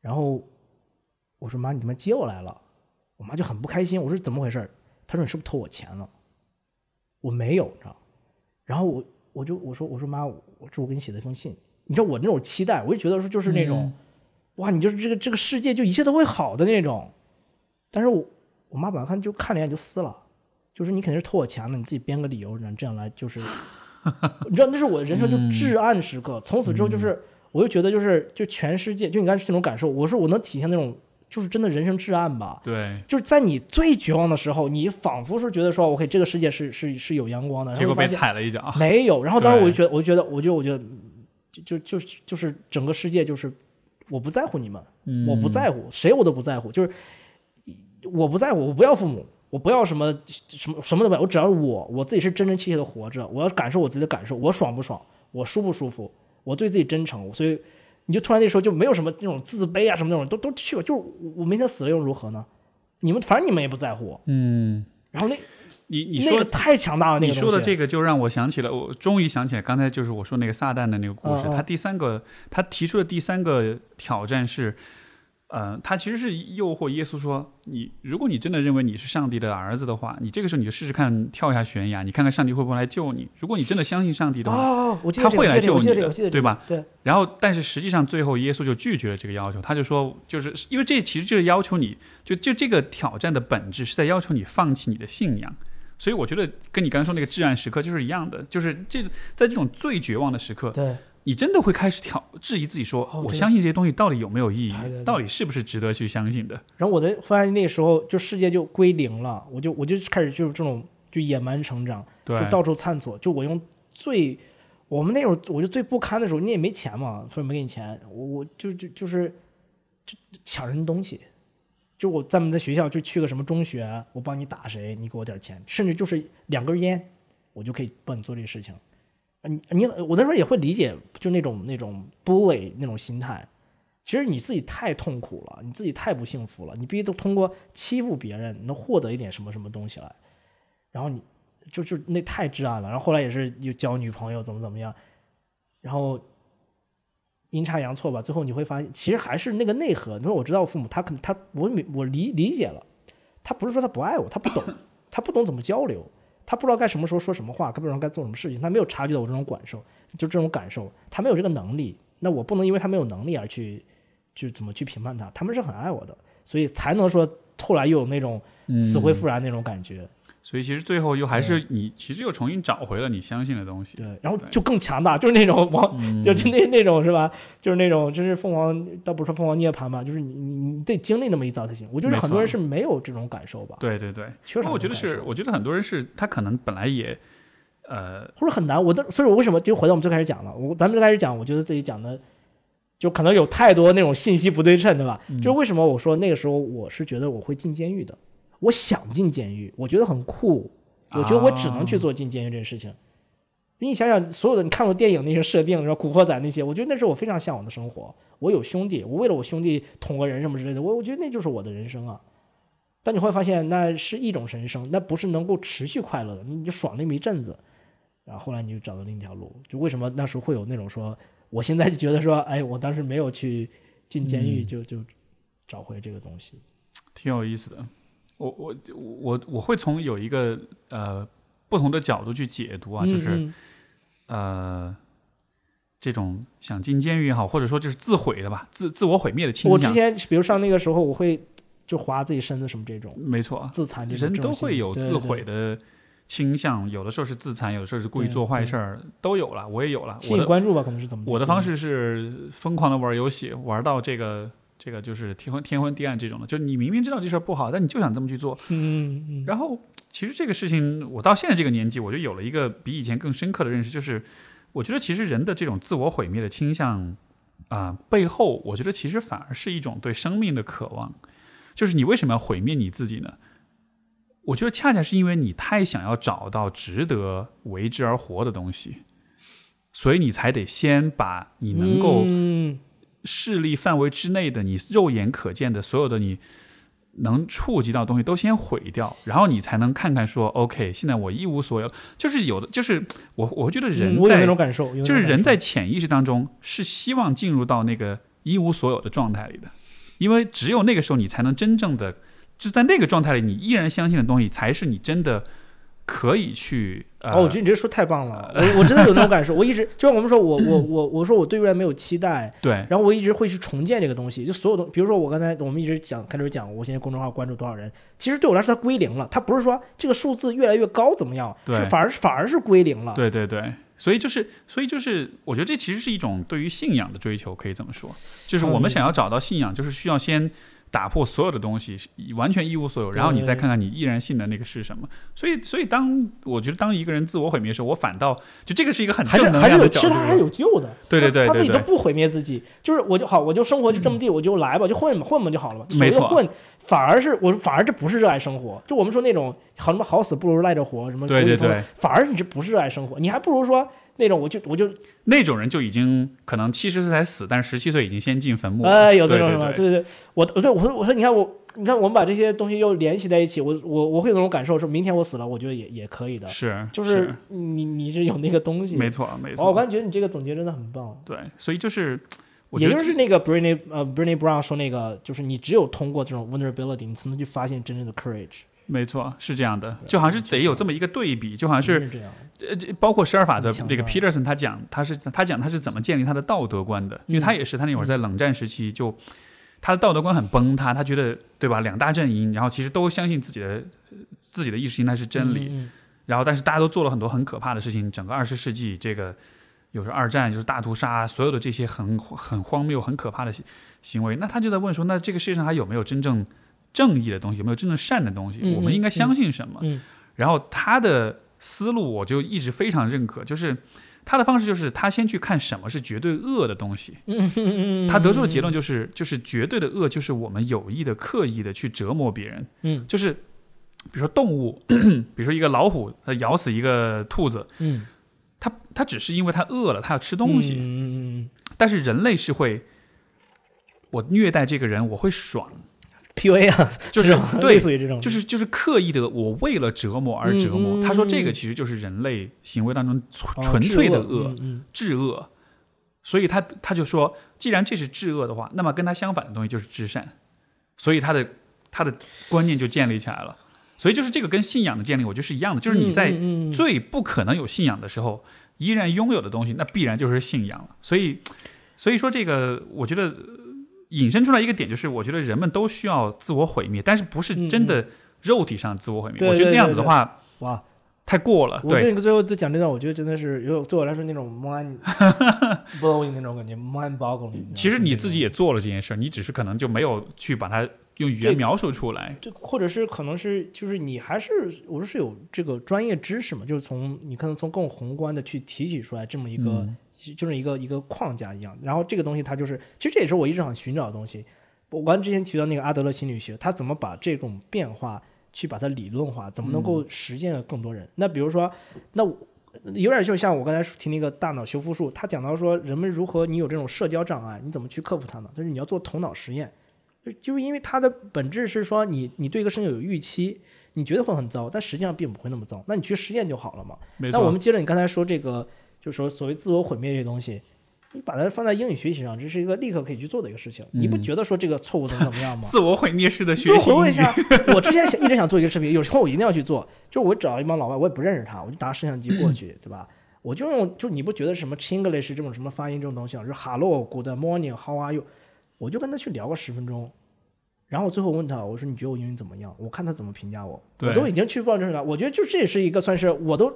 然后我说妈，你怎么接我来了？我妈就很不开心。我说怎么回事？她说你是不是偷我钱了？我没有，你知道。然后我我就我说我说妈，我这我给你写了一封信。你知道我那种期待，我就觉得说就是那种，哇，你就是这个这个世界就一切都会好的那种。但是我我妈本来看就看了一眼就撕了，就是你肯定是偷我钱了，你自己编个理由，然后这样来就是，你知道那是我人生就至暗时刻。从此之后就是，我就觉得就是就全世界就你刚才这种感受，我说我能体现那种就是真的人生至暗吧。对，就是在你最绝望的时候，你仿佛是觉得说，OK，这个世界是是是有阳光的，结果被踩了一脚。没有。然后当时我就觉得，我就觉得，我就我觉得，就就就是就是整个世界就是我不在乎你们，嗯我不在乎谁我都不在乎，就是我不在乎，我不要父母，我不要什么什么什么都不要，我只要我我自己是真真切切的活着，我要感受我自己的感受，我爽不爽，我舒不舒服，我对自己真诚，所以你就突然那时候就没有什么那种自卑啊什么那种都都去了，就是我我明天死了又如何呢？你们反正你们也不在乎，嗯，然后那你你说那个太强大了，那你个你说的这个就让我想起了，我终于想起来，刚才就是我说那个撒旦的那个故事。嗯嗯他第三个，他提出的第三个挑战是，呃，他其实是诱惑耶稣说，你如果你真的认为你是上帝的儿子的话，你这个时候你就试试看跳下悬崖，你看看上帝会不会来救你。如果你真的相信上帝的话，他会来救你的对吧？对，然后，但是实际上最后耶稣就拒绝了这个要求，他就说，就是因为这其实就是要求你，就就这个挑战的本质是在要求你放弃你的信仰。所以我觉得跟你刚才说那个至暗时刻就是一样的，就是这在这种最绝望的时刻，对，你真的会开始挑质疑自己说，哦我相信这些东西到底有没有意义对对对，到底是不是值得去相信的？然后我的发现那时候就世界就归零了，我就我就开始就是这种就野蛮成长，对就，到处探索，就我用最我们那会儿我就最不堪的时候，你也没钱嘛，所以没给你钱，我我就就就是就抢人东西，就我在我们的学校就去个什么中学，我帮你打谁，你给我点钱，甚至就是两根烟，我就可以帮你做这个事情。你你我那时候也会理解，就那种那种 bully 那种心态。其实你自己太痛苦了，你自己太不幸福了，你必须都通过欺负别人能获得一点什么什么东西来，然后你就就那太至暗了。然后后来也是又交女朋友怎么怎么样，然后阴差阳错吧，最后你会发现其实还是那个内核。你说我知道我父母他可能他我我理理解了，他不是说他不爱我，他不懂，他不懂怎么交流，他不知道该什么时候说什么话，他不知道该做什么事情，他没有察觉到我这种感受，就这种感受，他没有这个能力。那我不能因为他没有能力而去就怎么去评判他，他们是很爱我的，所以才能说后来又有那种死灰复燃那种感觉。所以其实最后又还是你，其实又重新找回了你相信的东西。对，然后就更强大，就是那种王，嗯就就那那种是吧？就是那种，就是凤凰，倒不是说凤凰涅槃吧，就是你你你得经历那么一遭才行。我觉得很多人是没有这种感受吧，对对对，缺少我觉得是，我觉得很多人是他可能本来也，呃，或者很难。我的，所以我为什么就回到我们最开始讲了，我咱们最开始讲，我觉得自己讲的就可能有太多那种信息不对称，对吧？嗯就是为什么我说那个时候我是觉得我会进监狱的，我想进监狱，我觉得很酷，我觉得我只能去做进监狱这件事情。你想想，所有的你看过电影那些设定，然后《古惑仔》那些，我觉得那是我非常向往的生活。我有兄弟，我为了我兄弟捅个人什么之类的，我我觉得那就是我的人生啊。但你会发现，那是一种人生，那不是能够持续快乐的，你就爽那么一阵子，然后后来你就找到另一条路。就为什么那时候会有那种说，我现在就觉得说，哎，我当时没有去进监狱，就就找回这个东西。挺有意思的。我我我我会从有一个呃不同的角度去解读啊，就是、嗯呃这种想进监狱也好，或者说就是自毁的吧，自自我毁灭的倾向我之，前比如上那个时候，我会就划自己身子什么这种没错，自残这种，人都会有自毁的倾向，有的时候是自残，有的时候是故意做坏事儿，都有了，我也有了。吸引关注吧，可能是怎么？我的方，式是疯狂的玩游戏，玩到这个这个就是天昏天昏地暗这种的，就是你明明知道这事儿不好，但你就想这么去做。嗯嗯然后其实这个事情，我到现在这个年纪，我就有了一个比以前更深刻的认识，就是我觉得其实人的这种自我毁灭的倾向啊、背后，我觉得其实反而是一种对生命的渴望。就是你为什么要毁灭你自己呢？我觉得恰恰是因为你太想要找到值得为之而活的东西，所以你才得先把你能够嗯视力范围之内的你肉眼可见的所有的你能触及到的东西都先毁掉，然后你才能看看说，OK，现在我一无所有。就是有的，就是我我觉得人嗯我有那在、种感受，就是人在潜意识当中是希望进入到那个一无所有的状态里的，因为只有那个时候你才能真正的，就在那个状态里，你依然相信的东西才是你真的可以去呃，哦，我觉得你这说太棒了，我我真的有那种感受。我一直就像我们说，我我我我说我对未来没有期待，对然后我一直会去重建这个东西。就所有东，比如说我刚才我们一直讲开头讲，我现在公众号关注多少人，其实对我来说它归零了，它不是说这个数字越来越高怎么样，对是反而是反而是归零了。对对对，所以就是，所以就是，我觉得这其实是一种对于信仰的追求，可以这么说，就是我们嗯想要找到信仰，就是需要先打破所有的东西，完全一无所有，然后你再看看你依然信的那个是什么。所以，所以当我觉得当一个人自我毁灭的时候，我反倒就这个是一个很还是正能还是有，量的角度其实他还是有救的。对对对他他自己都不毁灭自己，就是我就好，我就生活就这么地，我就来吧，就混吧，混吧就好了嘛。没错混，反而是我反而这不是热爱生活。就我们说那种好什么好死不如赖着活，什么对对对，反而你这不是热爱生活，你还不如说那种我就我就那种人就已经可能七十岁才死，但是十七岁已经先进坟墓了。哎有这种什么，对对对我对我说我说你看我你看我们把这些东西又联系在一起，我我我会有那种感受，说明天我死了，我觉得也也可以的，是就是你你是有那个东西。没错没错，我错，刚才觉得你这个总结真的很棒。对，所以就是也就是那个呃 Brené Brown 说那个，就是你只有通过这种 vulnerability，你才能去发现真正的 courage。没错是这样的，就好像是得有这么一个对比，就好像是是这这包括十二法则这个大 Peterson 他讲，他是他讲他是怎么建立他的道德观的，因为他也是他那会儿在冷战时期就他的道德观很崩塌，他觉得对吧，两大阵营，然后其实都相信自己的自己的意识形态是真理，嗯。然后但是大家都做了很多很可怕的事情，整个二十世纪这个有时候二战就是大屠杀，所有的这些很很荒谬、很可怕的行行为，那他就在问说，那这个世界上还有没有真正正义的东西，有没有真正善的东西？嗯我们应该相信什么？嗯然后他的思路我就一直非常认可，就是他的方式就是他先去看什么是绝对恶的东西，他得出的结论就是就是绝对的恶就是我们有意的、刻意的去折磨别人，嗯。就是比如说动物，比如说一个老虎，它咬死一个兔子，嗯。它它只是因为它饿了，它要吃东西，嗯嗯。但是人类是会。我虐待这个人，我会爽，，PUA 啊，就是类，似于这种，就是就是刻意的，我为了折磨而折磨。他说这个其实就是人类行为当中纯粹的恶，嗯至恶。所以他他就说，既然这是至恶的话，那么跟他相反的东西就是至善。所以他的他的观念就建立起来了。所以就是这个跟信仰的建立，我觉得是一样的，就是你在最不可能有信仰的时候，依然拥有的东西，那必然就是信仰了。所以，所以说这个，我觉得呃引申出来一个点，就是我觉得人们都需要自我毁灭，但是不是真的肉体上自我毁灭。嗯我觉得那样子的话哇，太过了。对，我对你最后就讲这段，我觉得真的是有对我来说那种 mind blowing 那种感觉，mind boggling。其实你自己也做了这件事儿，你只是可能就没有去把它用语言描述出来。这或者是可能是就是你还是我说是有这个专业知识嘛，就是从你可能从更宏观的去提取出来这么一个嗯就是一个一个框架一样。然后这个东西它就是，其实这也是我一直想寻找的东西。我刚之前提到那个阿德勒心理学，它怎么把这种变化去把它理论化，怎么能够实践更多人？那比如说，那有点就像我刚才提那个大脑修复术，他讲到说人们如何你有这种社交障碍，你怎么去克服它呢？就是你要做头脑实验，就就是因为它的本质是说你你对一个事情有预期。你觉得会很糟，但实际上并不会那么糟。那你去实验就好了嘛。那我们接着你刚才说这个，就说所谓自我毁灭这些东西，你把它放在英语学习上，这是一个立刻可以去做的一个事情。你不觉得说这个错误怎么怎么样吗？自我毁灭式的学习。回味一下，我之前想一直想做一个视频，有时候我一定要去做，就是我找一帮老外，我也不认识他，我就拿摄像机过去，对吧？我就用，就你不觉得什么 Chinglish 这种什么发音这种东西啊，就是 Hello，Good morning，How are you？我就跟他去聊个十分钟。然后最后问他，我说你觉得我英语怎么样？我看他怎么评价我。我都已经去报证了，我觉得就这也是一个算是我都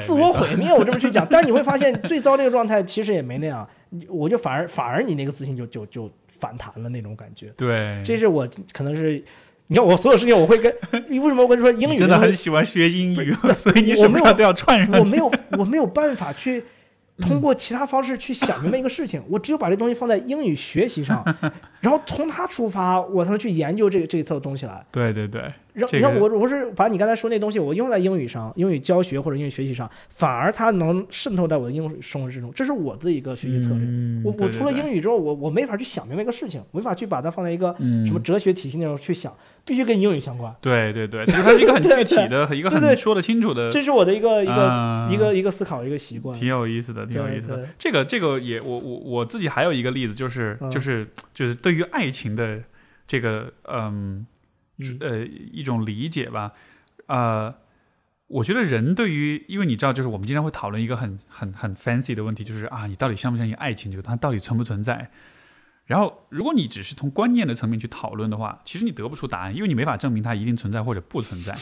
自我毁灭。我这么去讲，但你会发现最糟这个状态其实也没那样，我就反而反而你那个自信就就就反弹了那种感觉。对，这是我可能是你看我所有事情我会跟你为什么我跟你说英语真的很喜欢学英语，所以你什么都要串上。我没有我没有办法去。通过其他方式去想明白一个事情，我只有把这东西放在英语学习上，然后从它出发，我才能去研究这个这一侧的东西来。对对对。你看我我是把你刚才说那东西我用在英语上，英语教学或者英语学习上，反而它能渗透在我的英语生活之中。这是我自己一个学习策略。我我除了英语之后，我我没法去想明白一个事情，没法去把它放在一个什么哲学体系那种去想，必须跟英语相关。对对对，就是它是一个很具体的，一个很说得清楚的。这是我的一个一个一个一个思考一个习惯。挺有意思的，挺有意思的。这个这个也我我我自己还有一个例子，就是就是就是对于爱情的这个嗯。呃，一种理解吧，呃，我觉得人对于，因为你知道，就是我们经常会讨论一个很很很 fancy 的问题，就是啊，你到底相不相信爱情？这个它到底存不存在？然后，如果你只是从观念的层面去讨论的话，其实你得不出答案，因为你没法证明它一定存在或者不存在。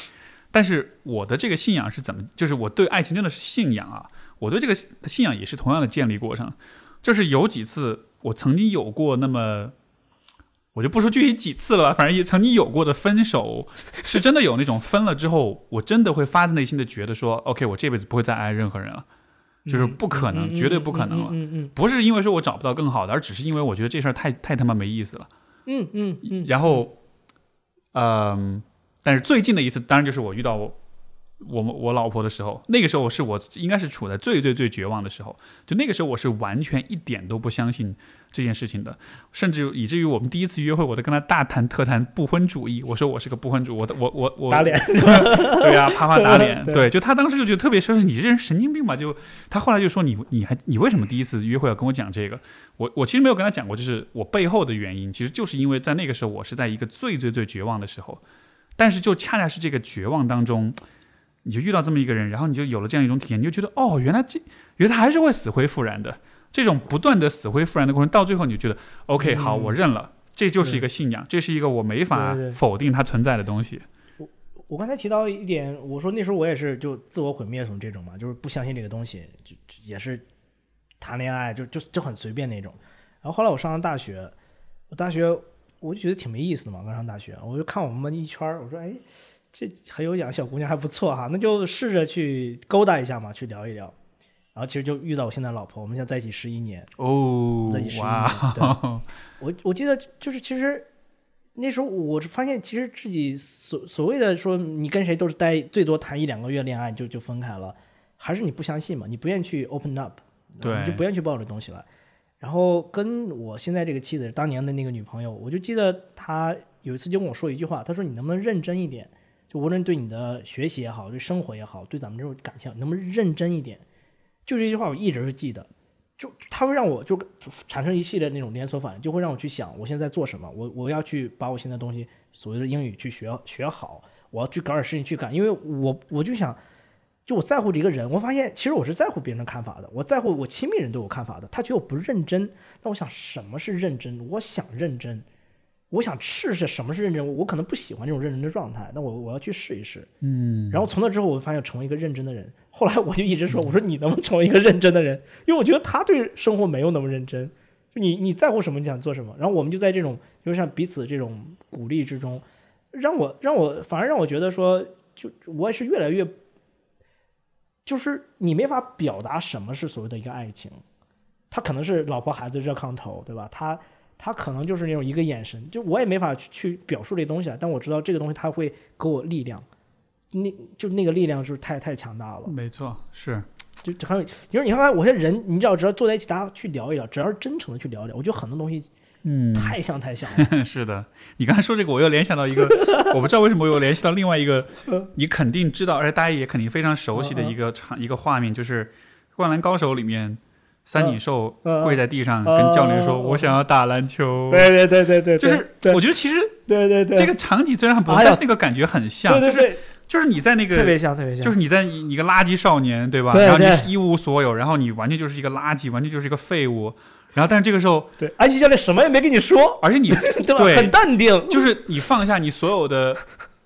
但是我的这个信仰是怎么？就是我对爱情真的是信仰啊！我对这个信仰也是同样的建立过程，就是有几次我曾经有过那么。我就不说具体几次了，反正也曾经有过的分手，是真的有那种分了之后，我真的会发自内心的觉得说，OK，我这辈子不会再爱任何人了，就是不可能，绝对不可能了。不是因为说我找不到更好的，而只是因为我觉得这事儿太太他妈没意思了。嗯嗯嗯。然后，嗯，但是最近的一次，当然就是我遇到我我我老婆的时候，那个时候是我应该是处在最最最绝望的时候，就那个时候我是完全一点都不相信。这件事情的，甚至以至于我们第一次约会，我都跟他大谈特谈不婚主义。我说我是个不婚主，我的我我我打脸，对呀，啪啪打脸，对，就他当时就觉得特别说是你这人神经病吧？就他后来就说你你还你为什么第一次约会要跟我讲这个？我我其实没有跟他讲过，就是我背后的原因，其实就是因为在那个时候我是在一个最最最绝望的时候，但是就恰恰是这个绝望当中，你就遇到这么一个人，然后你就有了这样一种体验，你就觉得哦，原来这原来他还是会死灰复燃的。这种不断的死灰复燃的过程，到最后你就觉得，OK，好，我认了，这就是一个信仰，这是一个我没法否定它存在的东西。我我刚才提到一点，我说那时候我也是就自我毁灭什么这种嘛，就是不相信这个东西，就也是谈恋爱就就就很随便那种。然后后来我上了大学，我大学我就觉得挺没意思的嘛，刚上大学，我就看我们班一圈我说，哎，这很有养小姑娘还不错哈，那就试着去勾搭一下嘛，去聊一聊。然后其实就遇到我现在老婆，我们现在在一起十一年哦，在一起十一年。对，我我记得就是其实那时候我是发现，其实自己所所谓的说你跟谁都是待最多谈一两个月恋爱就就分开了，还是你不相信嘛？你不愿意去 open up，对，你就不愿意去抱这东西了。然后跟我现在这个妻子当年的那个女朋友，我就记得她有一次就跟我说一句话，她说你能不能认真一点？就无论对你的学习也好，对生活也好，对咱们这种感情，能不能认真一点？就这句话，我一直是记得，就他会让我就产生一系列那种连锁反应，就会让我去想，我现在做什么，我我要去把我现在东西所谓的英语去学学好，我要去搞点事情去干，因为我我就想，就我在乎这个人，我发现其实我是在乎别人的看法的，我在乎我亲密人对我看法的，他觉得我不认真，那我想什么是认真？我想认真。我想试试什么是认真，我可能不喜欢这种认真的状态，那我我要去试一试。嗯，然后从那之后，我发现成为一个认真的人。后来我就一直说，我说你能不能成为一个认真的人？因为我觉得他对生活没有那么认真。就你你在乎什么，你想做什么。然后我们就在这种，就像彼此这种鼓励之中，让我让我反而让我觉得说，就我也是越来越，就是你没法表达什么是所谓的一个爱情。他可能是老婆孩子热炕头，对吧？他他可能就是那种一个眼神，就我也没法去去表述这东西啊，但我知道这个东西它会给我力量，那就那个力量就是太太强大了。没错，是。就就很有，你说你看看，我现在人，你只要，只要坐在一起，大家去聊一聊，只要是真诚的去聊一聊，我觉得很多东西嗯，太像太像了。是的，你刚才说这个，我又联想到一个，我不知道为什么我又联系到另外一个，你肯定知道，而且大家也肯定非常熟悉的一个场、一个画面，就是《灌篮高手》里面三井寿跪在地上跟教练说：“嗯嗯嗯我想要打篮球。”对对对对对，就是我觉得其实对对对这个场景虽然很不但是那个感觉很像，就是对对对，就是你在那个特个。别像特别像，就是你在你你个垃圾少年，对吧？然后你一无所有，然后你完全就是一个垃圾，完全就是一个废物。然后，但是这个时候，对安西教练什么也没跟你说，而且你 对吧？对很淡定，就是你放下你所有的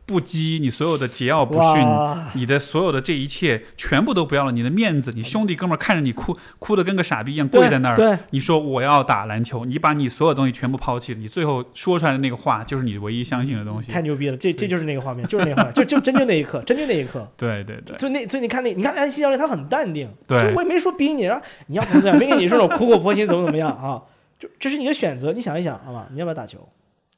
不羁，你所有的桀骜不驯，你的所有的这一切全部都不要了，你的面子，你兄弟哥们儿看着你哭哭的跟个傻逼一样跪在那儿，对，你说我要打篮球，你把你所有东西全部抛弃了，你最后说出来的那个话就是你唯一相信的东西太。牛逼了，这这就是那个画面，就是那个画面，就就真就那一刻，真就那一刻。对对对就那，所以你看那，你看安西教练他很淡定，对就我也没说逼你，然后你要怎么怎么样，没跟你说我苦口婆心怎么怎么样啊，就这是你的选择，你想一想，好吧，你要不要打球？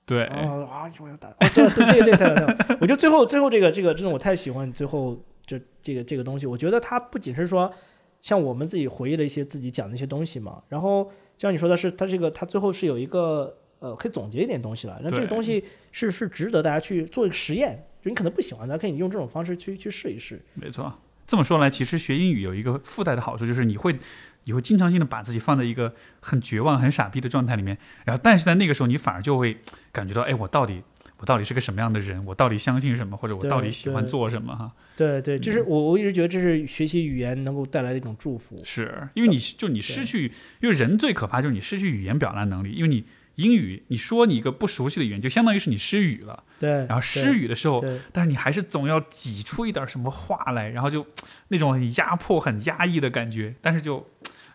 对，啊啊，我要打，哦，这这这个这个太太太，我觉得最后最后这个这个真的我太喜欢最后这这个这个东西，我觉得它不仅是说像我们自己回忆了一些自己讲的一些东西嘛，然后就像你说的是，它这个它最后是有一个呃可以总结一点东西了，那这个东西是是值得大家去做一个实验，就你可能不喜欢它，可以用这种方式去去试一试。没错。这么说来，其实学英语有一个附带的好处，就是你会你会经常性的把自己放在一个很绝望、很傻逼的状态里面，然后但是在那个时候，你反而就会感觉到，哎，我到底我到底是个什么样的人？我到底相信什么？或者我到底喜欢做什么？哈，对对，就是嗯我我一直觉得这是学习语言能够带来的一种祝福。是因为你就你失去，因为人最可怕就是你失去语言表达能力，因为你英语你说你一个不熟悉的语言，就相当于是你失语了，对，然后失语的时候，但是你还是总要挤出一点什么话来，然后就那种很压迫、很压抑的感觉，但是就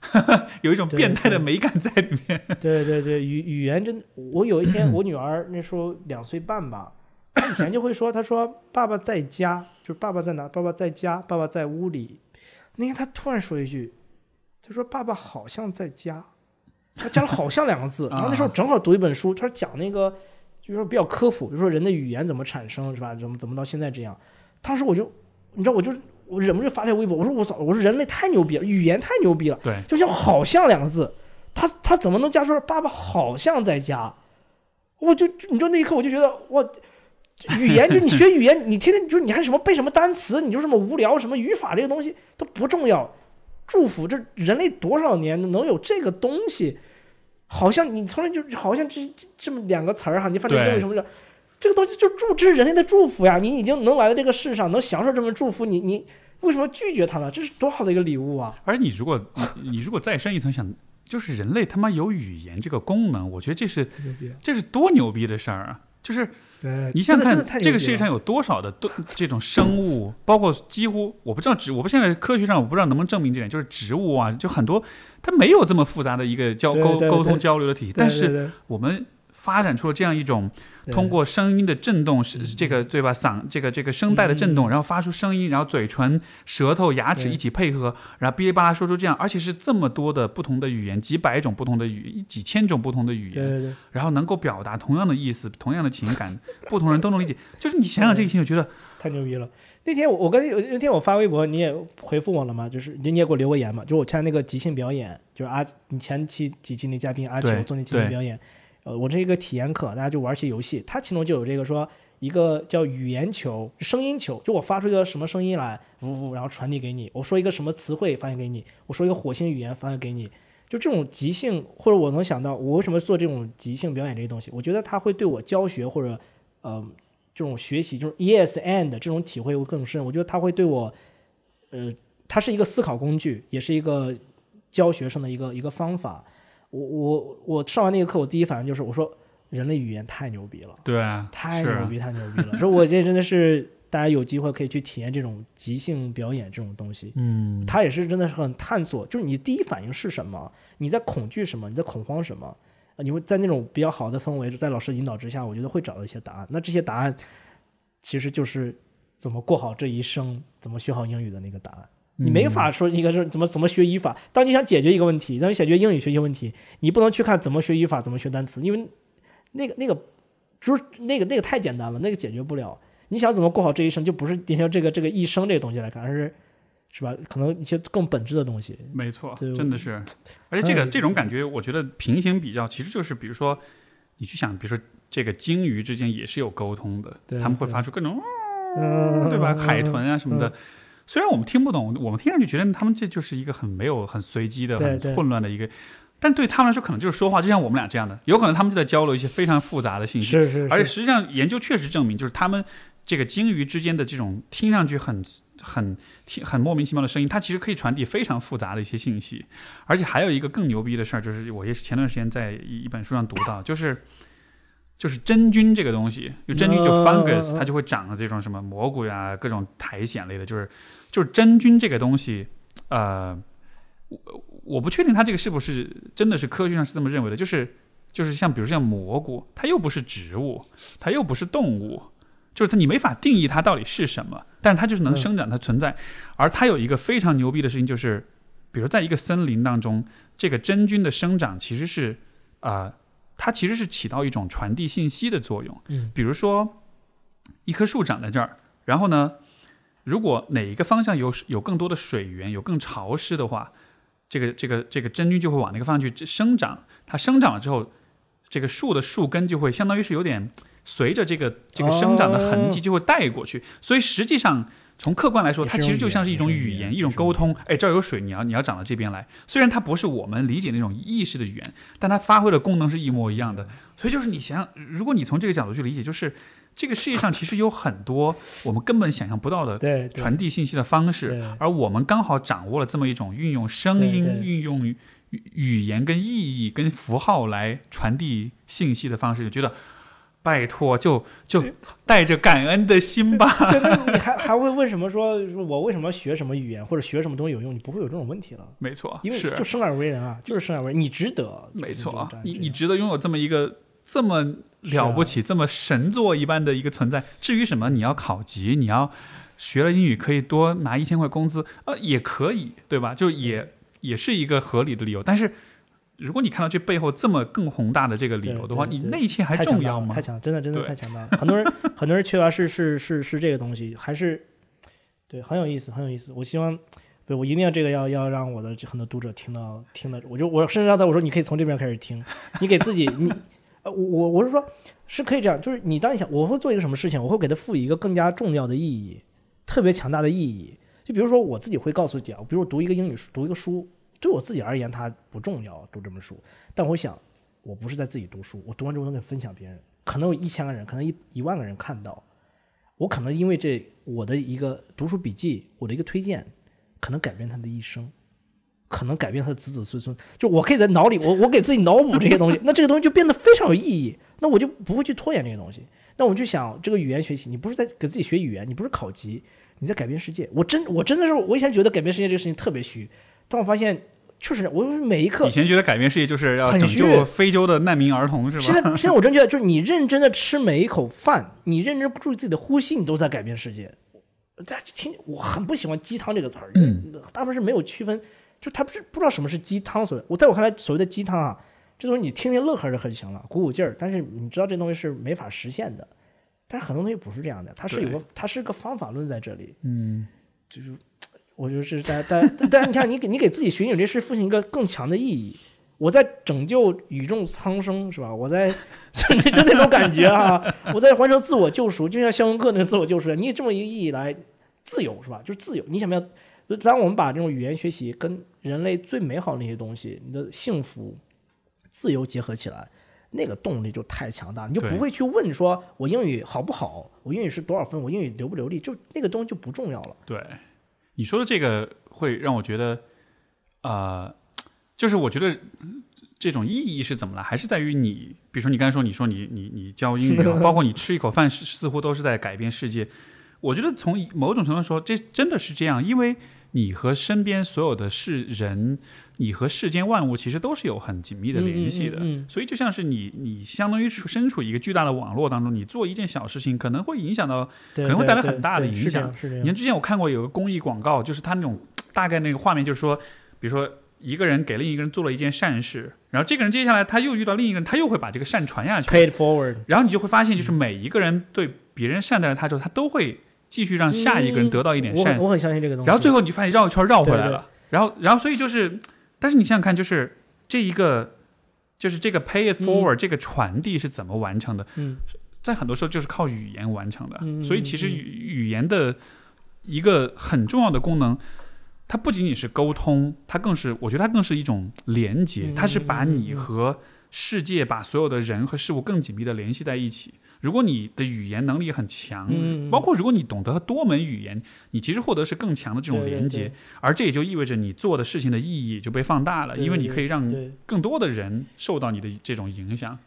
有一种变态的美感在里面。对对对，语语言真，我有一天 我女儿那时候两岁半吧，她以前就会说，她说爸爸在家，就是爸爸在哪？爸爸在家，爸爸在屋里。那天她突然说一句，她说爸爸好像在家，她加了“好像”两个字。然后那时候正好读一本书，她说讲那个就是说比较科普，就是说人的语言怎么产生是吧？怎么怎么到现在这样。当时我就你知道，我就我忍不住发条微博，我说我操，我说人类太牛逼了，语言太牛逼了。对，就像“好像”两个字，他他怎么能加出“爸爸好像在家”？我就你知道那一刻我就觉得哇语言就 你学语言，你天天就是你还什么背什么单词，你就这么无聊，什么语法这个东西都不重要。祝福这人类多少年能有这个东西？好像你从来就好像这这这么两个词儿哈，你反正英语对什么的，这个东西就祝这是人类的祝福呀！你已经能来到这个世上，能享受这份祝福，你你为什么拒绝它呢？这是多好的一个礼物啊！而你如果你你如果再深一层想，就是人类他妈有语言这个功能，我觉得这是！这是多牛逼的事儿啊！就是，你想想真的真的太看，这个世界上有多少的都这种生物，包括几乎我不知道植，我不现在科学上我不知道能不能证明这点，就是植物啊，就很多它没有这么复杂的一个交沟沟通交流的体系，但是我们发展出了这样一种对通过声音的震动，是这个对吧？嗓这个这个声带的震动，然后发出声音，然后嘴唇、舌头、牙齿一起配合，然后哔哩吧啦说出这样，而且是这么多的不同的语言，几百种不同的语，几千种不同的语言，然后能够表达同样的意思、同样的情感，不同人都能理解。就是你想想这个情，我觉得 太牛逼了！那天我我跟那天我发微博，你也回复我了吗？就是你也给我留过言嘛？就是我参加那个即兴表演，就是阿你前期几期那嘉宾阿秋做那即兴表演，呃，我这一个体验课，大家就玩些游戏，它其中就有这个说一个叫语言球、声音球，就我发出一个什么声音来，呜呜，然后传递给你，我说一个什么词汇发现给你，我说一个火星语言发现给你。就这种即兴，或者我能想到，我为什么做这种即兴表演这些东西？我觉得它会对我教学或者，呃，这种学习，就是 yes and 这种体会会更深。我觉得它会对我，呃，它是一个思考工具，也是一个教学生的一个一个方法。我我我上完那个课，我第一反应就是我说人类语言太牛逼了，对太牛逼，太牛逼了。说我这真的是大家有机会可以去体验这种即兴表演这种东西。嗯，它也是真的是很探索，就是你第一反应是什么，你在恐惧什么，你在恐慌什么，呃你会在那种比较好的氛围，在老师引导之下，我觉得会找到一些答案。那这些答案其实就是怎么过好这一生，怎么学好英语的那个答案。你没法说一个是怎么怎么学语法。当你想解决一个问题，当你解决英语学习问题，你不能去看怎么学语法，怎么学单词，因为那个那个就是那个那个太简单了，那个解决不了。你想怎么过好这一生，就不是点像这个这个一生这个东西来看，而是是吧？可能一些更本质的东西。没错，真的是。而且这个这种感觉，我觉得平行比较，其实就是比如说，你去想，比如说这个鲸鱼之间也是有沟通的，对他们会发出各种嗯，对吧？嗯海豚啊什么的。虽然我们听不懂，我们听上去觉得他们这就是一个很没有、很随机的、很混乱的一个，但对他们来说可能就是说话，就像我们俩这样的，有可能他们就在交流一些非常复杂的信息。是是是，而且实际上研究确实证明，就是他们这个鲸鱼之间的这种听上去很很听很莫名其妙的声音，它其实可以传递非常复杂的一些信息。而且还有一个更牛逼的事儿，就是我也是前段时间在一一本书上读到，就是。就是真菌这个东西，就真菌就 fungus，嗯它就会长的这种什么蘑菇呀，各种苔藓类的，就是就是真菌这个东西，呃，我我不确定它这个是不是真的是科学上是这么认为的，就是就是像比如像蘑菇，它又不是植物，它又不是动物，就是它你没法定义它到底是什么，但是它就是能生长，它存在。而它有一个非常牛逼的事情，就是比如在一个森林当中，这个真菌的生长其实是啊、呃它其实是起到一种传递信息的作用。嗯比如说一棵树长在这儿，然后呢，如果哪一个方向有有更多的水源，有更潮湿的话，这个这个这个真菌就会往那个方向去生长。它生长了之后，这个树的树根就会相当于是有点随着这个这个生长的痕迹就会带过去。所以实际上从客观来说，它其实就像是一种语言，一种沟通。哎，这儿有水，你要你要长到这边来。虽然它不是我们理解那种意识的语言，但它发挥的功能是一模一样的。所以就是你想想，如果你从这个角度去理解，就是这个世界上其实有很多我们根本想象不到的传递信息的方式，而我们刚好掌握了这么一种运用声音、运用语语言跟意义跟符号来传递信息的方式，就觉得拜托，就就带着感恩的心吧。你还还会问什么说说我为什么学什么语言或者学什么东西有用？你不会有这种问题了，没错，因为是就生而为人啊，就是生而为人，你值得。没错就是，你你值得拥有这么一个这么了不起、这么神作一般的一个存在。至于什么你要考级，你要学了英语可以多拿一千块工资，呃，也可以，对吧？就也也是一个合理的理由。但是如果你看到这背后这么更宏大的这个理由的话，你对对对那一切还重要吗强大了太？强，真的真的太强大了。很多人很多人缺乏是是是是这个东西，还是对很有意思，很有意思。我希望。对，我一定要这个要要让我的很多读者听到听到，我就我甚至让他我说你可以从这边开始听，你给自己你我我我是说是可以这样，就是你当你想我会做一个什么事情，我会给它赋予一个更加重要的意义，特别强大的意义。就比如说我自己会告诉讲，比如读一个英语书，读一个书，对我自己而言它不重要，读这本书，但我想我不是在自己读书，我读完之后能给分享别人，可能有一千个人，可能一一万个人看到，我可能因为这我的一个读书笔记，我的一个推荐，可能改变他的一生，可能改变他的子子孙孙。就我可以在脑里，我我给自己脑补这些东西，那这个东西就变得非常有意义，那我就不会去拖延这些东西。那我就想，这个语言学习，你不是在给自己学语言，你不是考级，你在改变世界。我真我真的是，我以前觉得改变世界这个事情特别虚，但我发现确实，我每一刻以前觉得改变世界就是要拯救非洲的难民儿童，是吧？现在 现在我真觉得，就是你认真的吃每一口饭，你认真注意自己的呼吸，你都在改变世界。大家听，我很不喜欢鸡汤这个词儿，嗯，大部分是没有区分，就他不是不知道什么是鸡汤。所谓我在我看来，所谓的鸡汤啊，这东西你听听乐呵就很行了，鼓鼓劲儿。但是你知道这东西是没法实现的，但是很多东西不是这样的，它是有个它是个方法论在这里。嗯，就是我觉得是但但但是你看，你给你给自己寻求这事赋予一个更强的意义。我在拯救宇宙苍生，是吧？我在就就就那种感觉啊！我在完成自我救赎，就像肖恩克那个自我救赎。你以这么一个意义来自由，是吧？就是自由。你想不想？当我们把这种语言学习跟人类最美好的那些东西，你的幸福、自由结合起来，那个动力就太强大，你就不会去问说我英语好不好，我英语是多少分，我英语流不流利，就那个东西就不重要了。对，你说的这个会让我觉得，呃，就是我觉得这种意义是怎么来，还是在于你，比如说你刚才说，你说你你你教英语啊，包括你吃一口饭，似似乎都是在改变世界。我觉得从某种程度上说，这真的是这样，因为你和身边所有的世人，你和世间万物其实都是有很紧密的联系的。嗯嗯嗯嗯所以就像是你，你相当于处身处一个巨大的网络当中，你做一件小事情，可能会影响到可能会带来很大的影响你看之前我看过有个公益广告，就是他那种大概那个画面就是说，比如说一个人给另一个人做了一件善事，然后这个人接下来他又遇到另一个人，他又会把这个善传下去，pay it forward。然后你就会发现，就是每一个人对别人善待了他之后，他都会继续让下一个人得到一点善，我很我很相信这个东西。然后最后你就发现绕一圈绕回来对了，然后然后所以就是，但是你想想看，就是这一个就是这个 pay it forward、这个传递是怎么完成的？嗯在很多时候就是靠语言完成的，嗯所以其实嗯语语言的一个很重要的功能。它不仅仅是沟通，它更是，我觉得它更是一种连接，嗯它是把你和世界、把所有的人和事物更紧密的联系在一起。如果你的语言能力很强，包括如果你懂得多门语言，你其实获得是更强的这种连接，对而这也就意味着你做的事情的意义就被放大了，对因为你可以让更多的人受到你的这种影响。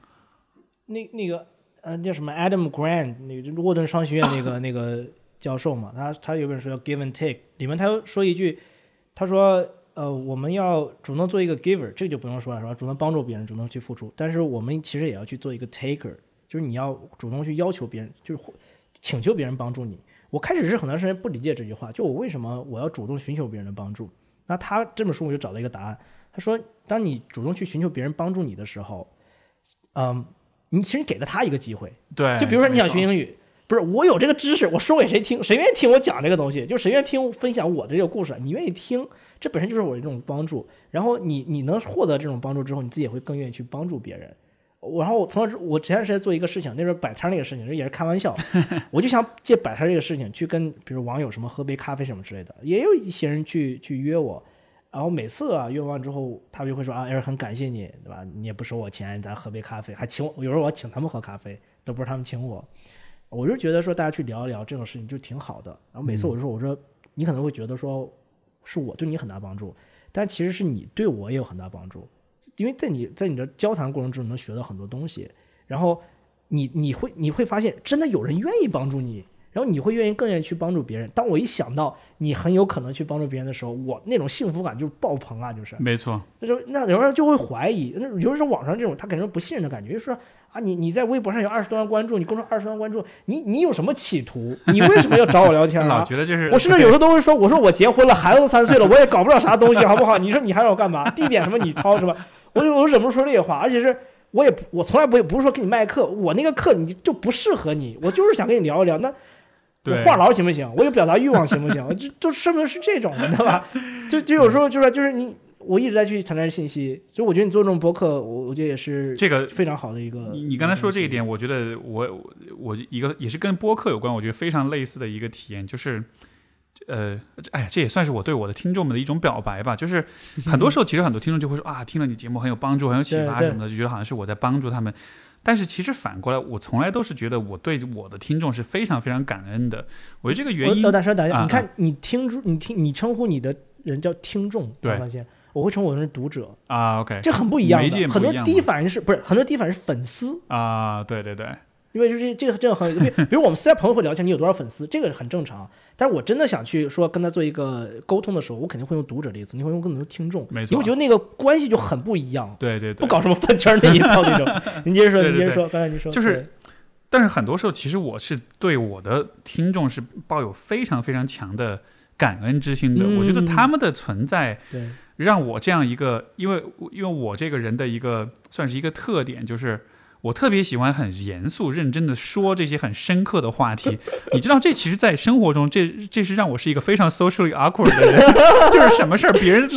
那那个呃叫什么 Adam Grant 那个就是沃顿商学院那个那个教授嘛，他他有本书叫《Give and Take》，里面他说一句，他说呃我们要主动做一个 giver，这个就不用说了是吧？主动帮助别人，主动去付出，但是我们其实也要去做一个 taker，就是你要主动去要求别人，就是请求别人帮助你。我开始是很长时间不理解这句话，就我为什么我要主动寻求别人的帮助？那他这本书我就找到一个答案，他说，当你主动去寻求别人帮助你的时候，嗯，你其实给了他一个机会。对，就比如说你想学英语，不是我有这个知识，我说给谁听？谁愿意听我讲这个东西？就谁愿意听分享我的这个故事？你愿意听，这本身就是我的这种帮助。然后你你能获得这种帮助之后，你自己也会更愿意去帮助别人。我然后我从我前段时间做一个事情，那时候摆摊那个事情，这也是开玩笑，我就想借摆摊这个事情去跟比如网友什么喝杯咖啡什么之类的，也有一些人去去约我，然后每次啊约完之后，他们就会说啊，哎，很感谢你，对吧？你也不收我钱，咱喝杯咖啡，还请我，有时候我请他们喝咖啡，都不是他们请我。我就觉得说大家去聊一聊这种事情就挺好的。然后每次我就说，我说你可能会觉得说是我对你很大帮助，但其实是你对我也有很大帮助，因为在你在你的交谈过程中能学到很多东西，然后你你会你会发现真的有人愿意帮助你。然后你会愿意更愿意去帮助别人。当我一想到你很有可能去帮助别人的时候，我那种幸福感就是爆棚啊！就是，没错，那就那有人就会怀疑，那有时候网上这种他肯定不信任的感觉，就是说啊，你你在微博上有二十多万关注，你公众二十多万关注，你你有什么企图？你为什么要找我聊天老啊？觉得这是我甚至有时候都会说，我说我结婚了，孩子都三岁了，我也搞不了啥东西，好不好？你说你还让我干嘛？地点什么你掏是吧？我就我忍不住说这些话，而且是我也不我从来不会不是说给你卖课，我那个课你就不适合你，我就是想跟你聊一聊。那我对话痨行不行？我有表达欲望行不行？就就说明是这种，你知道吧？就就有时候就是就是你，我一直在去传达信息，所以我觉得你做这种博客，我我觉得也是这个非常好的一个。你你刚才说这一点，我觉得我我我一个也是跟播客有关，我觉得非常类似的一个体验，就是，呃，哎呀，这也算是我对我的听众们的一种表白吧。就是很多时候，其实很多听众就会说啊，听了你节目很有帮助，很有启发什么的，就觉得好像是我在帮助他们。但是其实反过来，我从来都是觉得我对我的听众是非常非常感恩的。我觉得这个原因我呃，大师，大师，啊你看你听出你听你称呼你的人叫听众，对我发现我会称呼我是读者，啊，OK 这很不一样。很多第一反应是不是很多第一反应是粉丝，啊，对对对，因为就是这个这个很，比比如我们私下朋友会聊天，你有多少粉丝，这个很正常。但是我真的想去说跟他做一个沟通的时候，我肯定会用读者这个词，你会用更多听众，没错你会觉得那个关系就很不一样，对对对，不搞什么饭圈那一套那种。您接着说，您接着说，刚才您说就是但是很多时候，其实我是对我的听众是抱有非常非常强的感恩之心的。嗯我觉得他们的存在对让我这样一个，因为因为我这个人的一个算是一个特点，就是我特别喜欢很严肃认真的说这些很深刻的话题。你知道，这其实，在生活中，这这是让我是一个非常 socially awkward 的人，就是什么事儿别人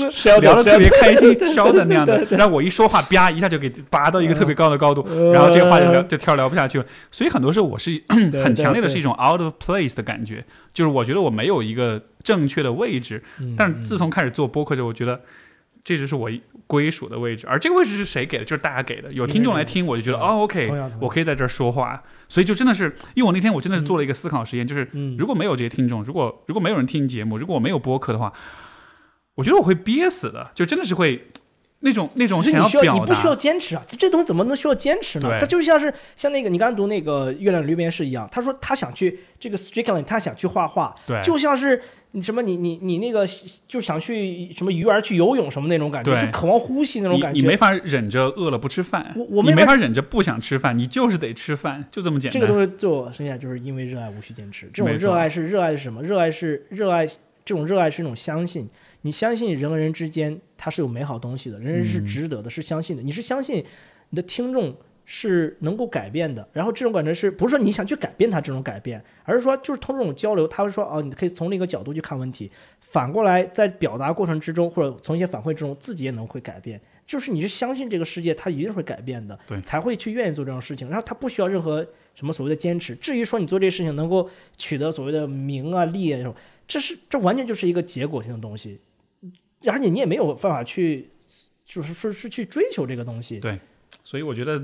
聊得特别开心，烧的那样的，让我一说话，啪一下就给拔到一个特别高的高度，呃然后这个话就聊就跳聊不下去了。所以很多时候我是 很强烈的是一种 out of place 的感觉，就是我觉得我没有一个正确的位置。嗯但是自从开始做播客之后，我觉得这就是我归属的位置。而这个位置是谁给的？就是大家给的。有听众来听，我就觉得哦，OK，我可以在这儿说话。所以就真的是，因为我那天我真的是做了一个思考实验，就是嗯如果没有这些听众，如果如果没有人听节目，如果我没有播客的话，我觉得我会憋死的，就真的是会那种那种你需要，你表不需要。坚持啊！这这东西怎么能需要坚持呢？对它就像是像那个你刚刚读那个《月亮驴鞭式》一样，他说他想去这个 Strickland，他想去画画，对，就像是你什么你你你那个就想去什么鱼儿去游泳什么那种感觉，就渴望呼吸那种感觉。你你没法忍着饿了不吃饭，我我没法你没法忍着不想吃饭，你就是得吃饭，就这么简单。这个东西对我生下就是因为热爱无需坚持。这种热爱是热爱是什么？热爱是热爱这种热爱是一种相信。你相信人和人之间它是有美好东西的，人人是嗯值得的，是相信的。你是相信你的听众是能够改变的，然后这种感觉是不是说你想去改变他这种改变，而是说就是通过这种交流，他会说哦，你可以从另一个角度去看问题，反过来在表达过程之中或者从一些反馈之中，自己也能会改变。就是你是相信这个世界它一定会改变的，对才会去愿意做这种事情，然后他不需要任何什么所谓的坚持。至于说你做这些事情能够取得所谓的名啊利啊这种，这是这完全就是一个结果性的东西，而且你也没有办法去，就是说是去追求这个东西。对所以我觉得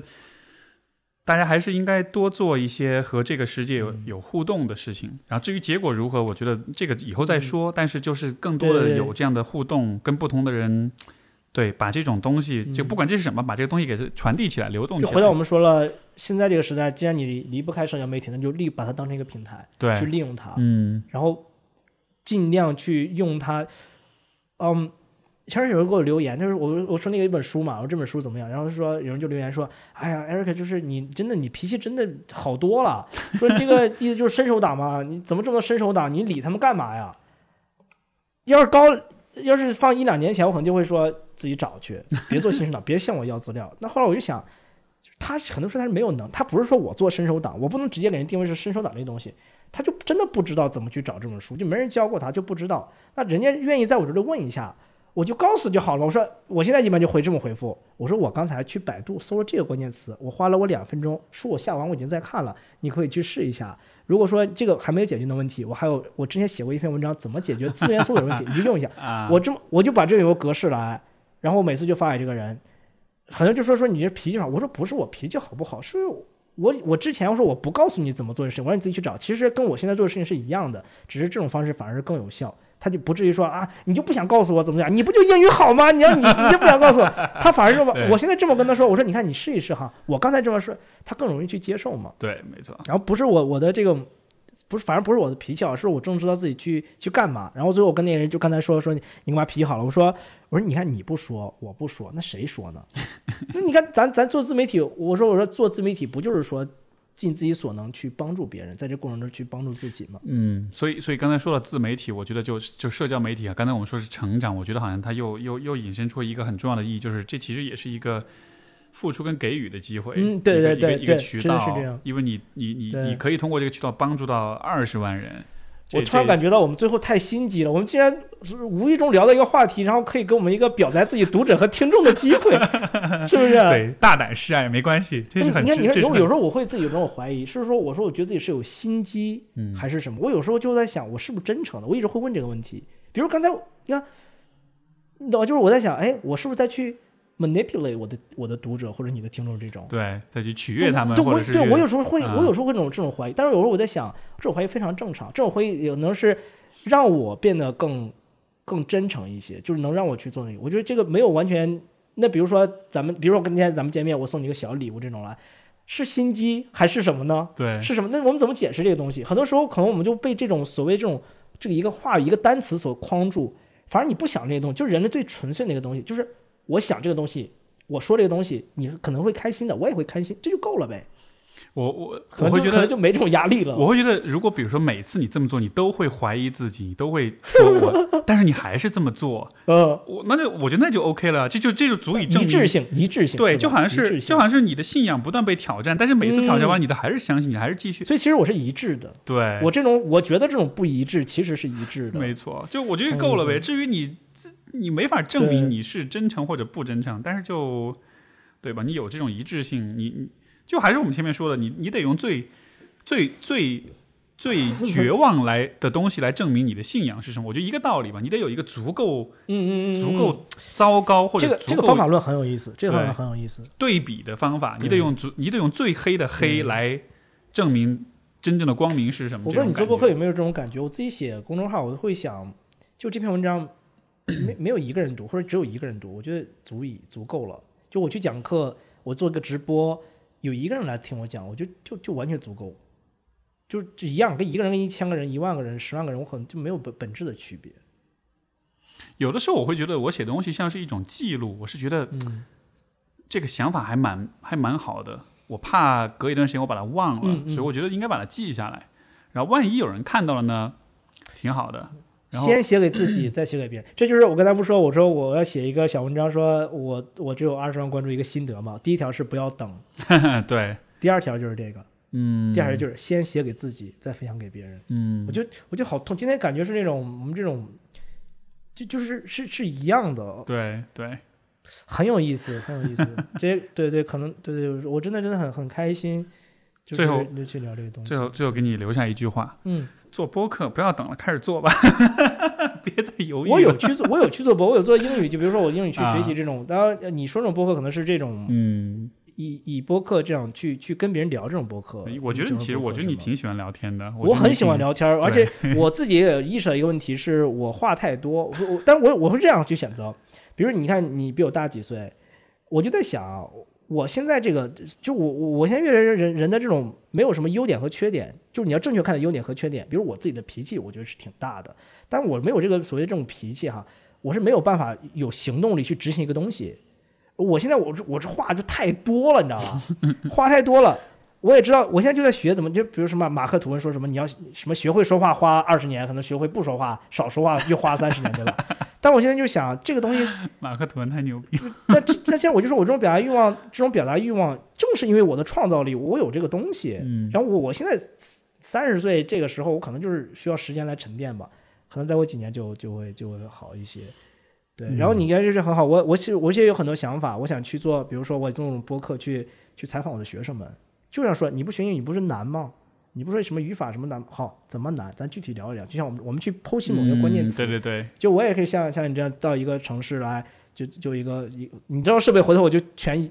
大家还是应该多做一些和这个世界有嗯有互动的事情。然后至于结果如何，我觉得这个以后再说。但是就是更多的有这样的互动，跟不同的人。对，把这种东西，就嗯不管这是什么，把这个东西给它传递起来、流动起来。就回到我们说了，现在这个时代，既然你离不开社交媒体，那就利把它当成一个平台对去，利用它，嗯，然后尽量去用它。嗯，前面有人给我留言，就是我我说那个一本书嘛，我说这本书怎么样？然后说有人就留言说，哎呀，Eric，就是你真的你脾气真的好多了，说这个 意思就是伸手党嘛，你怎么这么多伸手党？你理他们干嘛呀？要是高，要是放一两年前，我可能就会说自己找去，别做新手党，别向我要资料。那后来我就想，他很多时候他是没有能，他不是说我做伸手党，我不能直接给人定位是伸手党这东西，他就真的不知道怎么去找这本书，就没人教过他，就不知道。那人家愿意在我这里问一下，我就告诉就好了。我说我现在一般就回这么回复，我说我刚才去百度搜了这个关键词，我花了我两分钟，书我下完我已经在看了，你可以去试一下。如果说这个还没有解决的问题，我还有我之前写过一篇文章，怎么解决资源搜索问题，你就用一下。啊，我这么我就把这个有个格式来，然后我每次就发给这个人，很多人就说说你这脾气好，我说不是我脾气好不好，是我我之前我说我不告诉你怎么做的事情，我让你自己去找，其实跟我现在做的事情是一样的，只是这种方式反而是更有效。他就不至于说啊，你就不想告诉我怎么样，你不就英语好吗？你要你你就不想告诉我，他反而这么，我现在这么跟他说，我说你看你试一试哈，我刚才这么说，他更容易去接受嘛。对，没错，然后不是我我的这个不是，反正不是我的脾气好，是我正知道自己去去干嘛。然后最后我跟那个人就刚才说说你你干嘛脾气好了？我说我说你看你不说我不说，那谁说呢？那你看咱咱做自媒体，我说我说做自媒体不就是说尽自己所能去帮助别人，在这过程中去帮助自己吗？嗯，所以所以刚才说了自媒体，我觉得就就社交媒体啊，刚才我们说是成长，我觉得好像它又又又引申出一个很重要的意义，就是这其实也是一个付出跟给予的机会。嗯对对对对一个的是这样，因为你你你你可以通过这个渠道帮助到二十万人。我突然感觉到我们最后太心机了，我们竟然是无意中聊到一个话题，然后可以给我们一个表达自己读者和听众的机会，是不是？对大胆示爱没关系，这是很你看，你看，有有时候我会自己有这种怀疑，是说我说我觉得自己是有心机，嗯还是什么？我有时候就在想，我是不是真诚的？我一直会问这个问题。比如刚才你看，你懂吗？就是我在想，哎，我是不是在去 manipulate 我的我的读者或者你的听众这种？对再去取悦他们，对，我对我有时候会，啊我有时候会这种这种怀疑，但是有时候我在想，这种怀疑非常正常，这种怀疑也能是让我变得更更真诚一些，就是能让我去做那个。我觉得这个没有完全，那比如说咱们，比如说今天咱们见面，我送你一个小礼物这种来，是心机还是什么呢？对是什么？那我们怎么解释这个东西？很多时候可能我们就被这种所谓这种这个一个话语、一个单词所框住，反而你不想这些东西，就是人类最纯粹的一个东西，就是我想这个东西，我说这个东西，你可能会开心的，我也会开心，这就够了呗。我我可能就我会觉得可能就没这种压力了。我会觉得，如果比如说每次你这么做，你都会怀疑自己，你都会说我，但是你还是这么做，呃，我那就我觉得那就 OK 了，这就这就足以证明一致性，一致性，对，就好像是就好像是你的信仰不断被挑战，但是每次挑战完，你的还是相信，你还是继续。所以其实我是一致的。对，我这种我觉得这种不一致其实是一致的。没错，就我觉得够了呗。嗯至于你自你没法证明你是真诚或者不真诚，但是就对吧？你有这种一致性，你你就还是我们前面说的，你你得用最最最最 绝望来的东西来证明你的信仰是什么。我觉得一个道理吧，你得有一个足够嗯嗯嗯，足够糟糕或者足够个这个方法论很有意思，这个方法论很有意思。对比的方法，你得用足，你得用最黑的黑来证明真正的光明是什么。我不知道你做博客有没有这种感觉？我自己写公众号，我会想，就这篇文章没没有一个人读，或者只有一个人读，我觉得足以足够了。就我去讲课，我做一个直播，有一个人来听我讲，我觉得就就完全足够，就就一样，跟一个人跟一千个人、一万个人、十万个人，我可能就没有本本质的区别。有的时候我会觉得我写东西像是一种记录，我是觉得嗯这个想法还蛮还蛮好的。我怕隔一段时间我把它忘了，嗯嗯所以我觉得应该把它记下来。然后万一有人看到了呢，挺好的。然后先写给自己，再写给别人。这就是我刚才不说，我说我要写一个小文章，说我我只有二十万关注一个心得嘛。第一条是不要等，对，第二条就是这个，嗯，第二条就是先写给自己，再分享给别人。嗯，我就我就好痛，今天感觉是那种我们这种，就就是是是一样的，对对，很有意思，很有意思。这些对对，可能对对，我真的真的很很开心，就是最后就去聊这个东西。最后最后给你留下一句话：嗯，做播客不要等了，开始做吧，别再犹豫。我有去做，我有去做播，我有做英语，就比如说我英语去啊学习这种。当然，呃你说这种播客可能是这种嗯，以以播客这样去去跟别人聊这种播客。我觉得你其实我觉得你挺喜欢聊天的，我很喜欢聊天，而且我自己也有意识到一个问题，是我话太多。我我，但我我会这样去选择，比如你看你比我大几岁，我就在想，我现在这个就我我我现在越来越人人的这种没有什么优点和缺点，就是你要正确看待优点和缺点。比如我自己的脾气，我觉得是挺大的，但我没有这个所谓这种脾气哈，我是没有办法有行动力去执行一个东西。我现在我这我这话就太多了，你知道吧？话太多了。我也知道，我现在就在学怎么，就比如什么马克吐温说什么，你要什么学会说话花二十年，可能学会不说话少说话又花三十年，对吧？但我现在就想，这个东西，马克吐温太牛逼了，但这但现在我就说我这种表达欲望，这种表达欲望，正是因为我的创造力，我有这个东西。嗯然后我我现在三十岁这个时候，我可能就是需要时间来沉淀吧，可能再过几年就就会就会好一些。对，嗯然后你应该就是很好，我我其实我其实有很多想法，我想去做，比如说我这种播客去去采访我的学生们，就想说你不学英语不是难吗？你不说什么语法什么难，好怎么难？咱具体聊一聊。就像我们我们去剖析某一个关键嗯词，对对对，就我也可以像像你这样到一个城市来，就就一个一，你知道设备回头我就全，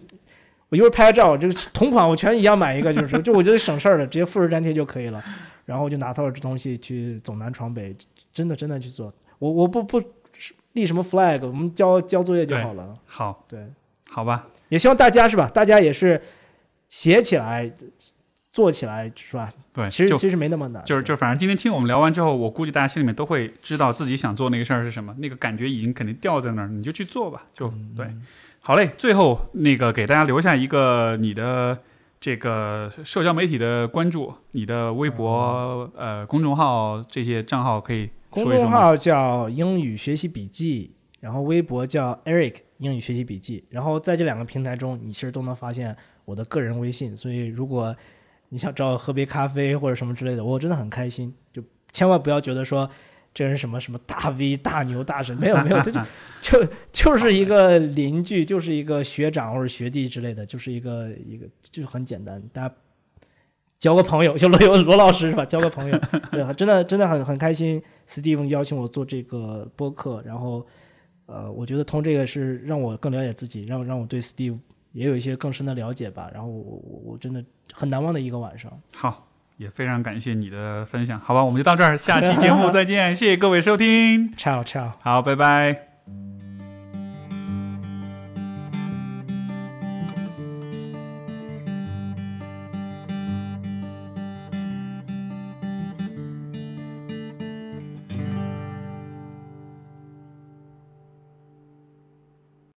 我一会儿拍个照，这个同款我全一样买一个，就是就我觉得省事儿了，直接复制粘贴就可以了，然后我就拿到这东西去走南闯北，真的真的去做，我我不不立什么 flag，我们交交作业就好了，好，对，好吧，也希望大家是吧？大家也是写起来，做起来是吧？对，其实其实没那么难，就是就反正今天听我们聊完之后，我估计大家心里面都会知道自己想做那个事儿是什么，那个感觉已经肯定掉在那儿，你就去做吧，就嗯对。好嘞，最后那个给大家留下一个你的这个社交媒体的关注，你的微博、呃公众号这些账号可以公说一说吗？众号叫英语学习笔记，然后微博叫 Eric 英语学习笔记，然后在这两个平台中，你其实都能发现我的个人微信。所以如果你想找我喝杯咖啡或者什么之类的，我真的很开心。就千万不要觉得说这人什么什么大 V 大牛大神，没有没有，这就 就就是一个邻居，就是一个学长或者学弟之类的，就是一个一个就是很简单，大家。交个朋友，就罗有罗老师是吧？交个朋友，对，真的真的很很开心。Steve 邀请我做这个播客，然后呃，我觉得通这个是让我更了解自己，让让我对 Steve 也有一些更深的了解吧。然后我我我真的很难忘的一个晚上。好，也非常感谢你的分享，好吧，我们就到这儿，下期节目再见，谢谢各位收听，Ciao ciao。好，拜拜。